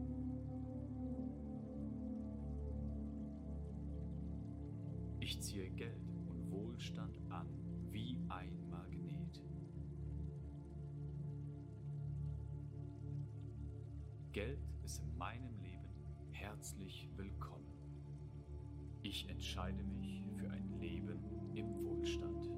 Ich ziehe Geld und Wohlstand an wie ein Ich entscheide mich für ein Leben im Wohlstand.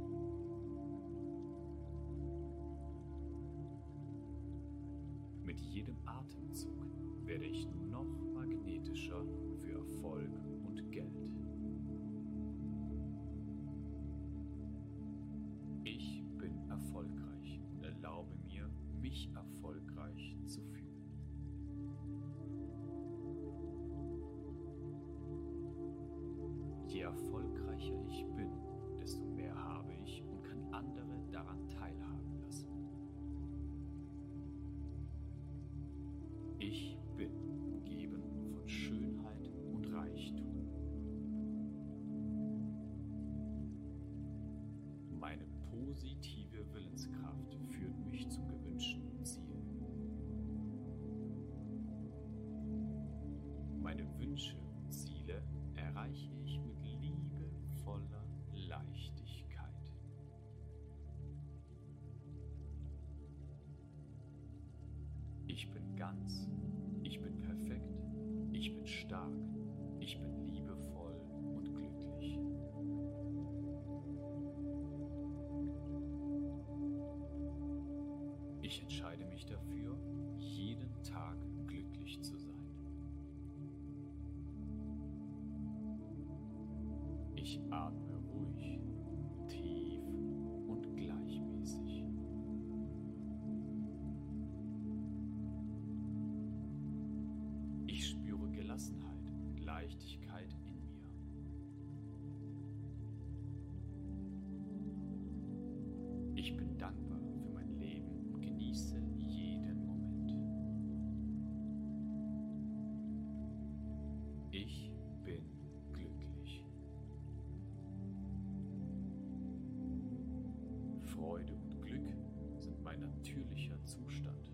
Mit jedem Atemzug werde ich noch magnetischer für Erfolg und Geld. Ich bin erfolgreich und erlaube mir, mich erfolgreich zu erfolgreicher ich bin, desto mehr habe ich und kann andere daran teilhaben lassen. Ich bin umgeben von Schönheit und Reichtum. Meine positive Willenskraft führt mich zum gewünschten Ziel. Meine Wünsche ganz, ich bin perfekt, ich bin stark, ich bin liebevoll und glücklich. Ich entscheide mich dafür, jeden Tag glücklich zu sein. Ich atme Leichtigkeit in mir. Ich bin dankbar für mein Leben und genieße jeden Moment. Ich bin glücklich. Freude und Glück sind mein natürlicher Zustand.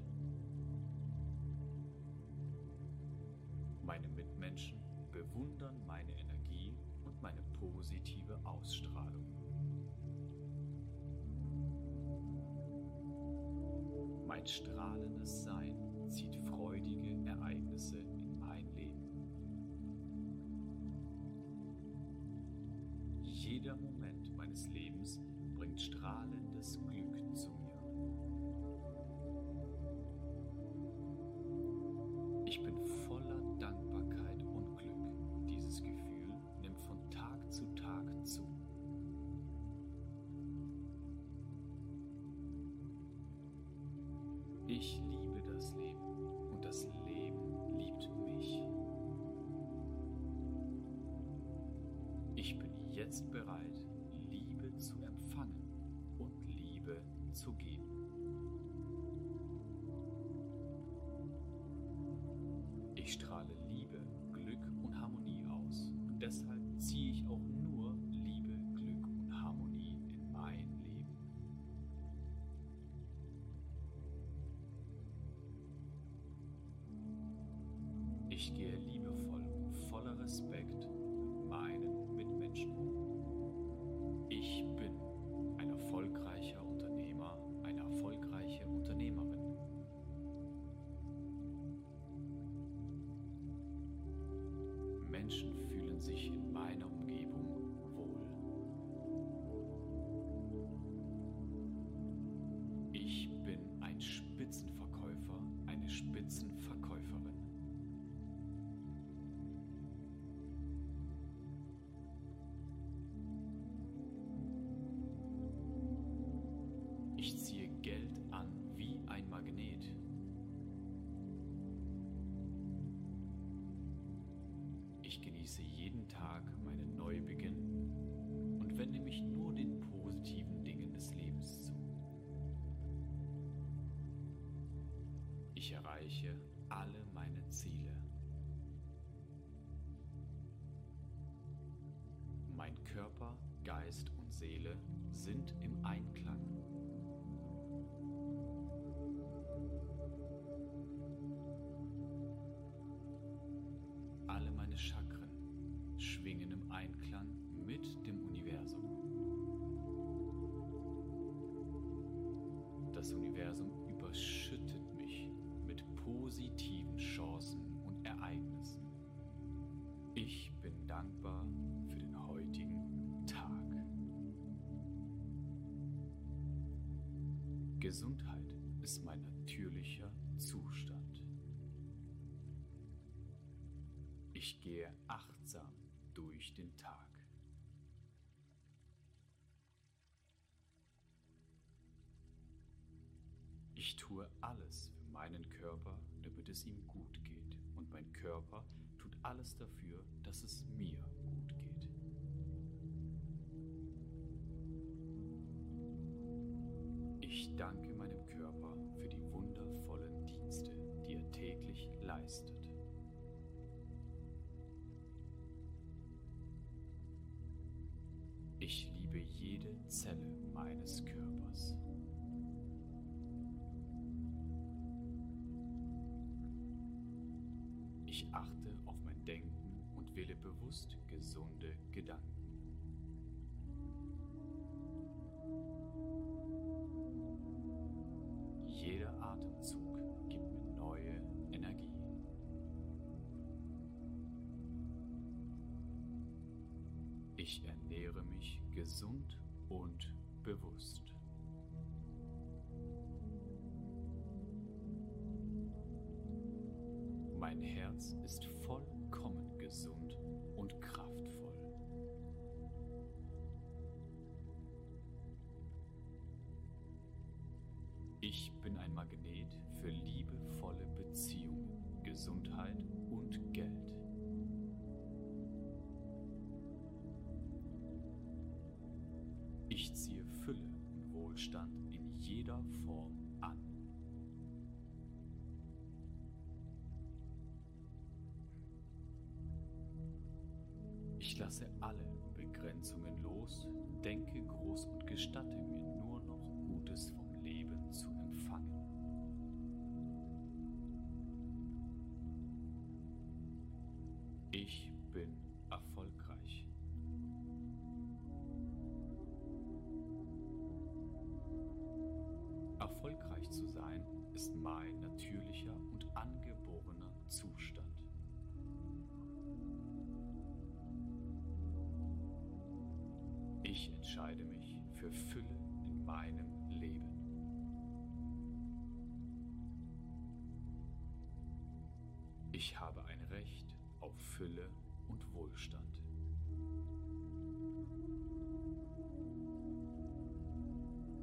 Meine Mitmenschen bewundern meine Energie und meine positive Ausstrahlung. Mein strahlendes Sein zieht freudige Ereignisse in mein Leben. Jeder Moment meines Lebens bringt strahlendes Glück jetzt bereit, Liebe zu empfangen und Liebe zu geben. Ich strahle Liebe, Glück und Harmonie aus und deshalb ziehe ich auch nur Liebe, Glück und Harmonie in mein Leben. Ich gehe genieße jeden Tag meinen Neubeginn und wende mich nur den positiven Dingen des Lebens zu. Ich erreiche alle meine Ziele. Mein Körper, Geist und Seele sind im Einklang. Das Universum überschüttet mich mit positiven Chancen und Ereignissen. Ich bin dankbar für den heutigen Tag. Gesundheit ist mein natürlicher Zustand. Ich gehe achtsam Ich tue alles für meinen Körper, damit es ihm gut geht. Und mein Körper tut alles dafür, dass es mir gut geht. Ich danke meinem Körper für die wundervollen Dienste, die er täglich leistet. Ich liebe jede Zelle meines Körpers. Ich achte auf mein Denken und wähle bewusst gesunde Gedanken. Jeder Atemzug gibt mir neue Energie. Ich ernähre mich gesund und bewusst. Herz ist vollkommen gesund und kraftvoll. Ich bin ein Magnet für liebevolle Beziehungen, Gesundheit und Geld. Ich lasse alle Begrenzungen los, denke groß und gestatte mir nur noch Gutes vom Leben zu empfangen. Ich bin erfolgreich. Erfolgreich zu sein ist mein natürlicher und angeborener Zustand. Entscheide mich für Fülle in meinem Leben. Ich habe ein Recht auf Fülle und Wohlstand.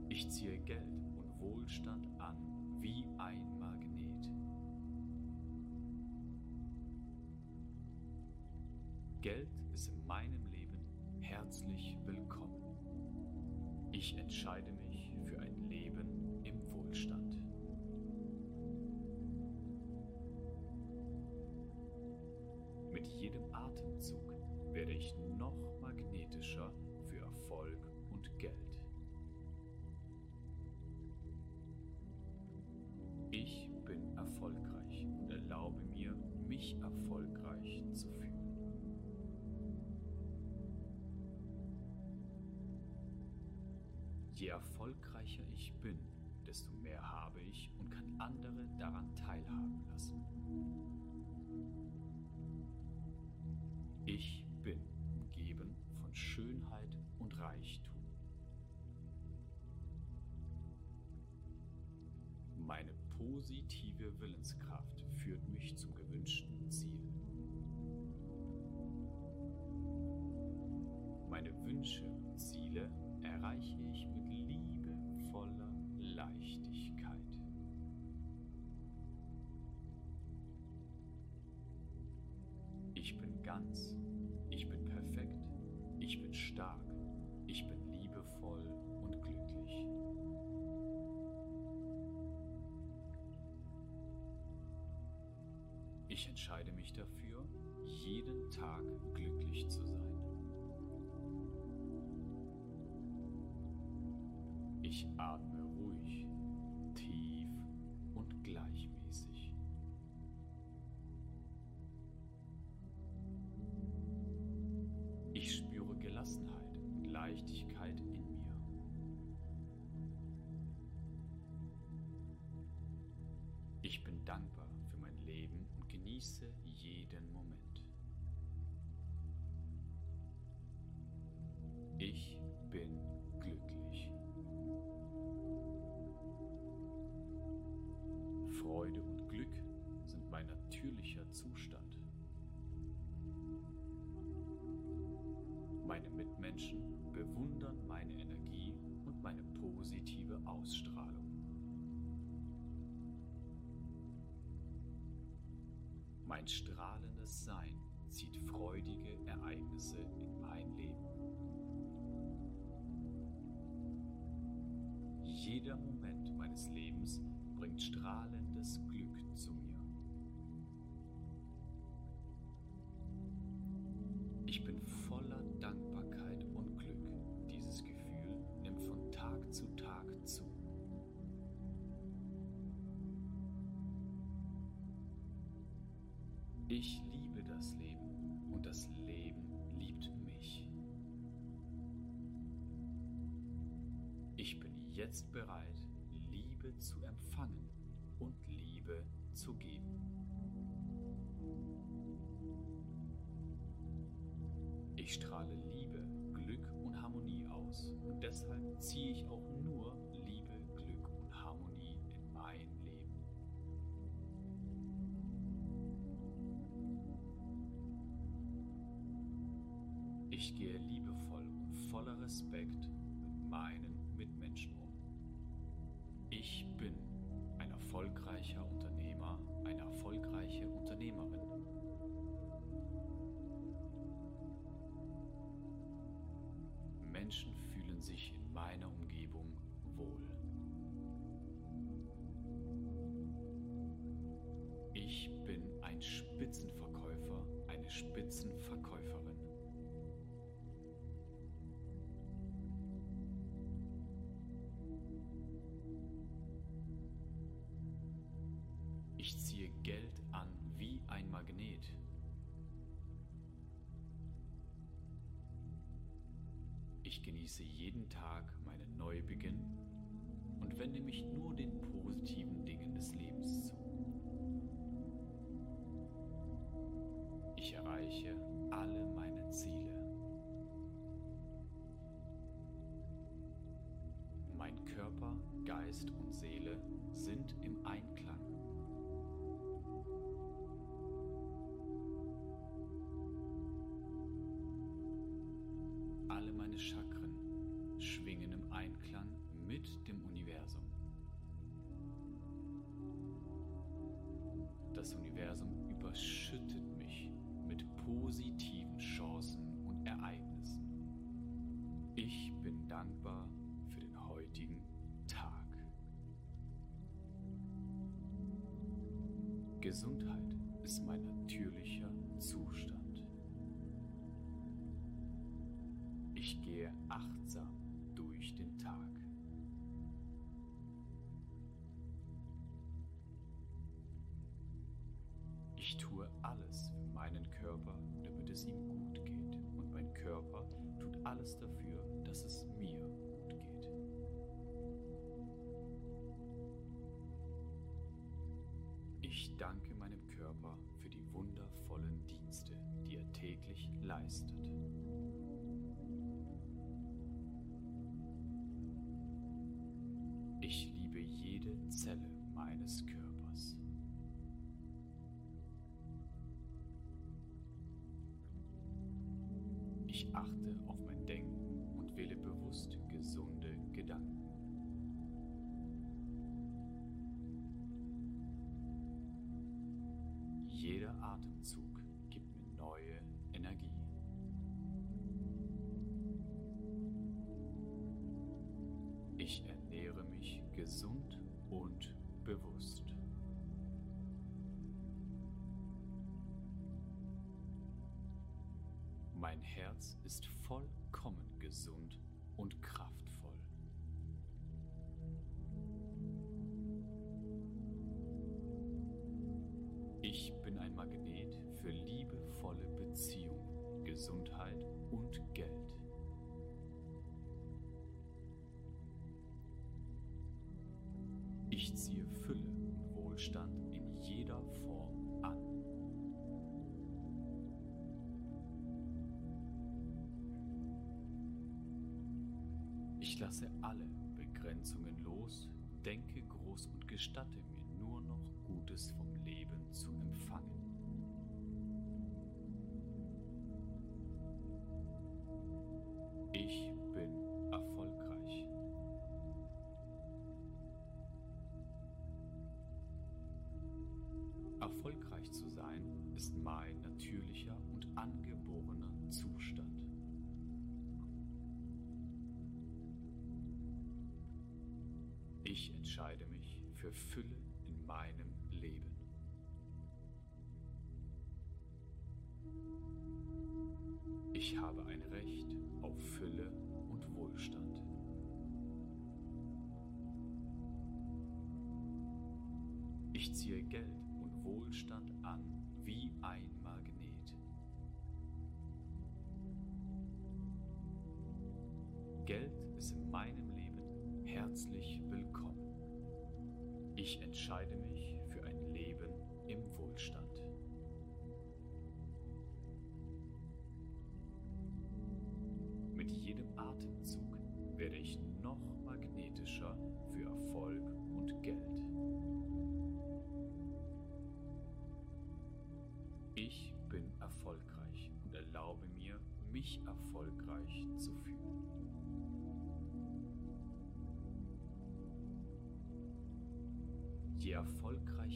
Ich ziehe Geld und Wohlstand an wie ein Magnet. Geld ist in meinem Leben herzlich. Ich entscheide mich Je erfolgreicher ich bin, desto mehr habe ich und kann andere daran teilhaben lassen. Ich bin umgeben von Schönheit und Reichtum. Meine positive Willenskraft führt mich zum gewünschten ganz, ich bin perfekt, ich bin stark, ich bin liebevoll und glücklich. Ich entscheide mich dafür, jeden Tag glücklich zu sein. Ich atme ruhig, tief und gleichmäßig. Meine Energie und meine positive Ausstrahlung. Mein strahlendes Sein zieht freudige Ereignisse in mein Leben. Jeder Moment meines Lebens bringt strahlendes Glück zu mir. Ich bin jetzt bereit, Liebe zu empfangen und Liebe zu geben. Ich strahle Liebe, Glück und Harmonie aus und deshalb ziehe ich auch nur Liebe, Glück und Harmonie in mein Leben. Ich gehe liebevoll und voller Respekt mit meinen Menschen fühlen sich in meiner Umgebung wohl. Ich bin ein Spitzenverkäufer, eine Spitzenverkäuferin. Ich ziehe Geld genieße jeden Tag meinen Neubeginn und wende mich nur den positiven Dingen des Lebens zu. Ich erreiche alle meine Ziele. Mein Körper, Geist und Seele sind im Einklang. Alle meine Chakren schwingen im Einklang mit dem Universum. Das Universum überschüttet mich mit positiven Chancen und Ereignissen. Ich bin dankbar für den heutigen Tag. Gesundheit ist mein natürlicher Zustand. Ich gehe achtsam durch den Tag. Ich tue alles für meinen Körper, damit es ihm gut geht. Und mein Körper tut alles dafür, dass es mir gut geht. Ich danke meinem Körper für die wundervollen Dienste, die er täglich leistet. Meines Körpers. Ich achte auf mein Denken und wähle bewusst gesunde Gedanken. Jeder Atemzug gibt mir neue Mein Herz ist vollkommen gesund und kraftvoll. Ich bin ein Magnet für liebevolle Beziehungen, Gesundheit und Geld. Ich ziehe lasse alle Begrenzungen los, denke groß und gestatte mir nur noch Gutes vom Leben zu empfangen. Ich entscheide mich für Fülle in meinem Leben. Ich habe ein Recht auf Fülle und Wohlstand. Ich ziehe Geld und Wohlstand an wie ein Magnet. Geld ist in meinem Leben herzlich. Ich entscheide mich für ein Leben im Wohlstand. Mit jedem Atemzug werde ich noch magnetischer für Erfolg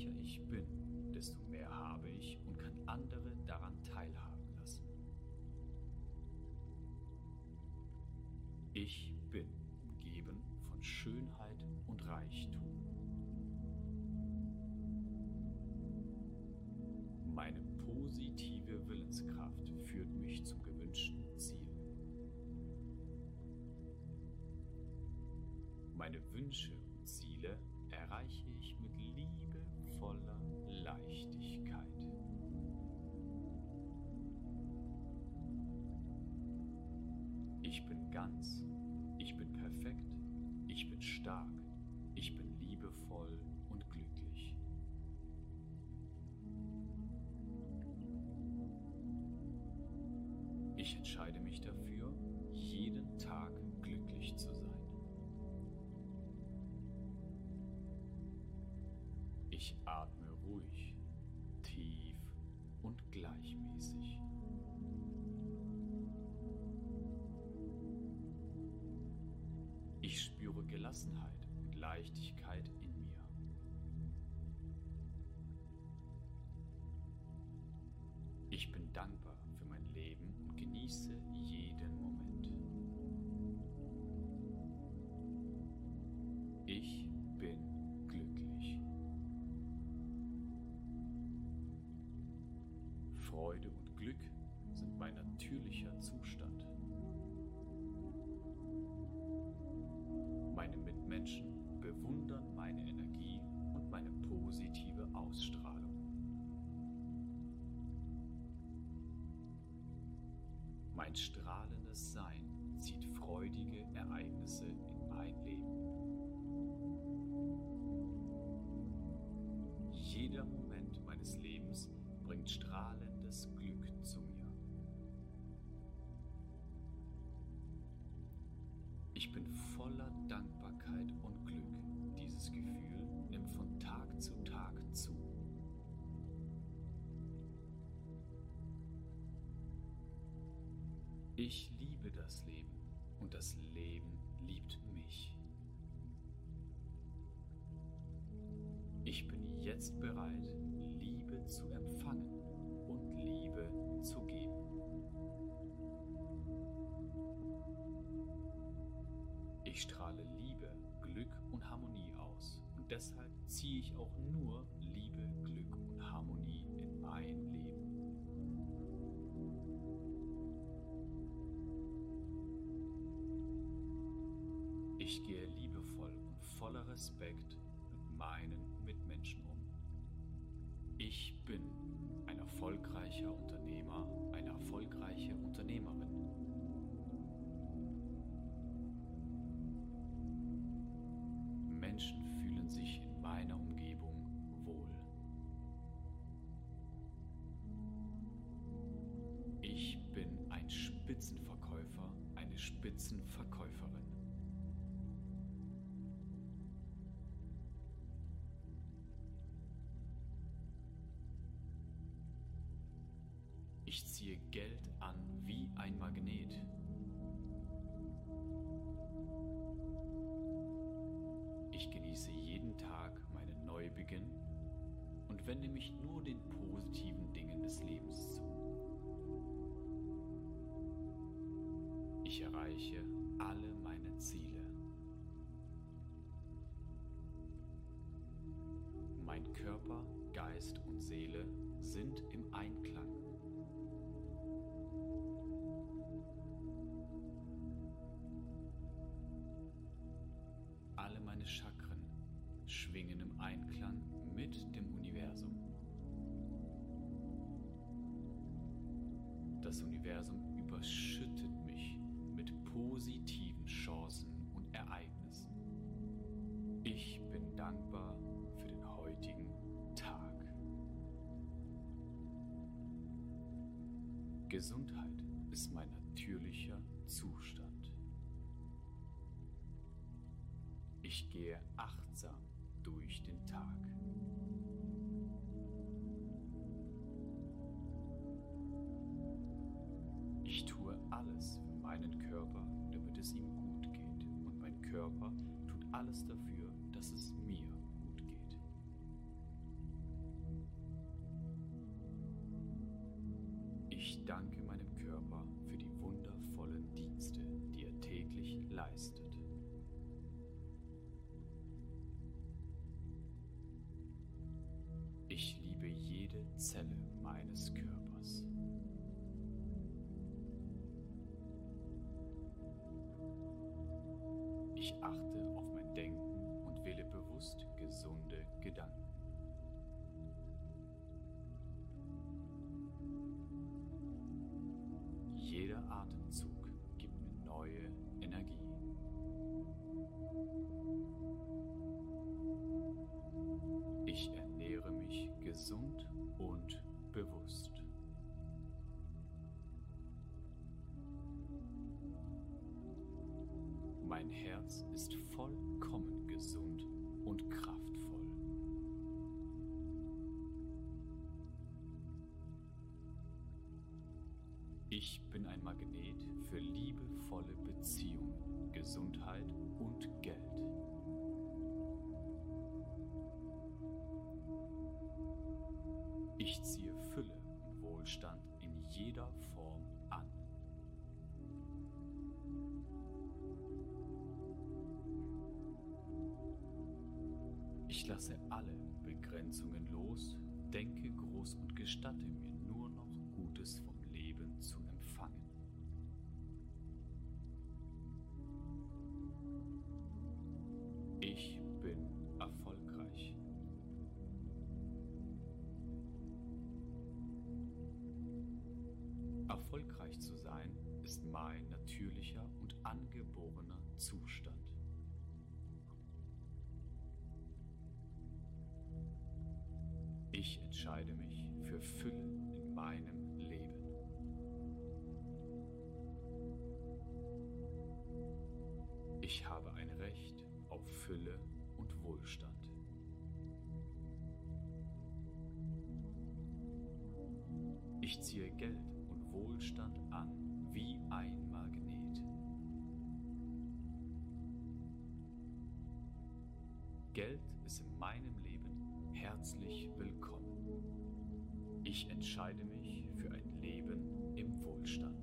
erfolgreicher ich bin, desto mehr habe ich und kann andere daran teilhaben lassen. Ich bin umgeben von Schönheit entscheide mich dafür, jeden Tag glücklich zu sein. Ich atme ruhig, tief und gleichmäßig. Ich spüre Gelassenheit und Leichtigkeit Mein strahlendes Sein zieht freudige Ereignisse in mein Leben. Jeder Moment meines Lebens bringt strahlendes Glück zu mir. Ich bin voller Dankbarkeit und Glück. Dieses Gefühl nimmt von Tag zu Tag zu. Ich liebe das Leben und das Leben liebt mich. Ich bin jetzt bereit, Liebe zu empfangen und Liebe zu geben. Ich strahle Liebe, Glück und Harmonie aus und deshalb ziehe ich auch nur Liebe, Glück und Harmonie in mein Respekt mit meinen Mitmenschen um. Ich bin ein erfolgreicher Unternehmer, eine erfolgreiche Unternehmerin. Menschen fühlen sich in meiner Umgebung Ich ziehe Geld an wie ein Magnet. Ich genieße jeden Tag meinen Neubeginn und wende mich nur den positiven Dingen des Lebens zu. Ich erreiche alle meine Ziele. Mein Körper, Geist und Seele sind im Einklang. Universum überschüttet mich mit positiven Chancen und Ereignissen. Ich bin dankbar für den heutigen Tag. Gesundheit ist mein natürlicher Zustand. Ich gehe achtsam durch den Tag. Körper tut alles dafür, dass es Atemzug gibt mir neue Energie. Ich ernähre mich gesund und bewusst. Mein Herz ist vollkommen gesund und kraftvoll. Ich bin ein Magnet für liebevolle Beziehungen, Gesundheit und Geld. Ich ziehe Fülle und Wohlstand in jeder Form an. Ich lasse alle Begrenzungen los, denke groß und gestatte Erfolgreich zu sein ist mein natürlicher und angeborener Zustand. Ich entscheide mich für Fülle in meinem Leben. Ich habe ein Recht auf Fülle und Wohlstand. Ich ziehe Geld und Wohlstand an wie ein Magnet. Geld ist in meinem Leben herzlich willkommen. Ich entscheide mich für ein Leben im Wohlstand.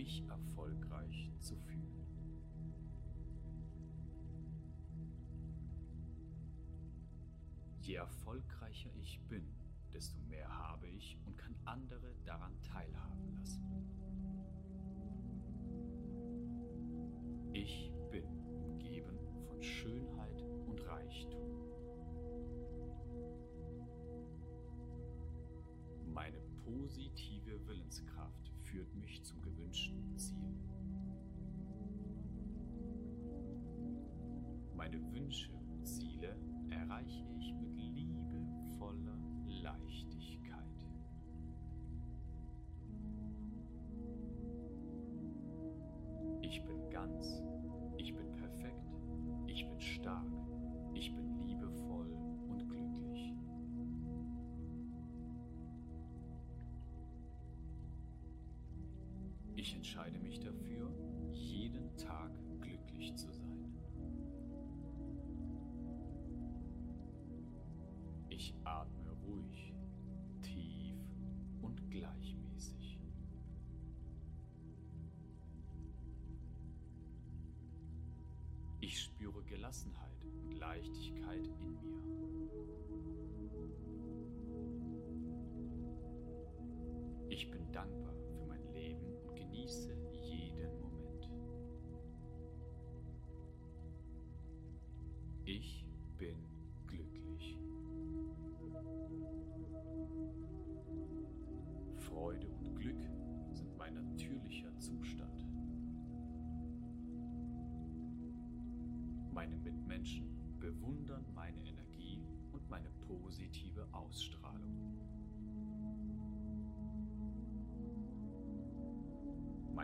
Mich erfolgreich führt mich zum gewünschten Ziel. Meine Wünsche und Ziele erreiche ich mit Ich entscheide mich dafür, jeden Tag glücklich zu sein. Ich atme ruhig, tief und gleichmäßig. Ich spüre Gelassenheit und Leichtigkeit in mir. Ich bin dankbar und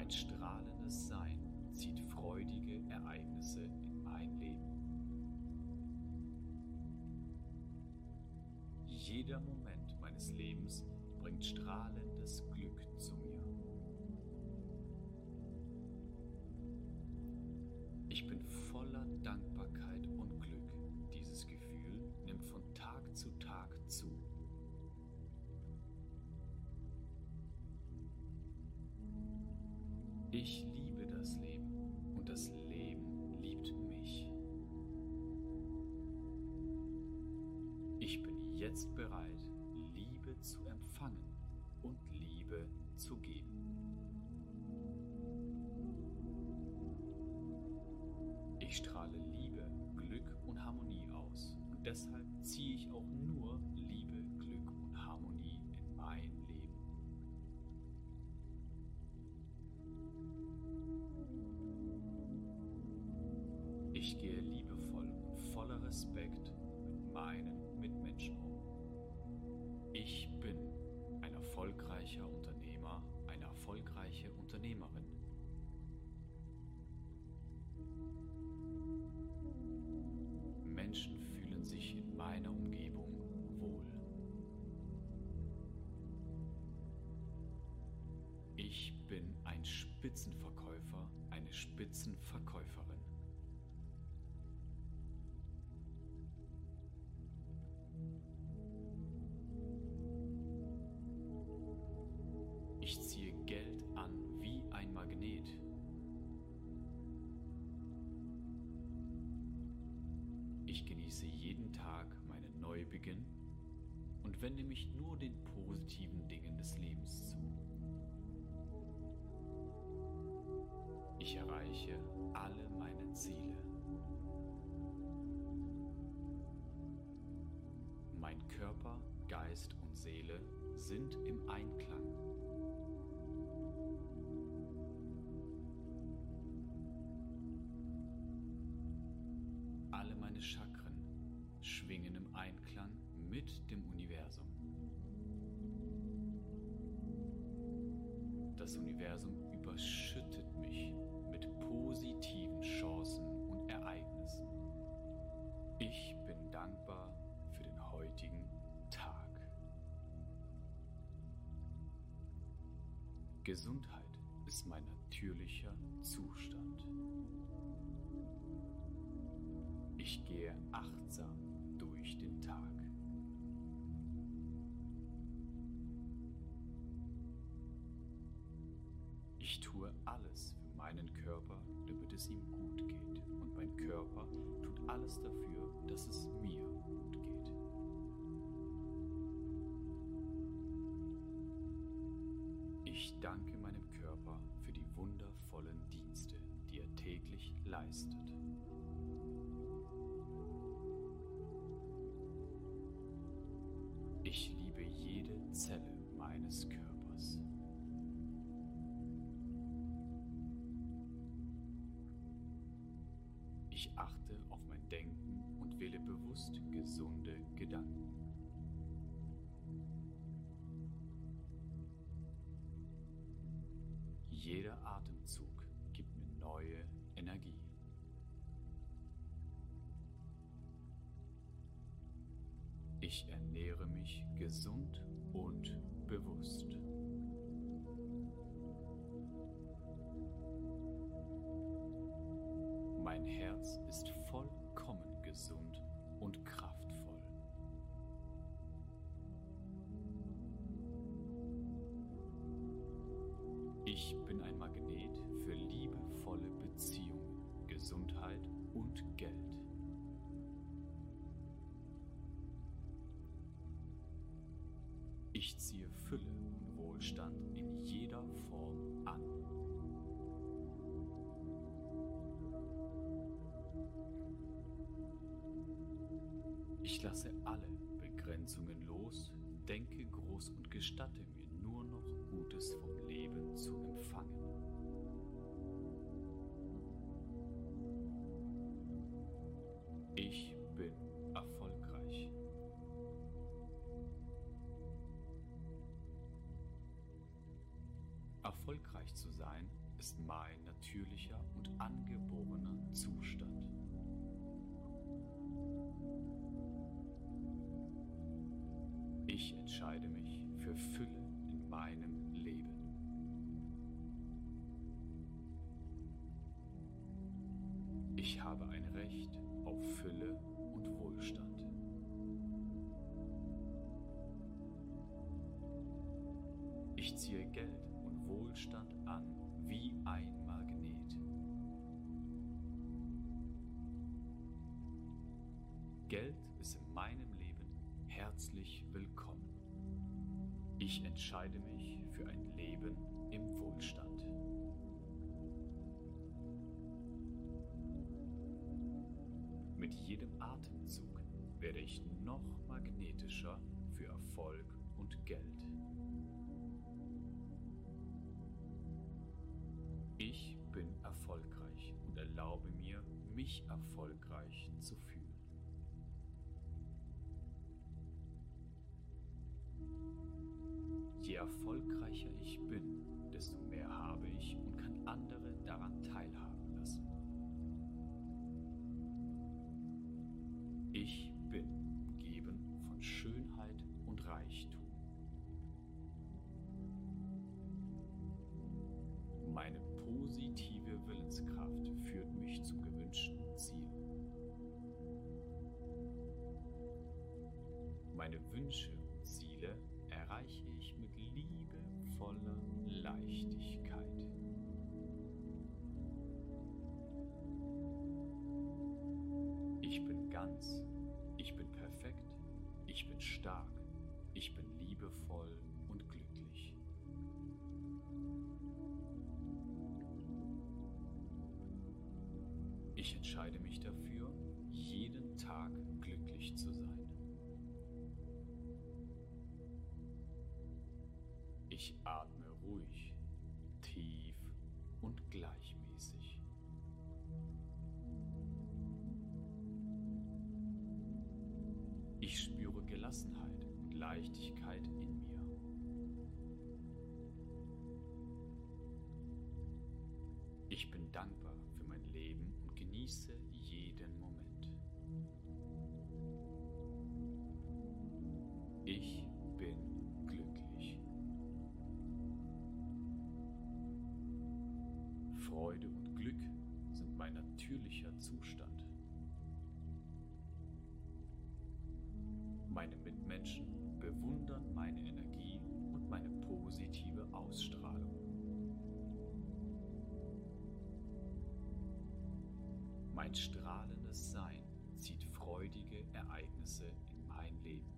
Mein strahlendes Sein zieht freudige Ereignisse in mein Leben. Jeder Moment meines Lebens bringt strahlendes Glück jetzt bereit, Liebe zu empfangen erfolgreicher Unternehmer, eine erfolgreiche Unternehmerin. Menschen fühlen sich in meiner Umgebung wohl. Ich bin ein Spitzenverkäufer, eine Spitzenverkäuferin. Genieße jeden Tag meinen Neubeginn und wende mich nur den positiven Dingen des Lebens zu. Ich erreiche alle meine Ziele. Mein Körper, Geist und Seele sind im Einklang. Schwingen im Einklang mit dem Universum. Das Universum überschüttet mich mit positiven Chancen und Ereignissen. Ich bin dankbar für den heutigen Tag. Gesundheit ist mein natürlicher Zustand. Ich gehe achtsam durch den Tag. Ich tue alles für meinen Körper, damit es ihm gut geht. Und mein Körper tut alles dafür, dass es mir gut geht. Ich danke meinem Körper für die wundervollen Dienste, die er täglich leistet. Zelle meines Körpers. Mich gesund und bewusst. Mein Herz ist vollkommen gesund Ich ziehe Fülle und Wohlstand in jeder Form an. Ich lasse alle Begrenzungen los, denke groß und gestatte mir nur noch Gutes vom Leben zu sein ist mein natürlicher und angeborener Zustand. Ich entscheide mich für Fülle in meinem Leben. Ich habe ein Recht auf Fülle und Wohlstand. Ich ziehe Geld und Wohlstand an wie ein Magnet. Geld ist in meinem Leben herzlich willkommen. Ich entscheide mich für ein Leben im Wohlstand. Mit jedem Atemzug werde ich noch magnetischer für Erfolg und Geld. Mir, mich Meine Wünsche und Ziele erreiche ich mit liebevoller Leichtigkeit. Ich bin ganz, ich bin perfekt, ich bin stark, Ich atme mein natürlicher Zustand. Meine Mitmenschen bewundern meine Energie und meine positive Ausstrahlung. Mein strahlendes Sein zieht freudige Ereignisse in mein Leben.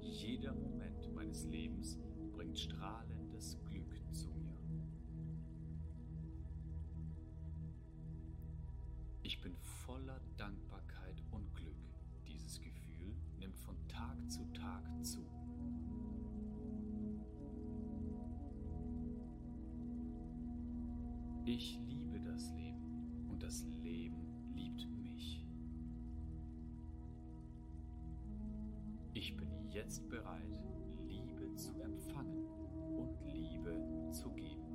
Jeder Moment meines Lebens bringt strahlendes voller Dankbarkeit und Glück. Dieses Gefühl nimmt von Tag zu Tag zu. Ich liebe das Leben und das Leben liebt mich. Ich bin jetzt bereit, Liebe zu empfangen und Liebe zu geben.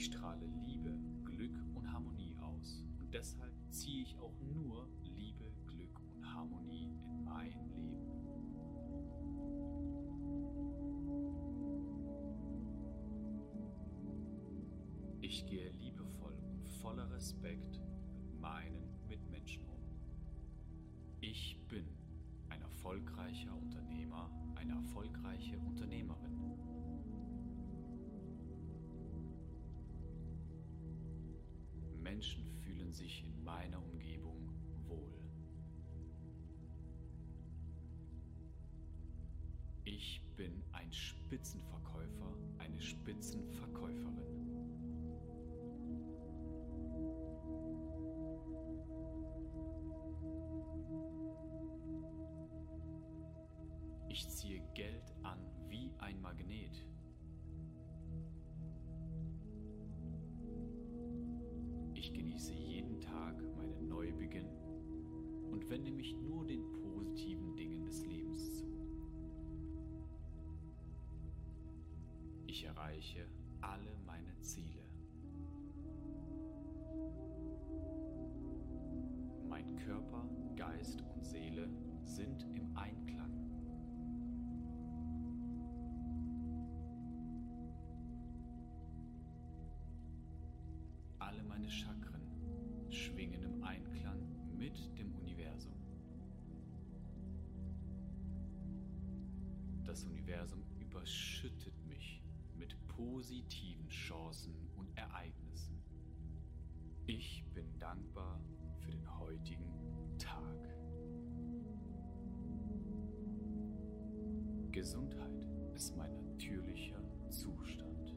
Ich strahle Liebe, Glück und Harmonie aus und deshalb ziehe ich auch nur Liebe, Glück und Harmonie in mein Leben. Ich gehe liebevoll und voller Respekt mit meinen Mitmenschen um. Ich bin ein erfolgreicher Unternehmer, eine erfolgreiche meiner Umgebung wohl. Ich bin ein Spitzenverkäufer, eine Spitzenverkäuferin. Ich ziehe Geld an wie ein Magnet. Ich genieße jeden Tag meinen Neubeginn und wende mich nur den positiven Dingen des Lebens zu. Ich erreiche alle meine Ziele. Mein Körper, Geist und Seele sind im Einklang. Alle meine Chakren schwingen im Einklang mit dem Universum. Das Universum überschüttet mich mit positiven Chancen und Ereignissen. Ich bin dankbar für den heutigen Tag. Gesundheit ist mein natürlicher Zustand.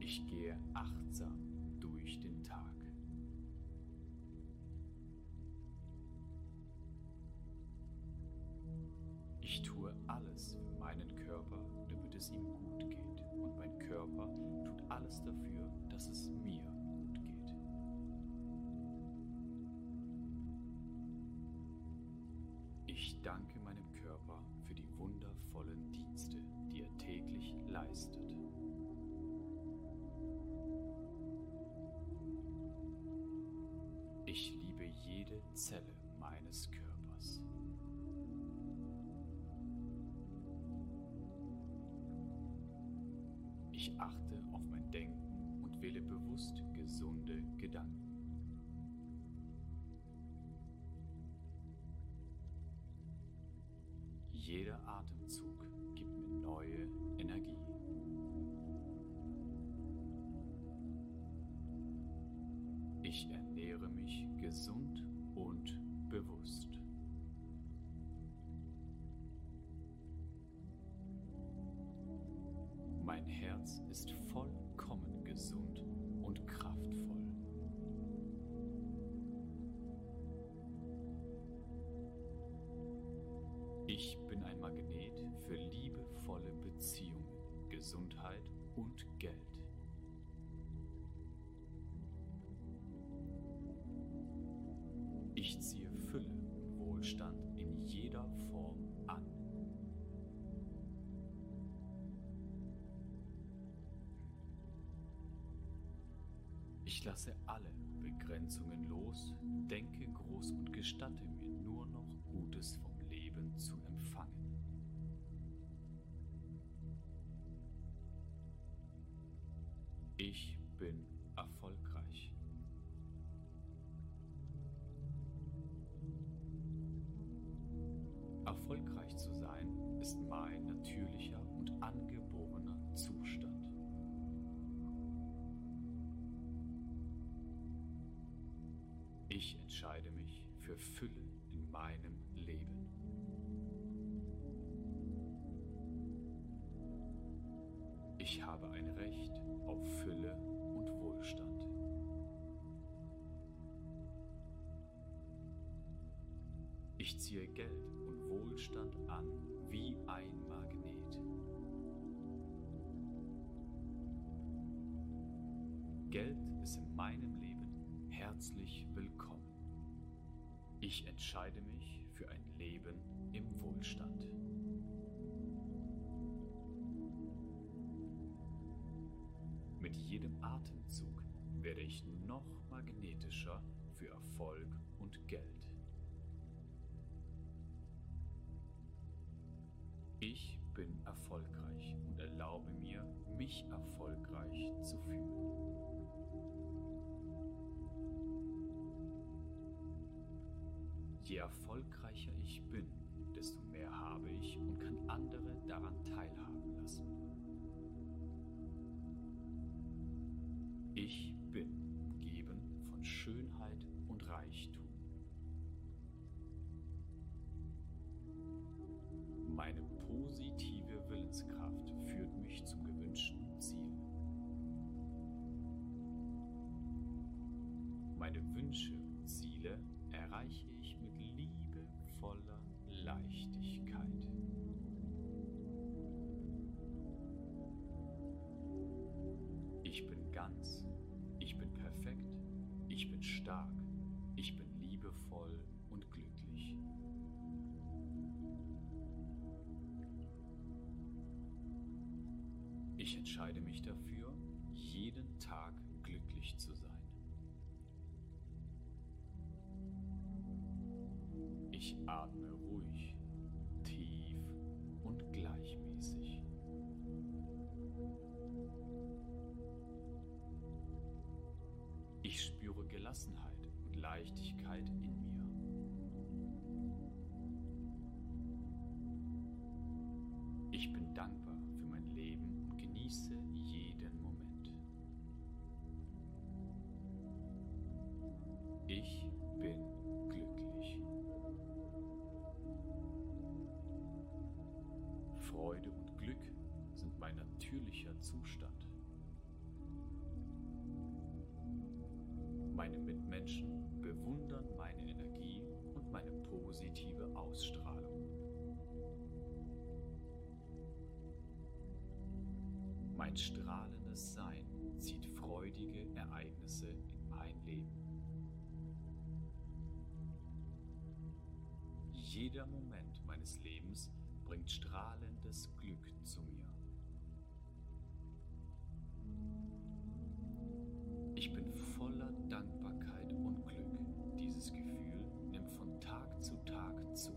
Ich gehe achtsam dass es mir gut geht. Ich danke meinem Körper für die wundervollen Dienste, die er täglich leistet. Ich liebe jede Zelle meines Körpers. Ich achte auf mein Denken wähle bewusst gesunde Gedanken. Jeder Atemzug gibt mir neue Energie. Ich ernähre mich gesund und bewusst. Mein Herz ist vollkommen gesund und kraftvoll. Ich bin ein Magnet für liebevolle Beziehungen, Gesundheit und Geld. Ich lasse alle Begrenzungen los, denke groß und gestatte mir nur noch Gutes vom Leben zu empfangen. Ich bin erfolgreich. Erfolgreich zu sein ist mein natürlicher entscheide mich für Fülle in meinem Leben. Ich habe ein Recht auf Fülle und Wohlstand. Ich ziehe Geld und Wohlstand an wie ein Magnet. Geld ist in meinem Leben herzlich willkommen. Ich entscheide mich für ein Leben im Wohlstand. Mit jedem Atemzug werde ich noch magnetischer für Erfolg und Geld. Wünsche und Ziele erreiche ich mit liebevoller Leichtigkeit. Ich bin ganz, ich bin perfekt, ich bin stark, ich bin liebevoll und glücklich. Ich entscheide mich dafür, jeden Tag Ich Freude und Glück sind mein natürlicher Zustand. Meine Mitmenschen bewundern meine Energie und meine positive Ausstrahlung. Mein strahlendes Sein zieht freudige Ereignisse in mein Leben. Jeder Moment meines Lebens bringt strahlendes Glück zu mir. Ich bin voller Dankbarkeit und Glück. Dieses Gefühl nimmt von Tag zu Tag zu.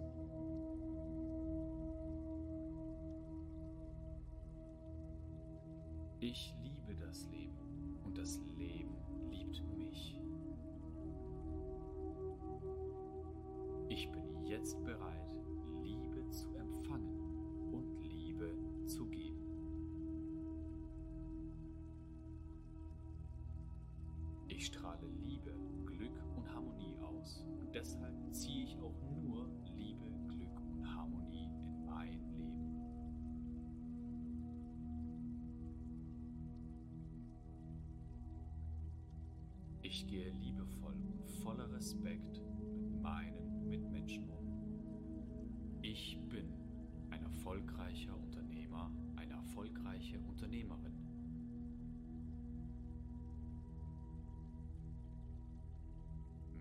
Ich liebe das Leben und das Leben liebt mich. Ich bin jetzt bereit, Liebe zu geben. Ich strahle Liebe, Glück und Harmonie aus und deshalb ziehe ich auch nur Liebe, Glück und Harmonie in mein Leben. Ich gehe liebevoll und voller Respekt Unternehmerin.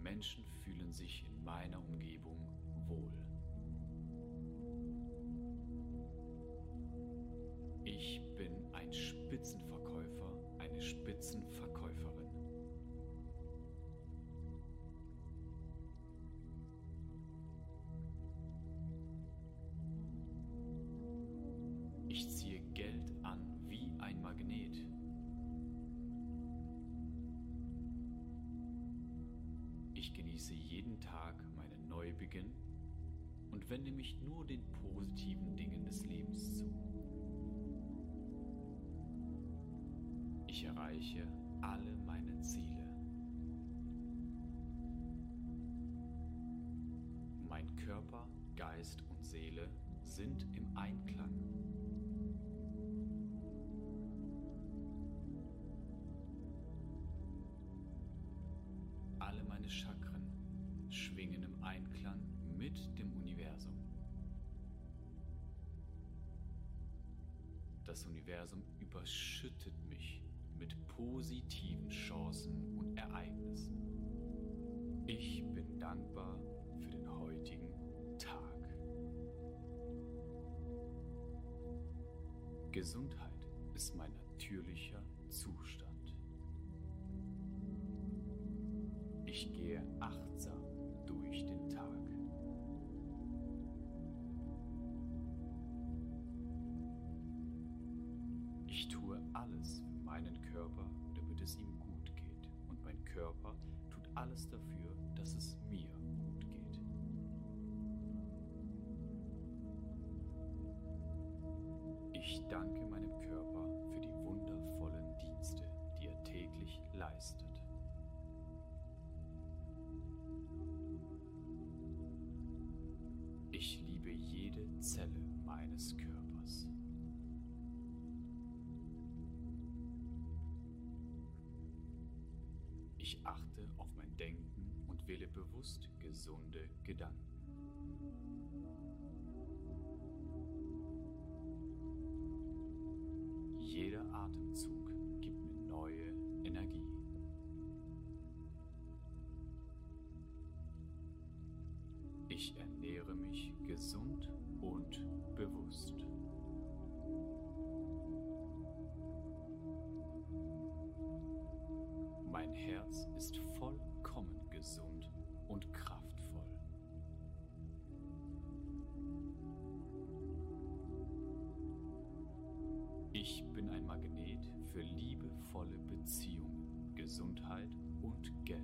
Menschen fühlen sich in meiner Umgebung wohl. Ich bin ein Spitzenverkäufer, eine Spitzenverkäuferin. Genieße jeden Tag meinen Neubeginn und wende mich nur den positiven Dingen des Lebens zu. Ich erreiche alle meine Ziele. Mein Körper, Geist und Seele sind im Einklang. Das Universum überschüttet mich mit positiven Chancen und Ereignissen. Ich bin dankbar für den heutigen Tag. Gesundheit ist mein natürlicher alles für meinen Körper, damit es ihm gut geht. Und mein Körper tut alles dafür, dass es mir gut geht. Ich danke Ich achte auf mein Denken und wähle bewusst gesunde Gedanken. Jeder Atemzug gibt mir neue Energie. Ich ernähre mich gesund und bewusst. Magnet für liebevolle Beziehungen, Gesundheit und Geld.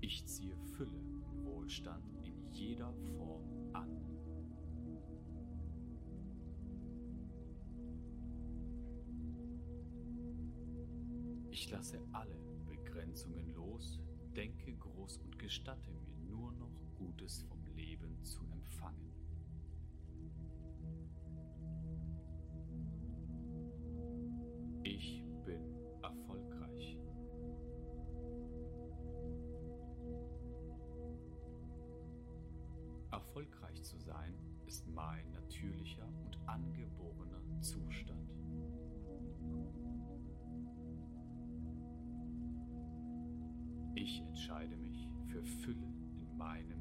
Ich ziehe Fülle und Wohlstand in jeder Form an. Ich lasse alle Begrenzungen los, denke groß und gestatte mir nur noch Gutes vom Leben zu empfangen. Zu sein ist mein natürlicher und angeborener Zustand. Ich entscheide mich für Fülle in meinem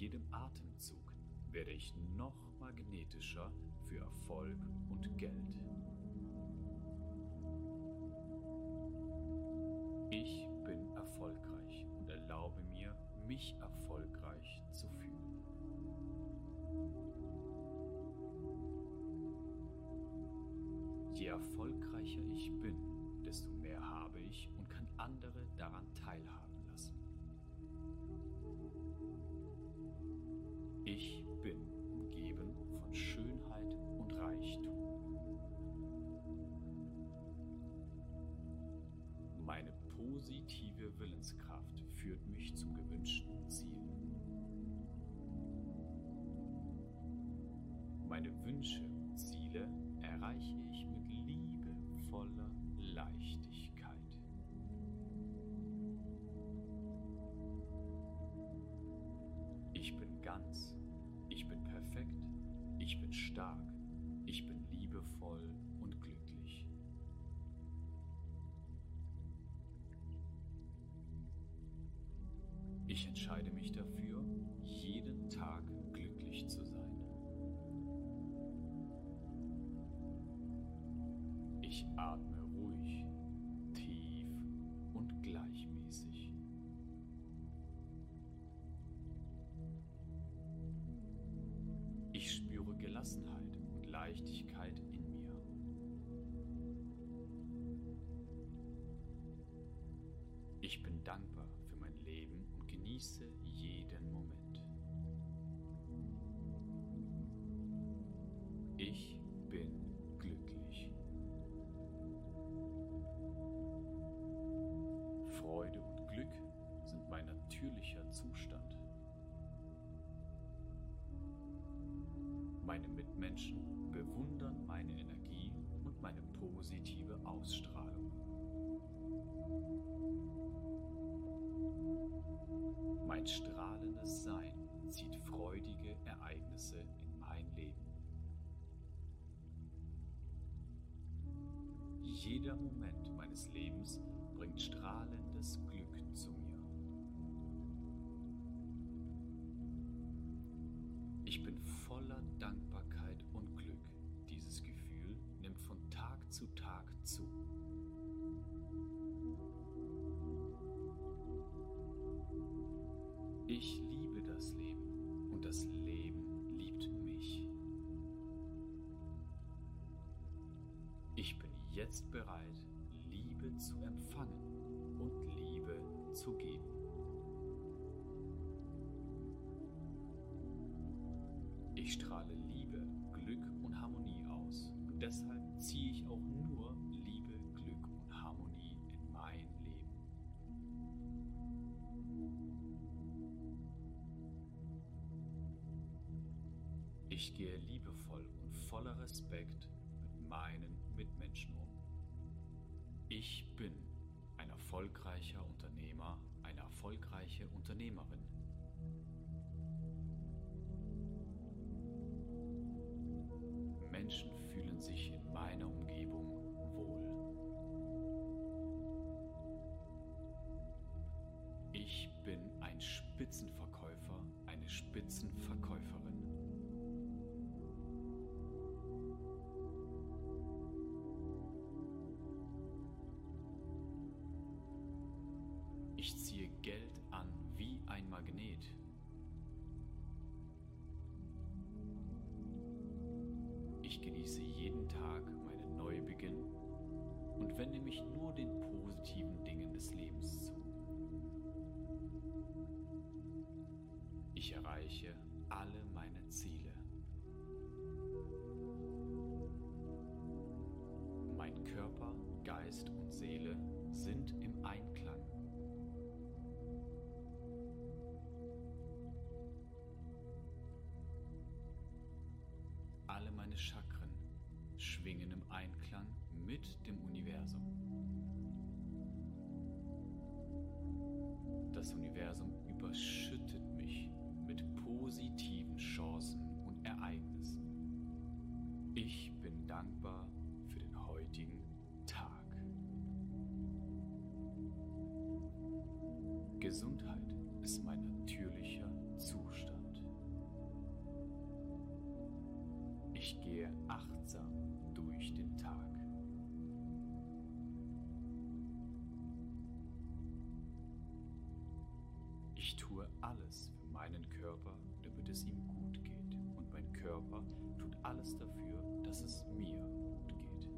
jedem Atemzug werde ich noch magnetischer für Erfolg und Geld. Ich bin erfolgreich und erlaube mir, mich erfolgreich zu fühlen. Je erfolgreicher ich bin, desto mehr habe ich und kann andere daran teilhaben Ich bin umgeben von Schönheit und Reichtum. Meine positive Willenskraft führt mich zum gewünschten Ziel. Meine Wünsche und Ziele erreiche ich mit ich Leichtigkeit in mir. Ich bin dankbar für mein Leben und genieße jeden Moment. Ich bin glücklich. Freude und Glück sind mein natürlicher Zustand. Meine Mitmenschen meine positive Ausstrahlung. Mein strahlendes Sein zieht freudige Ereignisse in mein Leben. Jeder Moment meines Lebens bringt strahlendes Glück Ich liebe das Leben und das Leben liebt mich. Ich bin jetzt bereit, Liebe zu empfangen und Liebe zu geben. Ich strahle Liebe, Glück und Harmonie aus deshalb ziehe ich auch Ich gehe liebevoll und voller Respekt mit meinen Mitmenschen um. Ich bin ein erfolgreicher Unternehmer, eine erfolgreiche Unternehmerin. Menschen fühlen sich in meiner Umgebung Ich ziehe Geld an wie ein Magnet. Ich genieße jeden Tag meinen Neubeginn und wende mich nur den positiven Dingen des Lebens zu. Ich erreiche alle meine Ziele. Mein Körper, Geist und Seele sind im Einklang. Mit dem Universum. Das Universum überschüttet mich mit positiven Chancen und Ereignissen. Ich bin dankbar für den heutigen Tag. Gesundheit ist mein natürlicher Zustand. Ich gehe achtsam Ich tue alles für meinen Körper, damit es ihm gut geht. Und mein Körper tut alles dafür, dass es mir gut geht.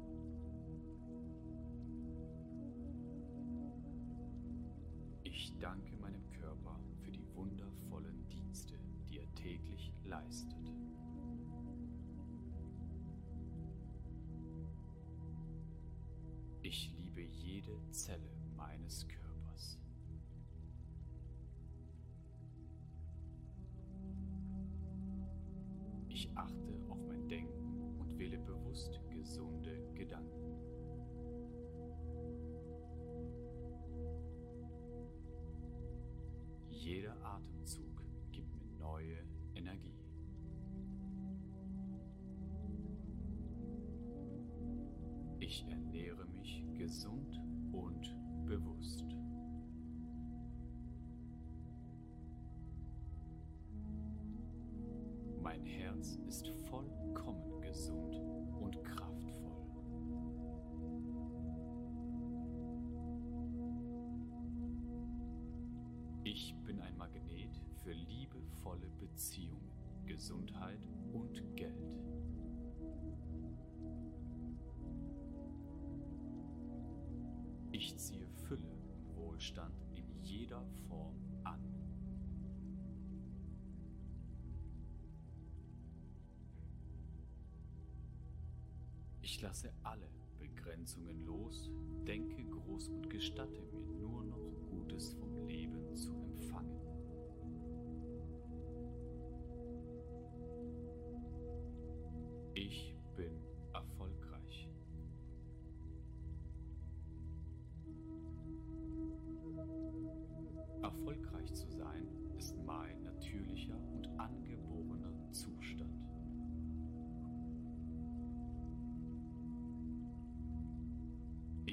Ich danke meinem Körper für die wundervollen Dienste, die er täglich leistet. Ich liebe jede Zelle meines Körpers. Mich gesund und bewusst. Mein Herz ist vollkommen gesund und kraftvoll. Ich bin ein Magnet für liebevolle Beziehungen, Gesundheit und Geld. Ich ziehe Fülle und Wohlstand in jeder Form an. Ich lasse alle Begrenzungen los, denke groß und gestatte mir nur noch Gutes vom Leben zu empfangen.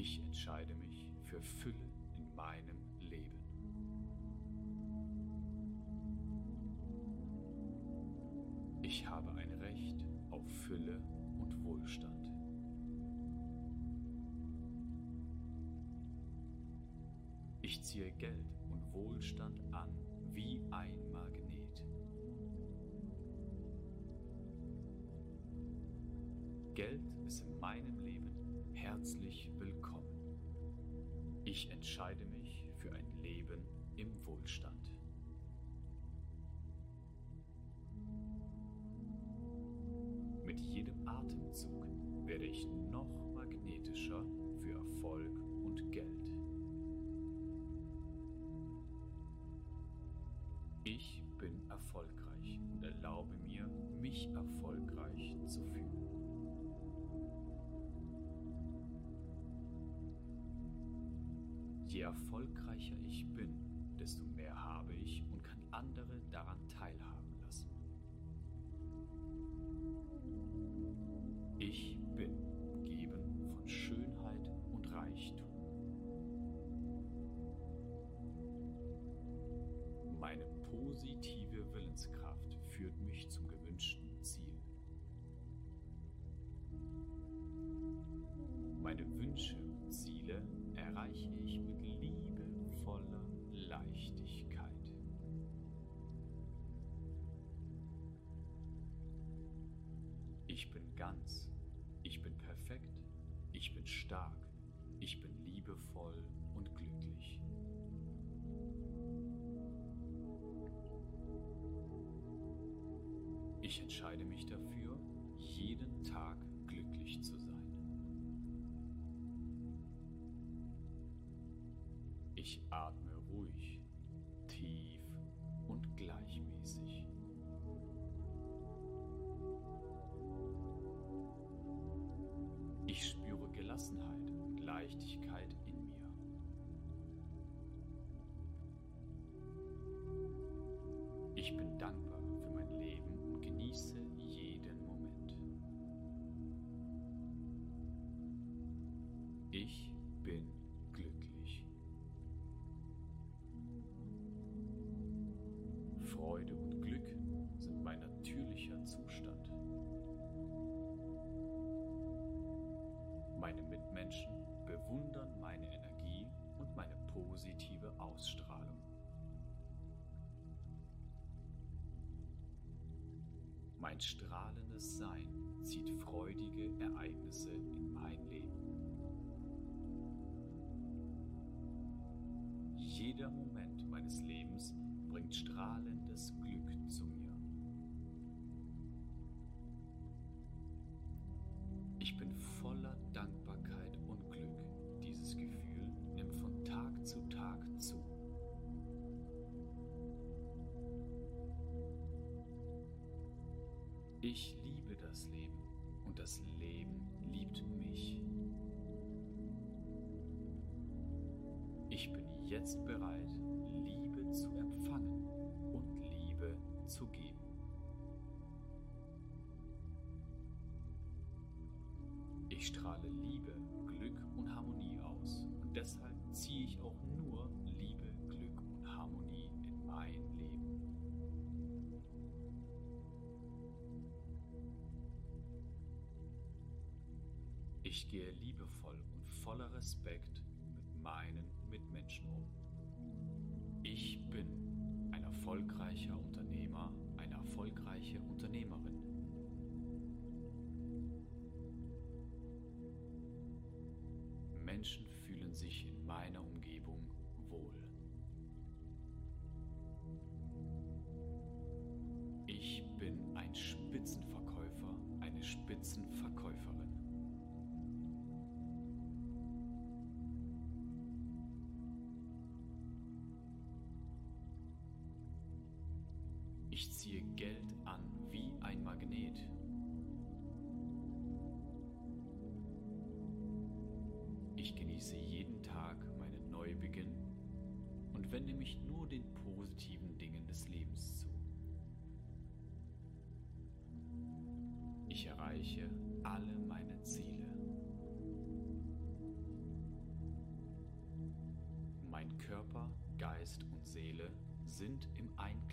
Ich entscheide mich für Fülle in meinem Leben. Ich habe ein Recht auf Fülle und Wohlstand. Ich ziehe Geld und Wohlstand an wie ein Magnet. Geld ist in meinem Leben herzlich willkommen. Ich entscheide mich für ein Leben im Wohlstand. Je erfolgreicher ich bin, desto mehr habe ich und kann andere daran teilhaben lassen. Ich bin umgeben von Schönheit und Reichtum. Meine positive Willenskraft führt mich zum gewünschten Ich atme ruhig, tief und gleichmäßig. Ich spüre Gelassenheit und Leichtigkeit in mir. Ich bin dankbar für mein Leben und genieße jeden Moment. Ich Freude und Glück sind mein natürlicher Zustand. Meine Mitmenschen bewundern meine Energie und meine positive Ausstrahlung. Mein strahlendes Sein zieht freudige Ereignisse in mein Leben. Jeder Moment meines Lebens bringt strahlendes Glück zu mir. Ich bin voller Dankbarkeit und Glück. Dieses Gefühl nimmt von Tag zu Tag zu. Ich liebe das Leben und das Leben liebt mich. Ich bin jetzt bereit, Liebe zu empfangen zu geben. Ich strahle Liebe, Glück und Harmonie aus und deshalb ziehe ich auch nur Liebe, Glück und Harmonie in mein Leben. Ich gehe liebevoll und voller Respekt mit meinen Mitmenschen um. Ich bin ein erfolgreicher Unternehmer, Ich ziehe Geld an wie ein Magnet. Ich genieße jeden Tag meinen Neubeginn und wende mich nur den positiven Dingen des Lebens zu. Ich erreiche alle meine Ziele. Mein Körper, Geist und Seele sind im Einklang.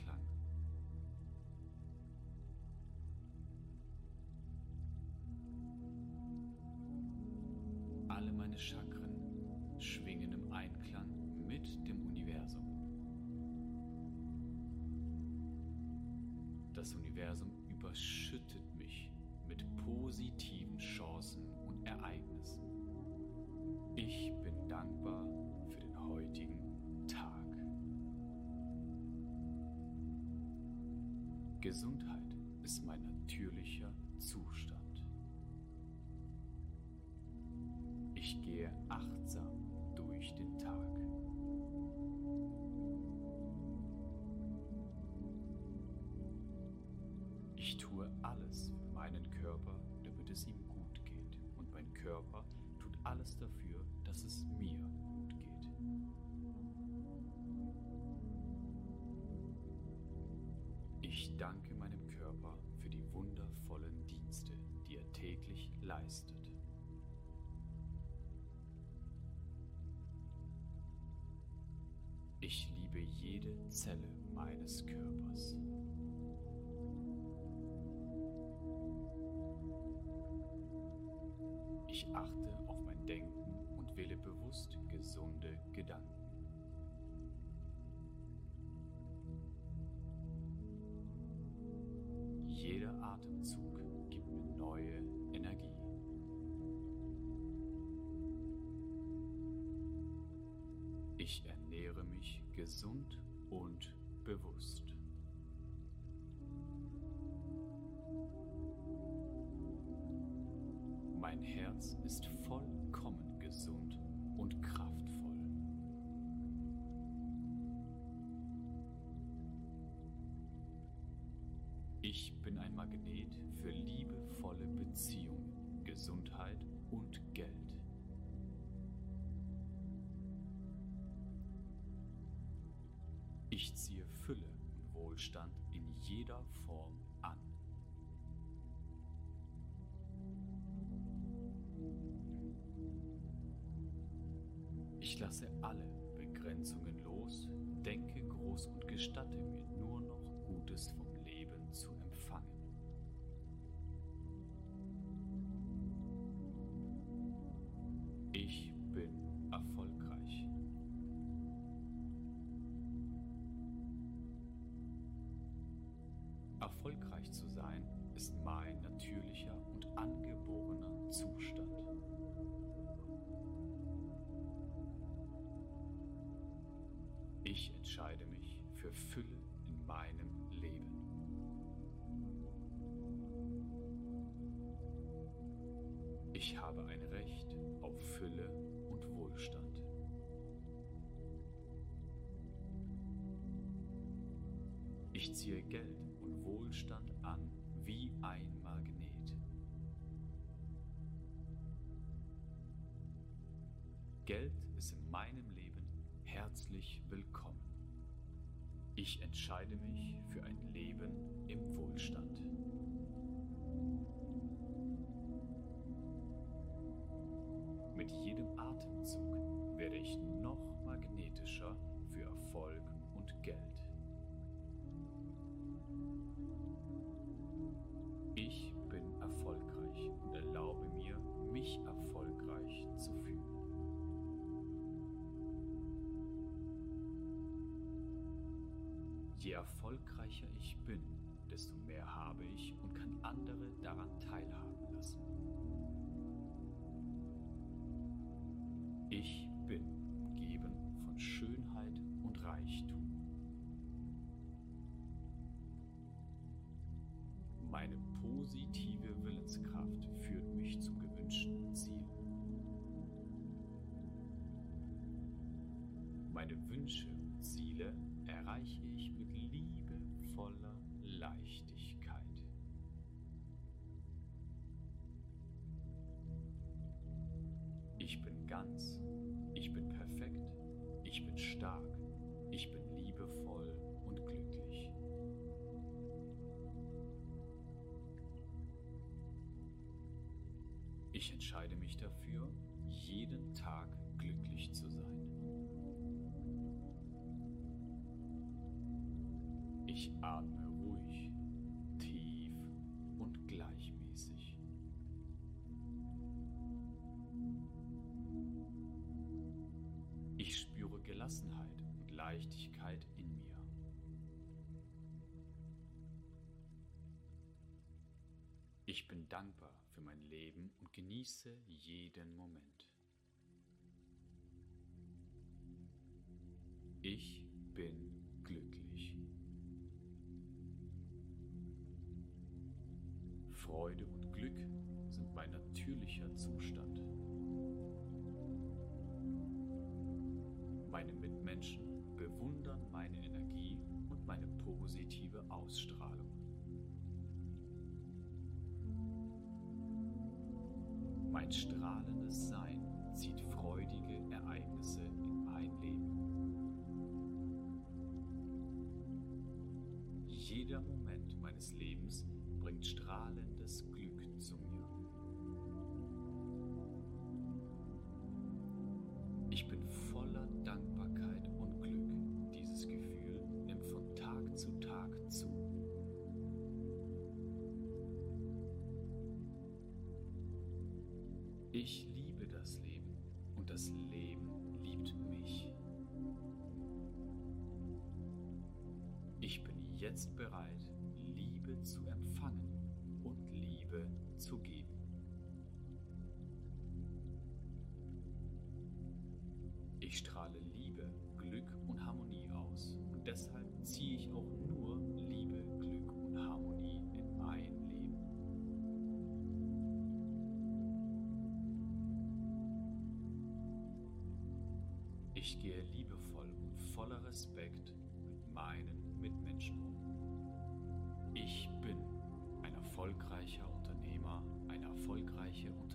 Das Universum überschüttet mich mit positiven Chancen und Ereignissen. Ich bin dankbar für den heutigen Tag. Gesundheit ist mein natürlicher Zustand. Ich gehe achtsam durch den Tag. Alles für meinen Körper, damit es ihm gut geht. Und mein Körper tut alles dafür, dass es mir gut geht. Ich danke meinem Körper für die wundervollen Dienste, die er täglich leistet. Ich liebe jede Zelle meines Körpers. Gesund und bewusst. Mein Herz ist vollkommen gesund und kraftvoll. Ich bin ein Magnet für liebevolle Beziehungen, Gesundheit und Geld. Ich ziehe Fülle und Wohlstand in jeder ist mein natürlicher und angeborener Zustand. Ich entscheide mich für Fülle in meinem Leben. Ich habe ein Recht auf Fülle und Wohlstand. Ich ziehe Geld und Wohlstand ein Magnet. Geld ist in meinem Leben herzlich willkommen. Ich entscheide mich für ein Leben im Wohlstand. Erfolgreicher ich bin, desto mehr habe ich und kann andere daran teilhaben lassen. Ich bin umgeben von Schönheit und Reichtum. Meine positive Willenskraft führt mich zum gewünschten Ziel. Meine Wünsche und Ziele erreiche entscheide mich dafür, jeden Tag glücklich zu sein. Ich atme ruhig, tief und gleichmäßig. Ich spüre Gelassenheit und Leichtigkeit bin dankbar für mein Leben und genieße jeden Moment. Ich bin glücklich. Freude und Glück sind mein natürlicher Zustand. Meine Mitmenschen bewundern meine Energie und meine positive Ausstrahlung. Mein strahlendes Sein zieht freudige Ereignisse in mein Leben. Jeder Moment meines Lebens bringt strahlendes Glück. Ich liebe das Leben und das Leben liebt mich. Ich bin jetzt bereit, Liebe zu empfangen und Liebe zu geben. Ich strahle Ich gehe liebevoll und voller Respekt mit meinen Mitmenschen um. Ich bin ein erfolgreicher Unternehmer, eine erfolgreiche Unternehmerin.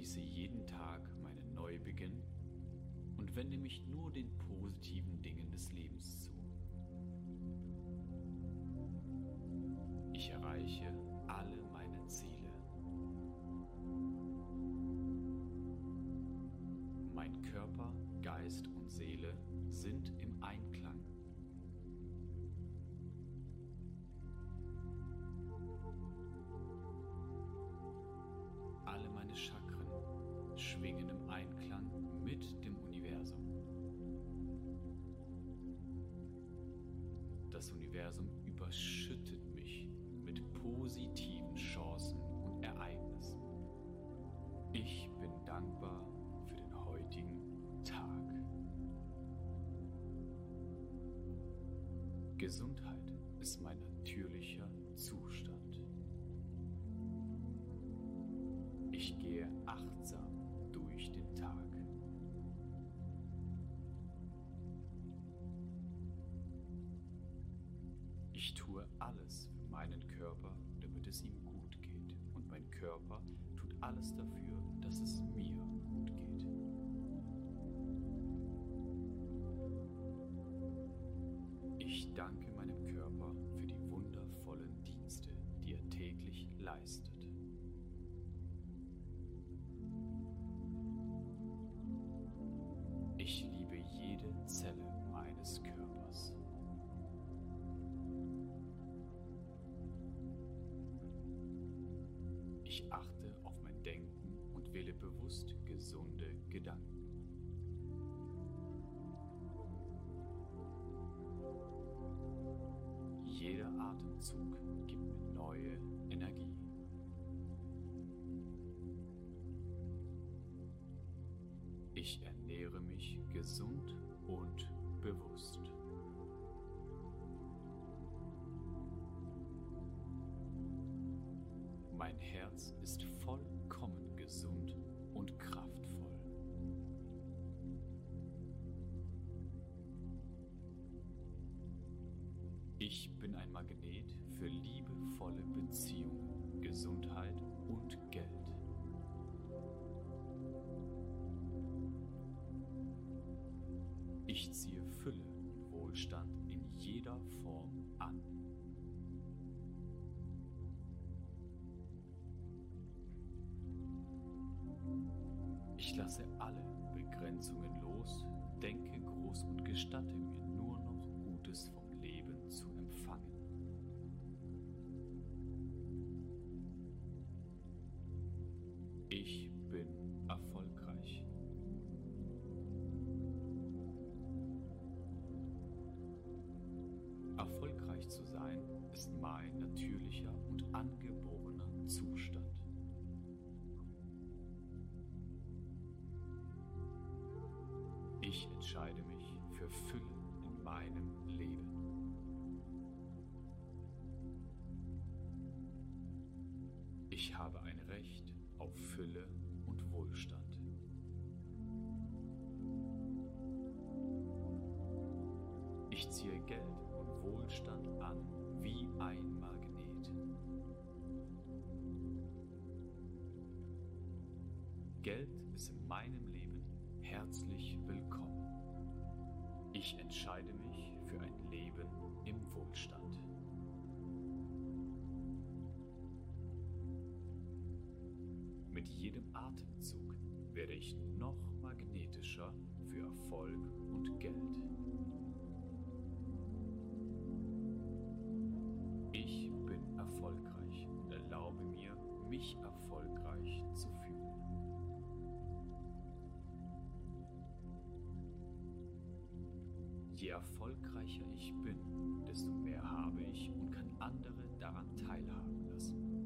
Genieße jeden Tag meinen Neubeginn und wende mich nur den positiven Dingen des Lebens zu. Ich erreiche alle meine Ziele. Mein Körper, Geist und Seele sind im Einklang. Positiven Chancen und Ereignissen. Ich bin dankbar für den heutigen Tag. Gesundheit ist mein natürlicher Zustand. Ich gehe achtsam Atemzug gibt mir neue Energie. Ich ernähre mich gesund und bewusst. Mein Herz ist vollkommen gesund und kraftvoll. Ich lasse alle Begrenzungen los, denke groß und gestatte mir nur noch Gutes vom Leben zu empfangen. Ich bin erfolgreich. Erfolgreich zu sein ist mein natürlicher und angeborener entscheide mich für Fülle in meinem Atemzug werde ich noch magnetischer für Erfolg und Geld. Ich bin erfolgreich und erlaube mir, mich erfolgreich zu fühlen. Je erfolgreicher ich bin, desto mehr habe ich und kann andere daran teilhaben lassen.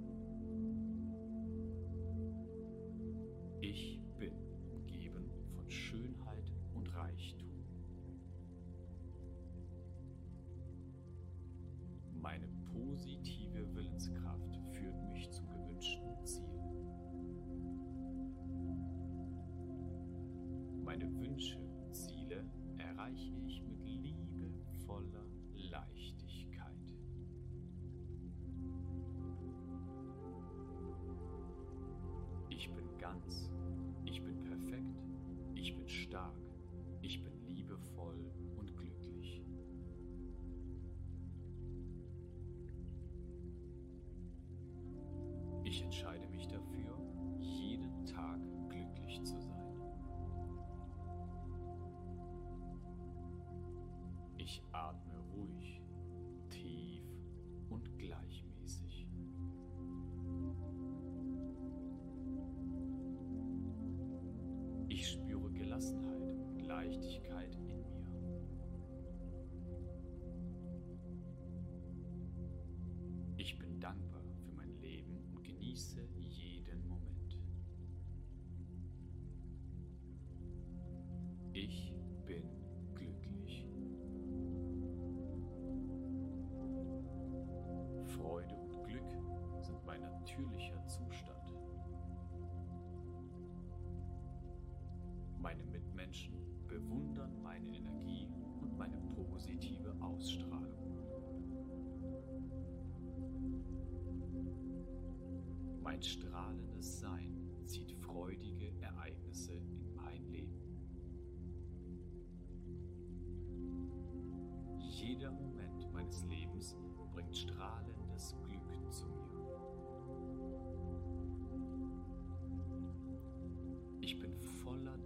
Ich Leichtigkeit in mir. Ich bin dankbar für mein Leben und genieße jeden Moment. Ich positive Ausstrahlung. Mein strahlendes Sein zieht freudige Ereignisse in mein Leben. Jeder Moment meines Lebens bringt strahlendes Glück zu mir. Ich bin voller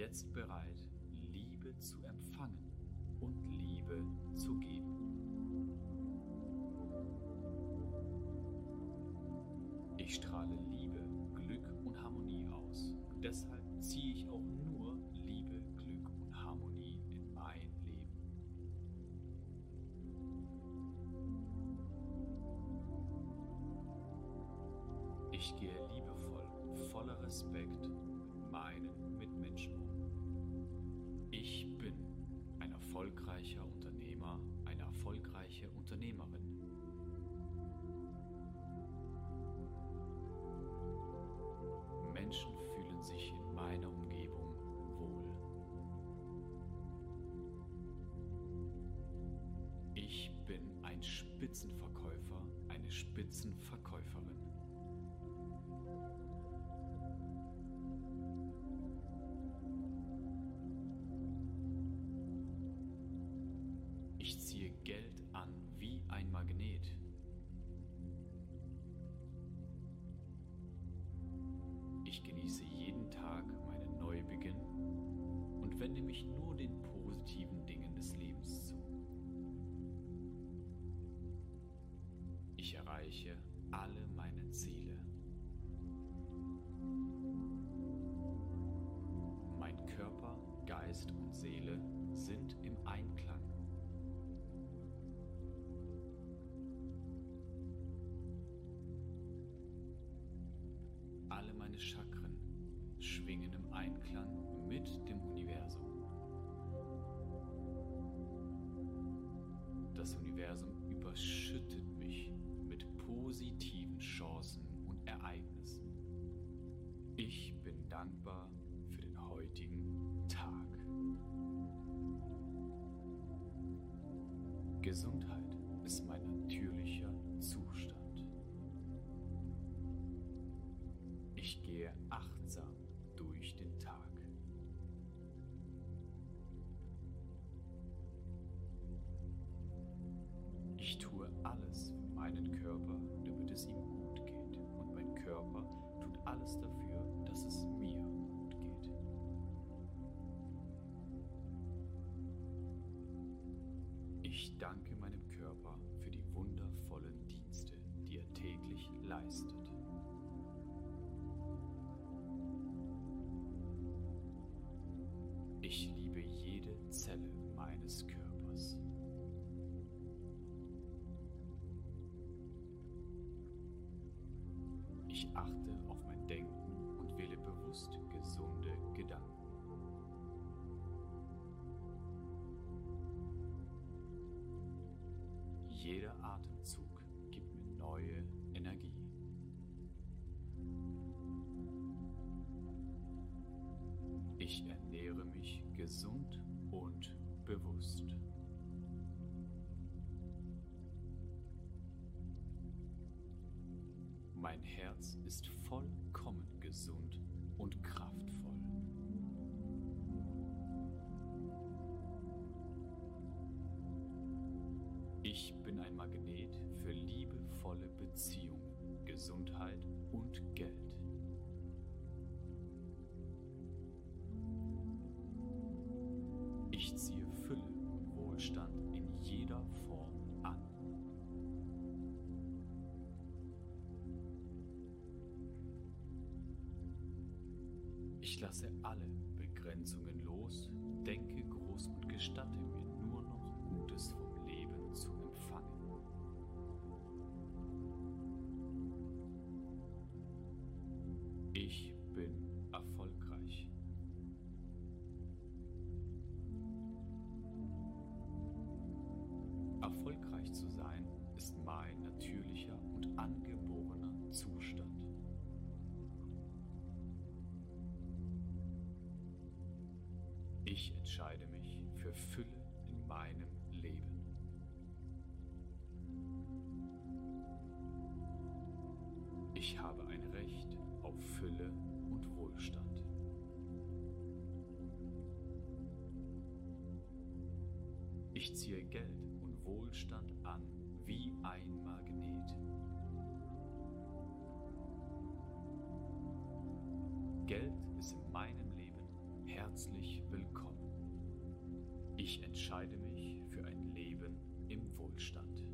jetzt bereit, Liebe zu empfangen und Liebe zu geben. Ich strahle Liebe, Glück und Harmonie aus. Deshalb ziehe ich auch nur Liebe, Glück und Harmonie in mein Leben. Ich gehe liebevoll voller Respekt fühlen sich in meiner Umgebung wohl. Ich bin ein Spitzenverkäufer, eine Spitzenverkäuferin. Ich ziehe Geld mich nur den positiven Dingen des Lebens zu. Ich erreiche alle meine Ziele. Mein Körper, Geist und Seele sind im Einklang. Alles dafür, dass es mir gut geht. Ich danke meinem Körper für die wundervollen Dienste, die er täglich leistet. Ich liebe jede Zelle meines Körpers. Ich achte Jeder Atemzug gibt mir neue Energie. Ich ernähre mich gesund und bewusst. Mein Herz ist vollkommen gesund und kraftvoll. Liebevolle Beziehungen, Gesundheit und Geld. Ich ziehe Fülle und Wohlstand in jeder Form an. Ich lasse alle Begrenzungen los, denke groß und gestatte mir nur noch Gutes vom Leben zu ist mein natürlicher und angeborener Zustand. Ich entscheide mich für Fülle in meinem Leben. Ich habe ein Recht auf Fülle und Wohlstand. Ich ziehe Geld und Wohlstand an entscheide mich für ein Leben im Wohlstand.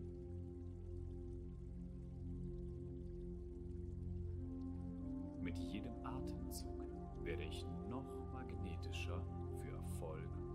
Mit jedem Atemzug werde ich noch magnetischer für Erfolg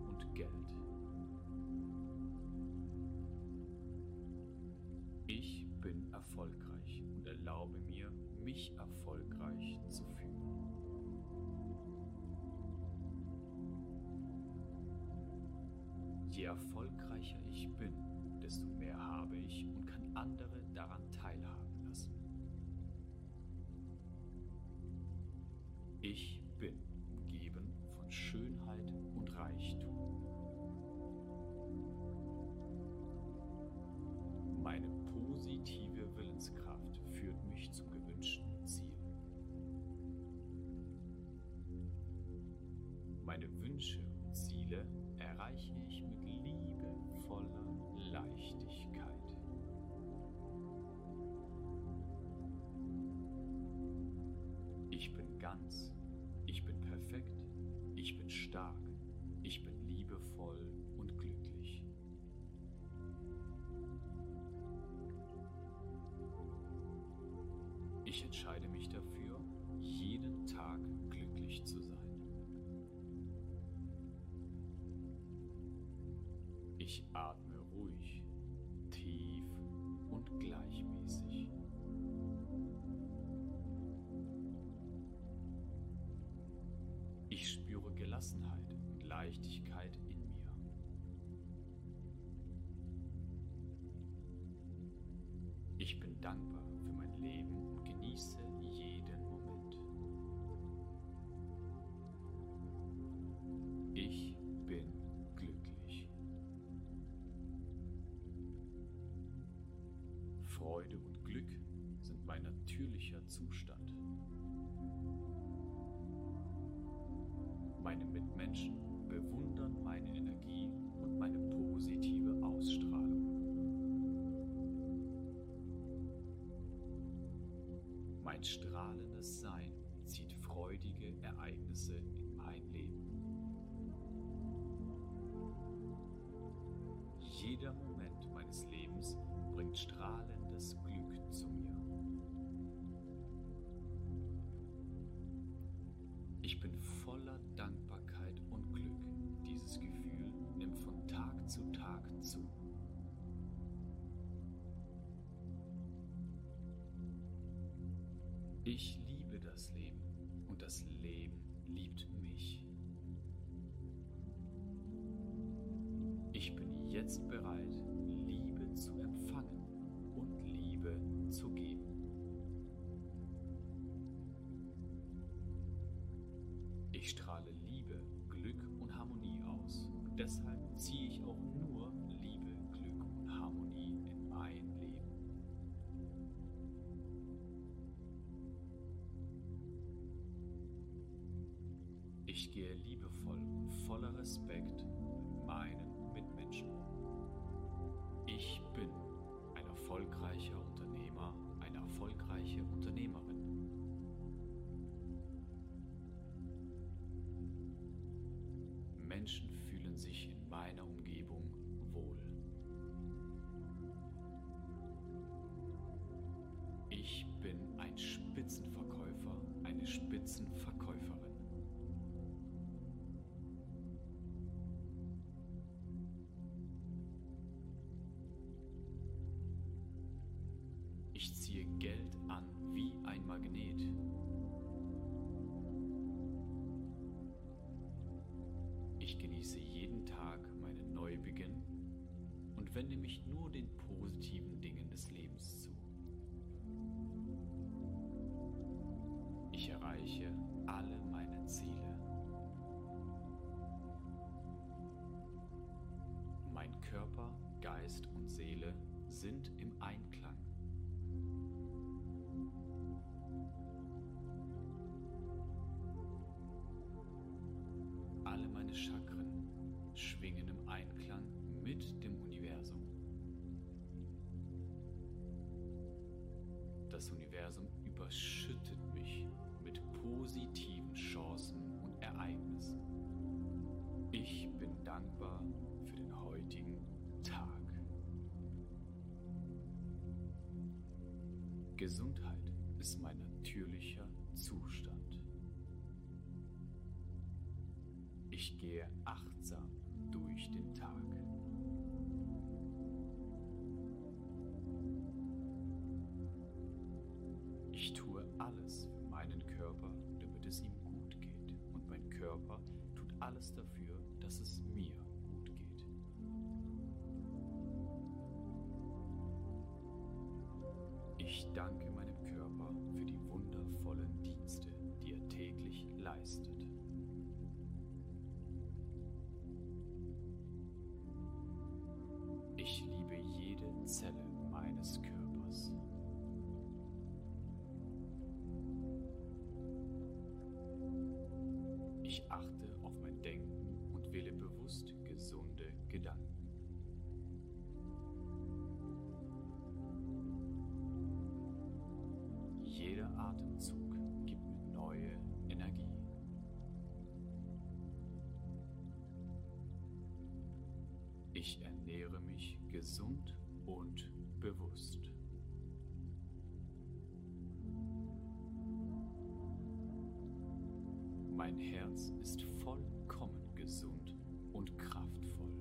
Ich atme ruhig, tief und gleichmäßig. Ich spüre Gelassenheit und Leichtigkeit in mir. Ich bin dankbar Freude und Glück sind mein natürlicher Zustand. Meine Mitmenschen bewundern meine Energie und meine positive Ausstrahlung. Mein strahlendes Sein zieht freudige Ereignisse in mein Leben. Jeder Moment meines Lebens bringt strahlendes Glück zu mir. Ich bin voller Dankbarkeit und Glück. Dieses Gefühl nimmt von Tag zu Tag zu. Ich gehe liebevoll und voller Respekt Ich ziehe Geld an wie ein Magnet. Ich genieße jeden Tag meinen Neubeginn und wende mich nur den positiven Dingen des Lebens zu. Ich erreiche alle meine Ziele. Mein Körper, Geist und Seele sind im Einklang. Dankbar für den heutigen Tag. Gesundheit ist mein natürlicher Zustand. Ich gehe achte auf mein Denken und wähle bewusst gesunde Gedanken. Jeder Atemzug gibt mir neue Energie. Ich ernähre mich gesund und bewusst. Herz ist vollkommen gesund und kraftvoll.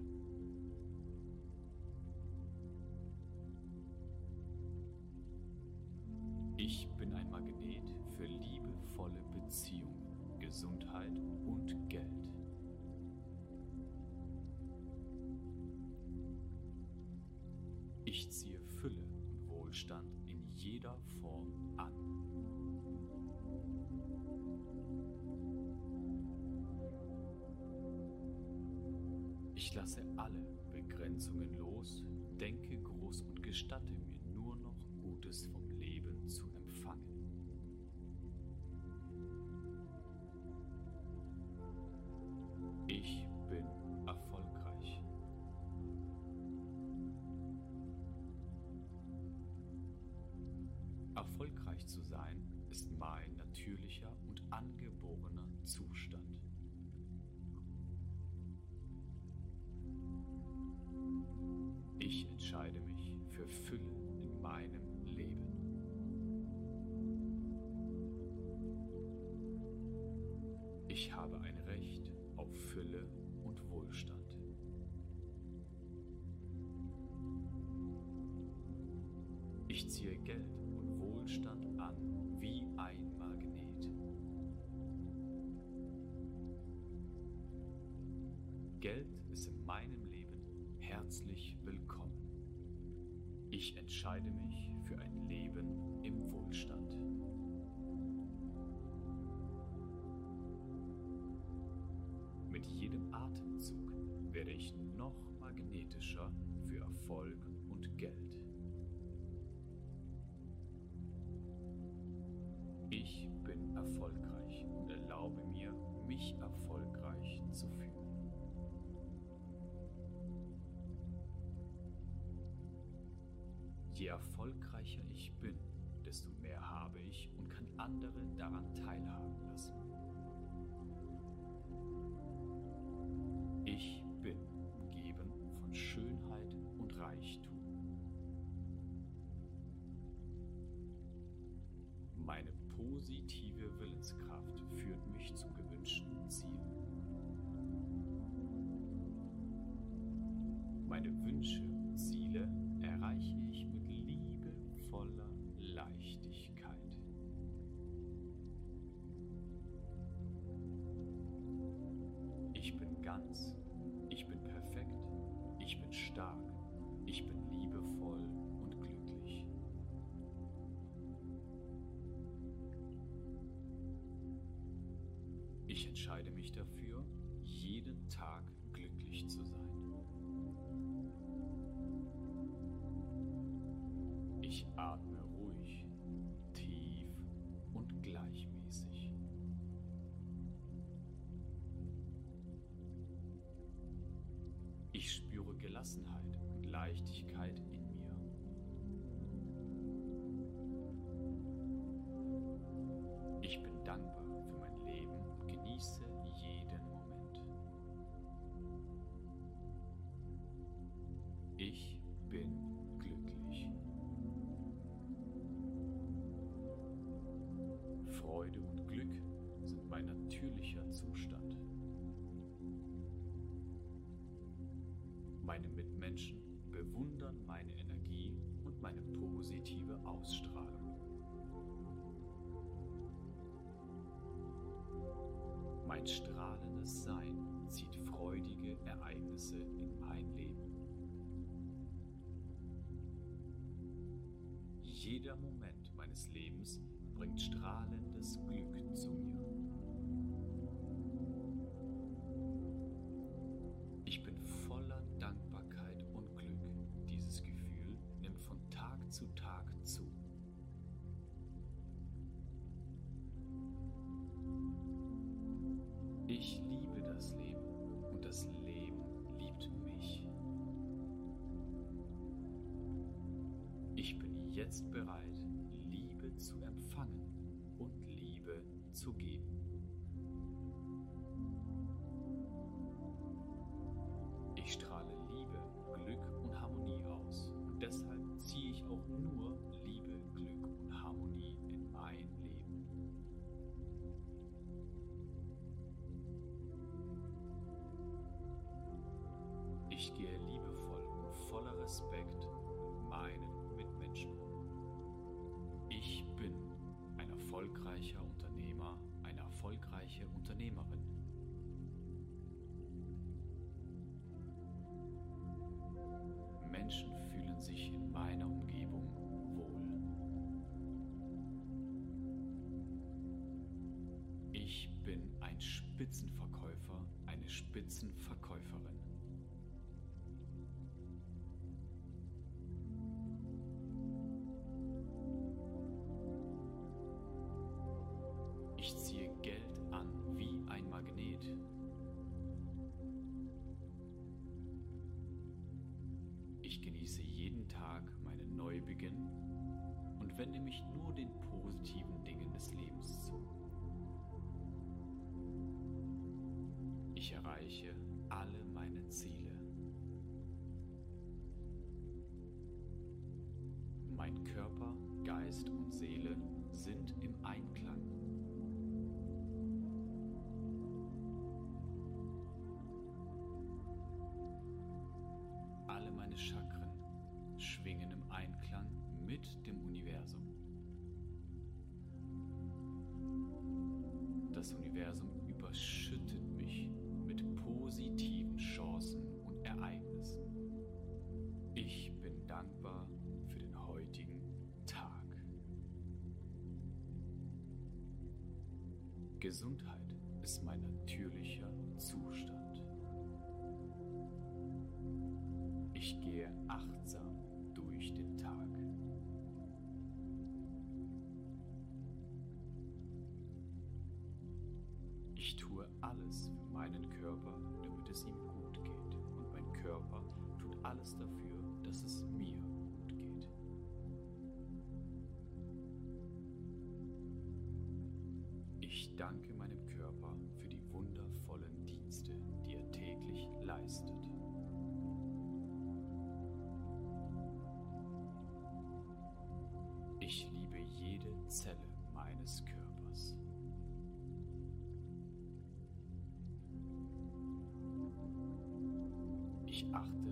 Ich bin ein Magnet für liebevolle Beziehungen, Gesundheit und Geld. Ich ziehe Fülle und Wohlstand in jeder Form lasse alle Begrenzungen los, denke groß und gestatte mir nur noch Gutes vom Leben zu empfangen. Ich bin erfolgreich. Erfolgreich zu sein ist mein entscheide mich für Fülle entscheide mich für ein Leben im Wohlstand. Mit jedem Atemzug werde ich noch magnetischer für Erfolg und Geld. Ich bin erfolgreich und erlaube mir, mich erfolgreich zu fühlen. Erfolgreicher ich bin, desto mehr habe ich und kann andere daran teilhaben lassen. Gelassenheit und Leichtigkeit in mir. Ich bin dankbar für mein Leben und genieße jeden Moment. Ich bin glücklich. Freude und Glück sind mein natürlicher Zustand. Meine Mitmenschen bewundern meine Energie und meine positive Ausstrahlung. Mein strahlendes Sein zieht freudige Ereignisse in mein Leben. Jeder Moment meines Lebens bringt strahlendes Glück zu mir. Jetzt bereit, erfolgreicher Unternehmer, eine erfolgreiche Unternehmerin. Menschen fühlen sich in meiner Umgebung wohl. Ich bin ein Spitzenverkäufer, eine Spitzenverkäuferin. Wende mich nur den positiven Dingen des Lebens zu. Ich erreiche alle meine Ziele. Mein Körper, Geist und Seele sind im Einklang. Alle meine Chakren Gesundheit ist mein natürlicher Zustand. Ich gehe achtsam durch den Tag. Ich tue alles für meinen Körper, damit es ihm gut geht. Und mein Körper tut alles dafür, dass es mir Ich danke meinem Körper für die wundervollen Dienste, die er täglich leistet. Ich liebe jede Zelle meines Körpers. Ich achte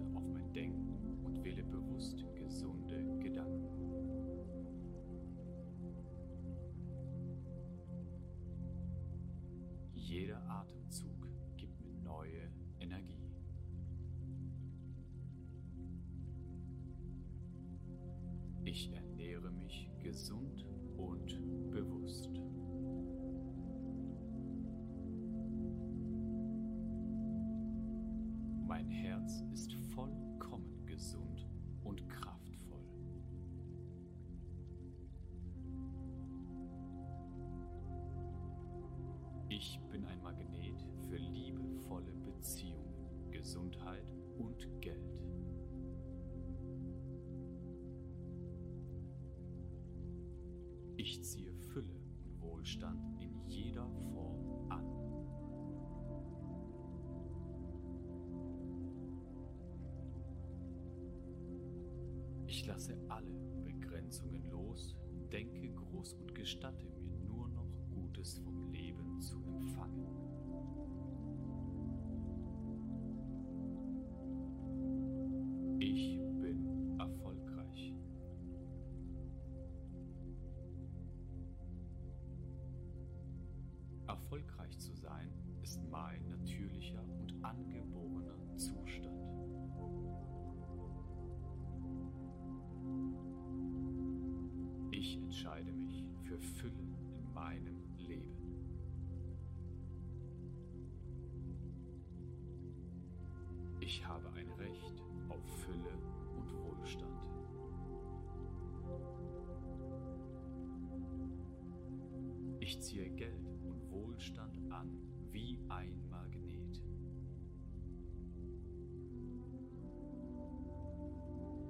Jeder Atemzug gibt mir neue Energie. Ich ernähre mich gesund und bewusst. Mein Herz ist vollkommen gesund und kraftvoll. Ich ziehe Fülle und Wohlstand in jeder Form an. Ich lasse alle Begrenzungen los, denke groß und gestatte mir nur noch Gutes vom Leben zu empfangen. Ist mein natürlicher und angeborener Zustand. Ich entscheide mich für Fülle in meinem Leben. Ich habe ein Recht auf Fülle und Wohlstand. Ich ziehe Geld und Wohlstand an wie ein Magnet.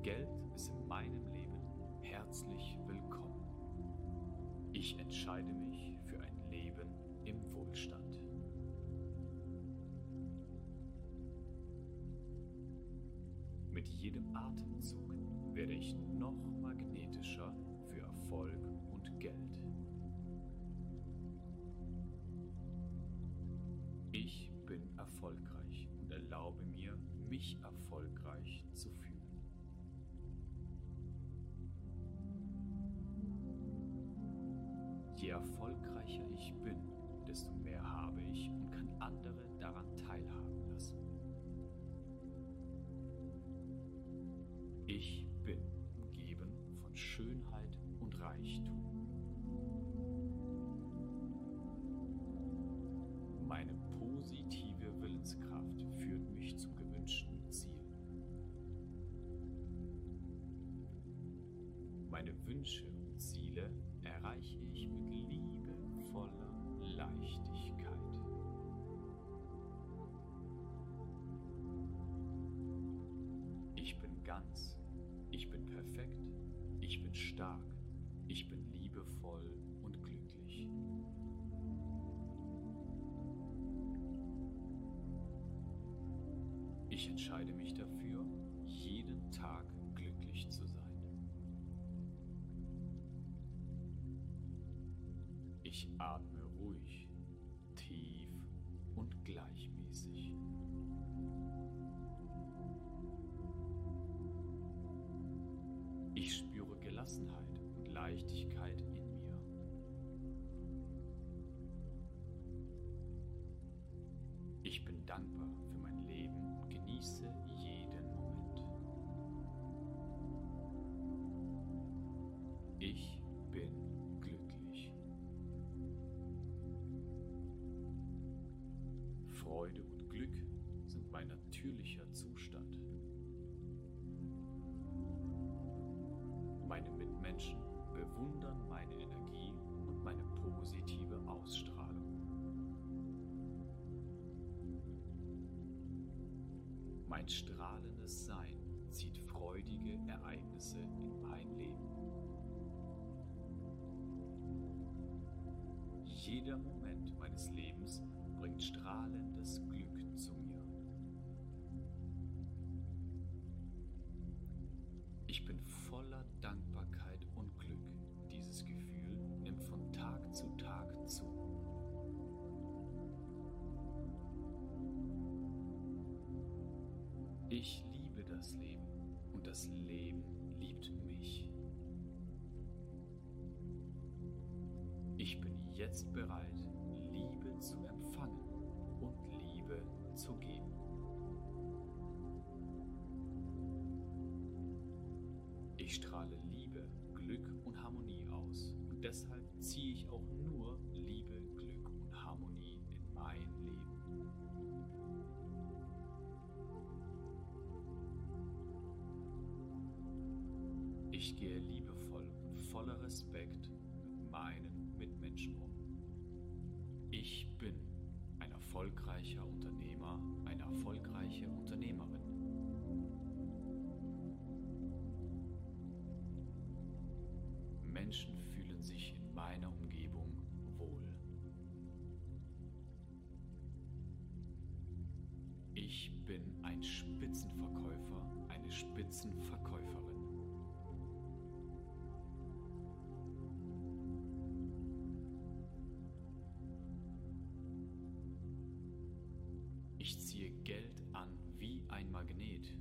Geld ist in meinem Leben herzlich willkommen. Ich entscheide mich für ein Leben im Wohlstand. Mit jedem Atemzug werde ich noch magnetischer für Erfolg Wünsche und Ziele erreiche ich mit liebevoller Leichtigkeit. Ich bin ganz, ich bin perfekt, ich bin stark, ich bin liebevoll und glücklich. Ich entscheide mich dafür, jeden Tag Ich atme Freude und Glück sind mein natürlicher Zustand. Meine Mitmenschen bewundern meine Energie und meine positive Ausstrahlung. Mein strahlendes Sein zieht freudige Ereignisse in mein Leben. Jeder Moment meines Lebens bringt strahlendes Ich bin voller Dankbarkeit und Glück. Dieses Gefühl nimmt von Tag zu Tag zu. Ich liebe das Leben und das Leben liebt mich. Ich bin jetzt bereit, Liebe zu empfangen und Liebe zu geben. Ich strahle Spitzenverkäuferin. Ich ziehe Geld an wie ein Magnet.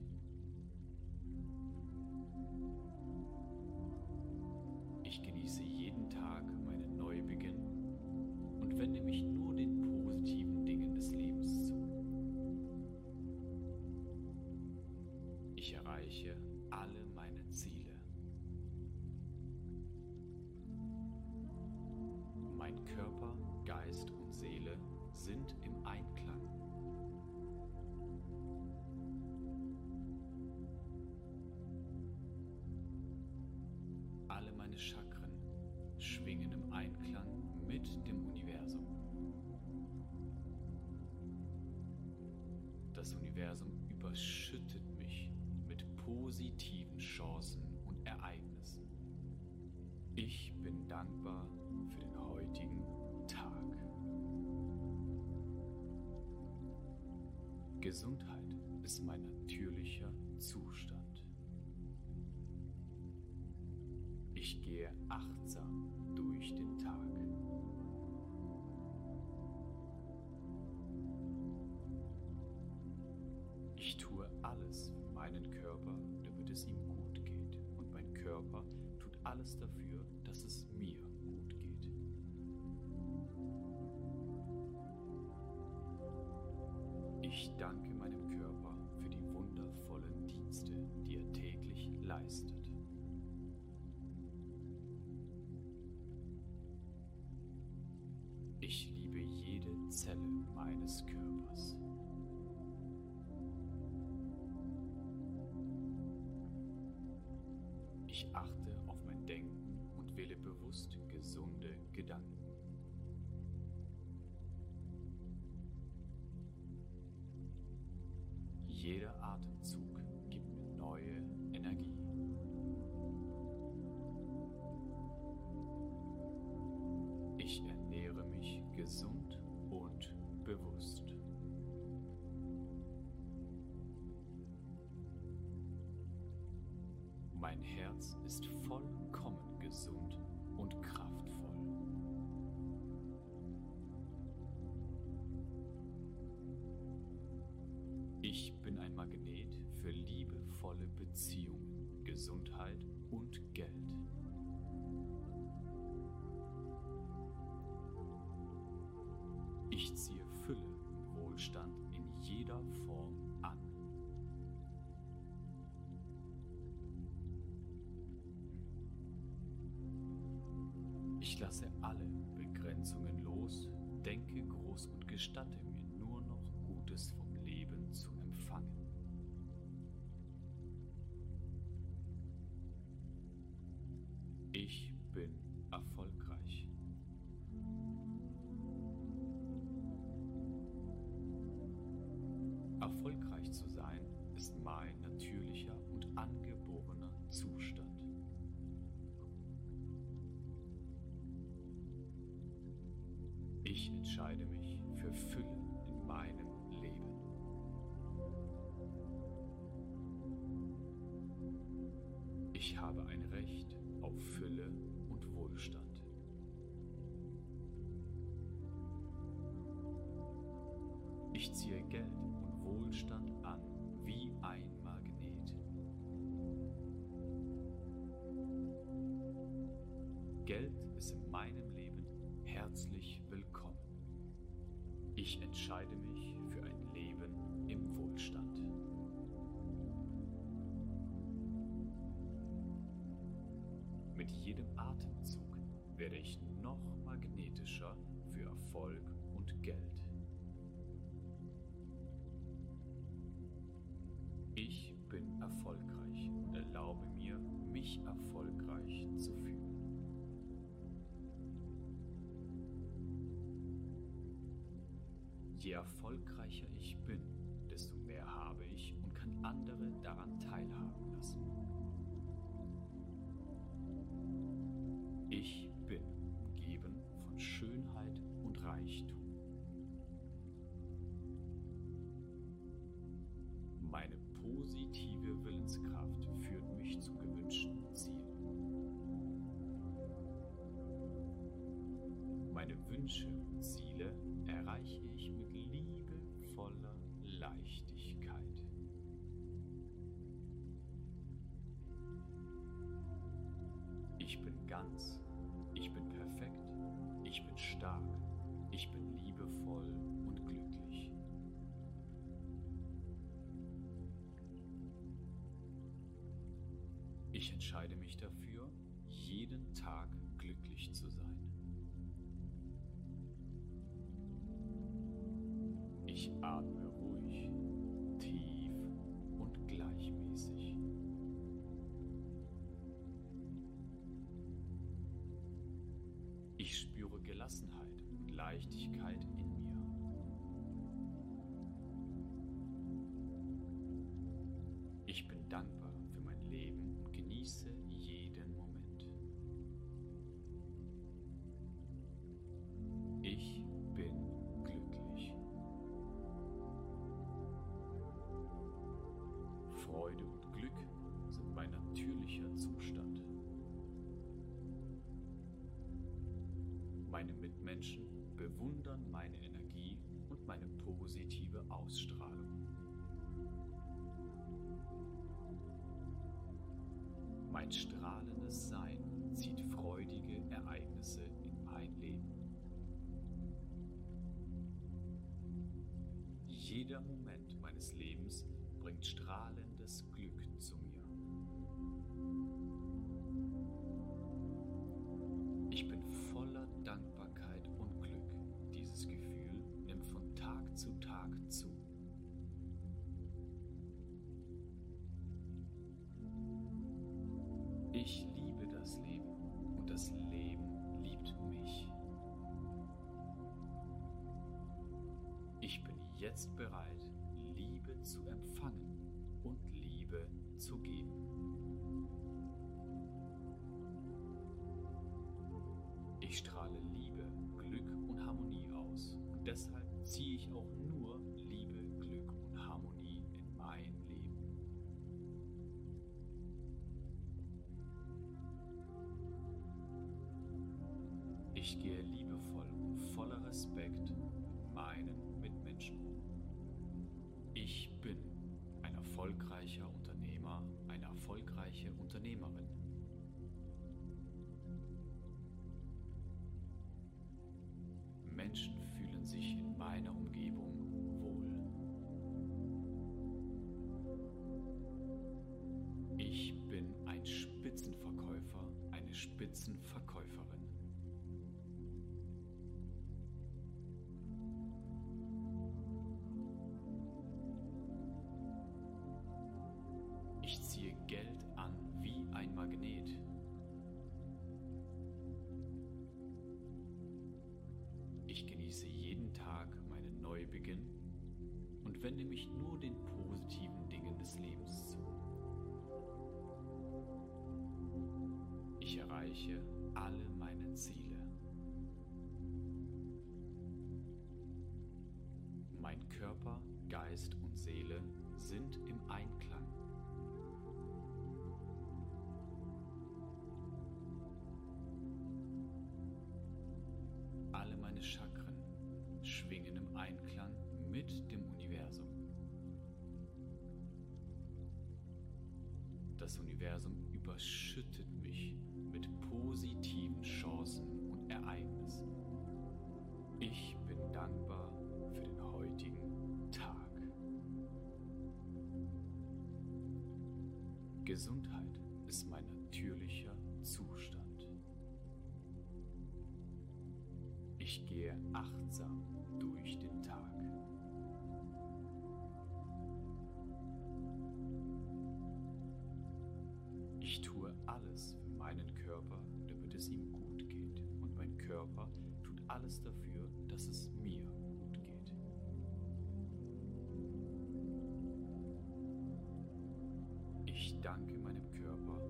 Ich genieße jeden Tag erreiche alle meine Ziele. Mein Körper, Geist und Seele sind im Einklang. Alle meine Chakren schwingen im Einklang mit dem Universum. Das Universum überschüttet positiven Chancen und Ereignissen. Ich bin dankbar für den heutigen Tag. Gesundheit ist mein natürlicher Zustand. Ich gehe achtsam durch den Tag. was dafür, dass es mir gut geht. Ich danke meinem Körper für die wundervollen Dienste, die er täglich leistet. Ich liebe jede Zelle meines Körpers. Ich achte bewusst gesunde Gedanken. Jeder Atemzug gibt mir neue Energie. Ich ernähre mich gesund und bewusst. Mein Herz ist vollkommen gesund und kraftvoll. Ich bin ein Magnet für liebevolle Beziehungen, Gesundheit und Geld. Ich ziehe Ich lasse alle Begrenzungen los, denke groß und gestatte mir nur noch Gutes vom Leben zu empfangen. Ich bin erfolgreich. Erfolgreich zu sein ist mein natürlicher entscheide mich für Fülle in meinem Leben. Ich habe ein Recht auf Fülle und Wohlstand. Ich ziehe Geld und Wohlstand an wie ein Ich entscheide mich für ein Leben im Wohlstand. Mit jedem Atemzug werde ich noch magnetischer für Erfolg und Geld. Je erfolgreicher ich bin, desto mehr habe ich und kann andere daran teilhaben lassen. Ich bin umgeben von Schönheit und Reichtum. Meine positive Willenskraft führt mich zu gewünschten Zielen. Meine Wünsche und Ziele erreiche ich mit liebevoller Leichtigkeit. Ich bin ganz, ich bin perfekt, ich bin stark, ich bin liebevoll und glücklich. Ich entscheide mich dafür, jeden Tag glücklich zu sein. Atme ruhig, tief und gleichmäßig. Ich spüre Gelassenheit und Leichtigkeit Meine Mitmenschen bewundern meine Energie und meine positive Ausstrahlung. Mein strahlendes Sein zieht freudige Ereignisse in mein Leben. Jeder Moment meines Lebens bringt strahlendes Glück zu mir. Zu Tag zu. Ich liebe das Leben und das Leben liebt mich. Ich bin jetzt bereit, Liebe zu empfangen und Liebe zu geben. Ziehe ich auch meiner Umgebung wohl. Ich bin ein Spitzenverkäufer, eine Spitzenverkäuferin. Ich ziehe Geld an wie ein Magnet. Tag meinen Neubeginn und wende mich nur den positiven Dingen des Lebens zu. Ich erreiche alle meine Ziele. Mein Körper, Geist und Seele sind im Einklang. Überschüttet mich mit positiven Chancen und Ereignissen. Ich bin dankbar für den heutigen Tag. Gesundheit ist mein natürlicher Zustand. Ich gehe achtsam durch den Tag. Körper tut alles dafür, dass es mir gut geht. Ich danke meinem Körper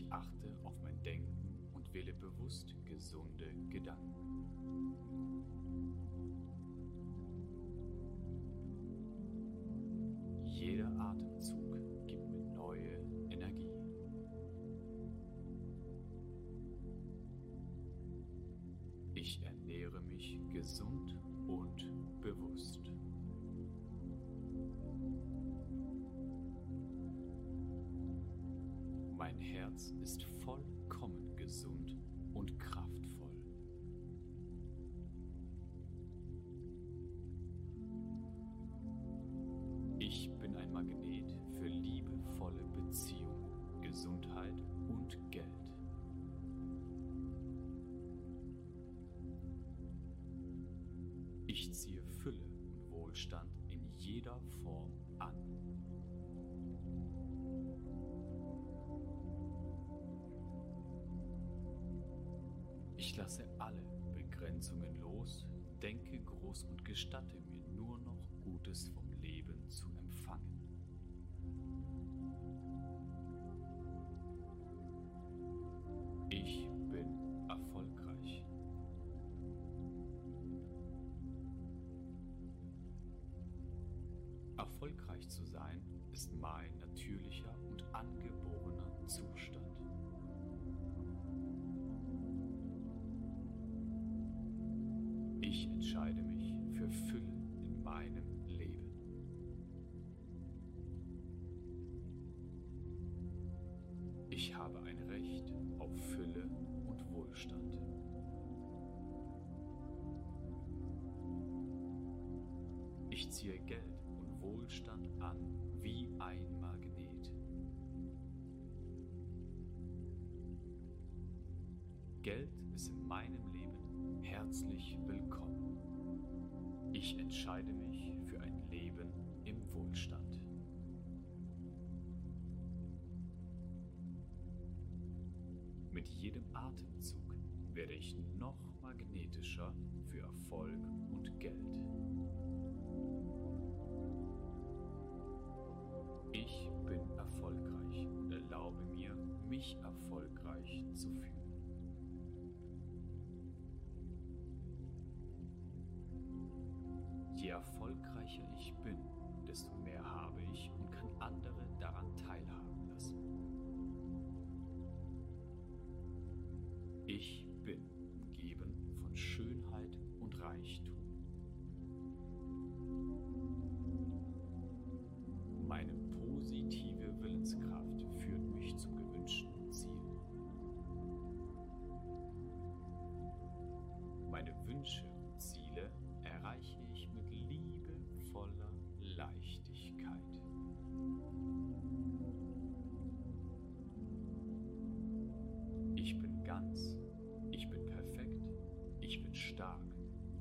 Ich achte auf mein Denken und wähle bewusst gesunde Gedanken. Jeder Atemzug Herz ist vollkommen gesund und kraftvoll. Ich bin ein Magnet für liebevolle Beziehungen, Gesundheit und Geld. Ich ziehe Fülle und Wohlstand Begrenzungen los, denke groß und gestatte mir nur noch Gutes vom Leben zu empfangen. Ich bin erfolgreich. Erfolgreich zu sein ist mein natürlicher und angeborener Zustand. Ich entscheide meinem Leben. Ich habe ein Recht auf Fülle und Wohlstand. Ich ziehe Geld und Wohlstand an wie ein Magnet. Geld ist in meinem Leben herzlich willkommen. Ich entscheide mich für ein Leben im Wohlstand. Mit jedem Atemzug werde ich noch magnetischer für Erfolg und Geld. Ich bin erfolgreich und erlaube mir, mich erfolgreich zu fühlen. Wünsche und Ziele erreiche ich mit liebevoller Leichtigkeit. Ich bin ganz, ich bin perfekt, ich bin stark,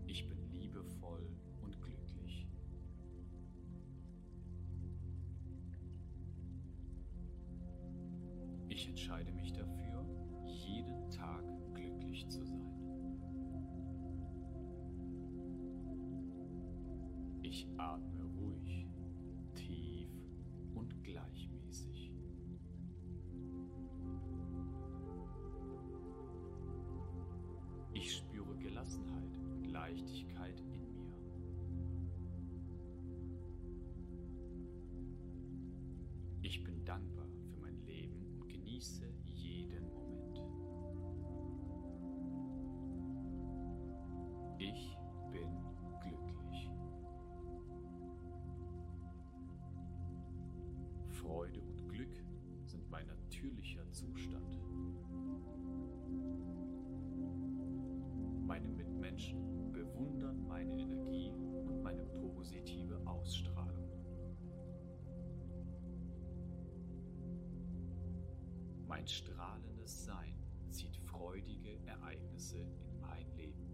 ich bin liebevoll und glücklich. Ich entscheide Ich atme ruhig, tief und gleichmäßig. Ich spüre Gelassenheit und Leichtigkeit in mir. Ich bin dankbar für mein Leben und genieße Freude und Glück sind mein natürlicher Zustand. Meine Mitmenschen bewundern meine Energie und meine positive Ausstrahlung. Mein strahlendes Sein zieht freudige Ereignisse in mein Leben.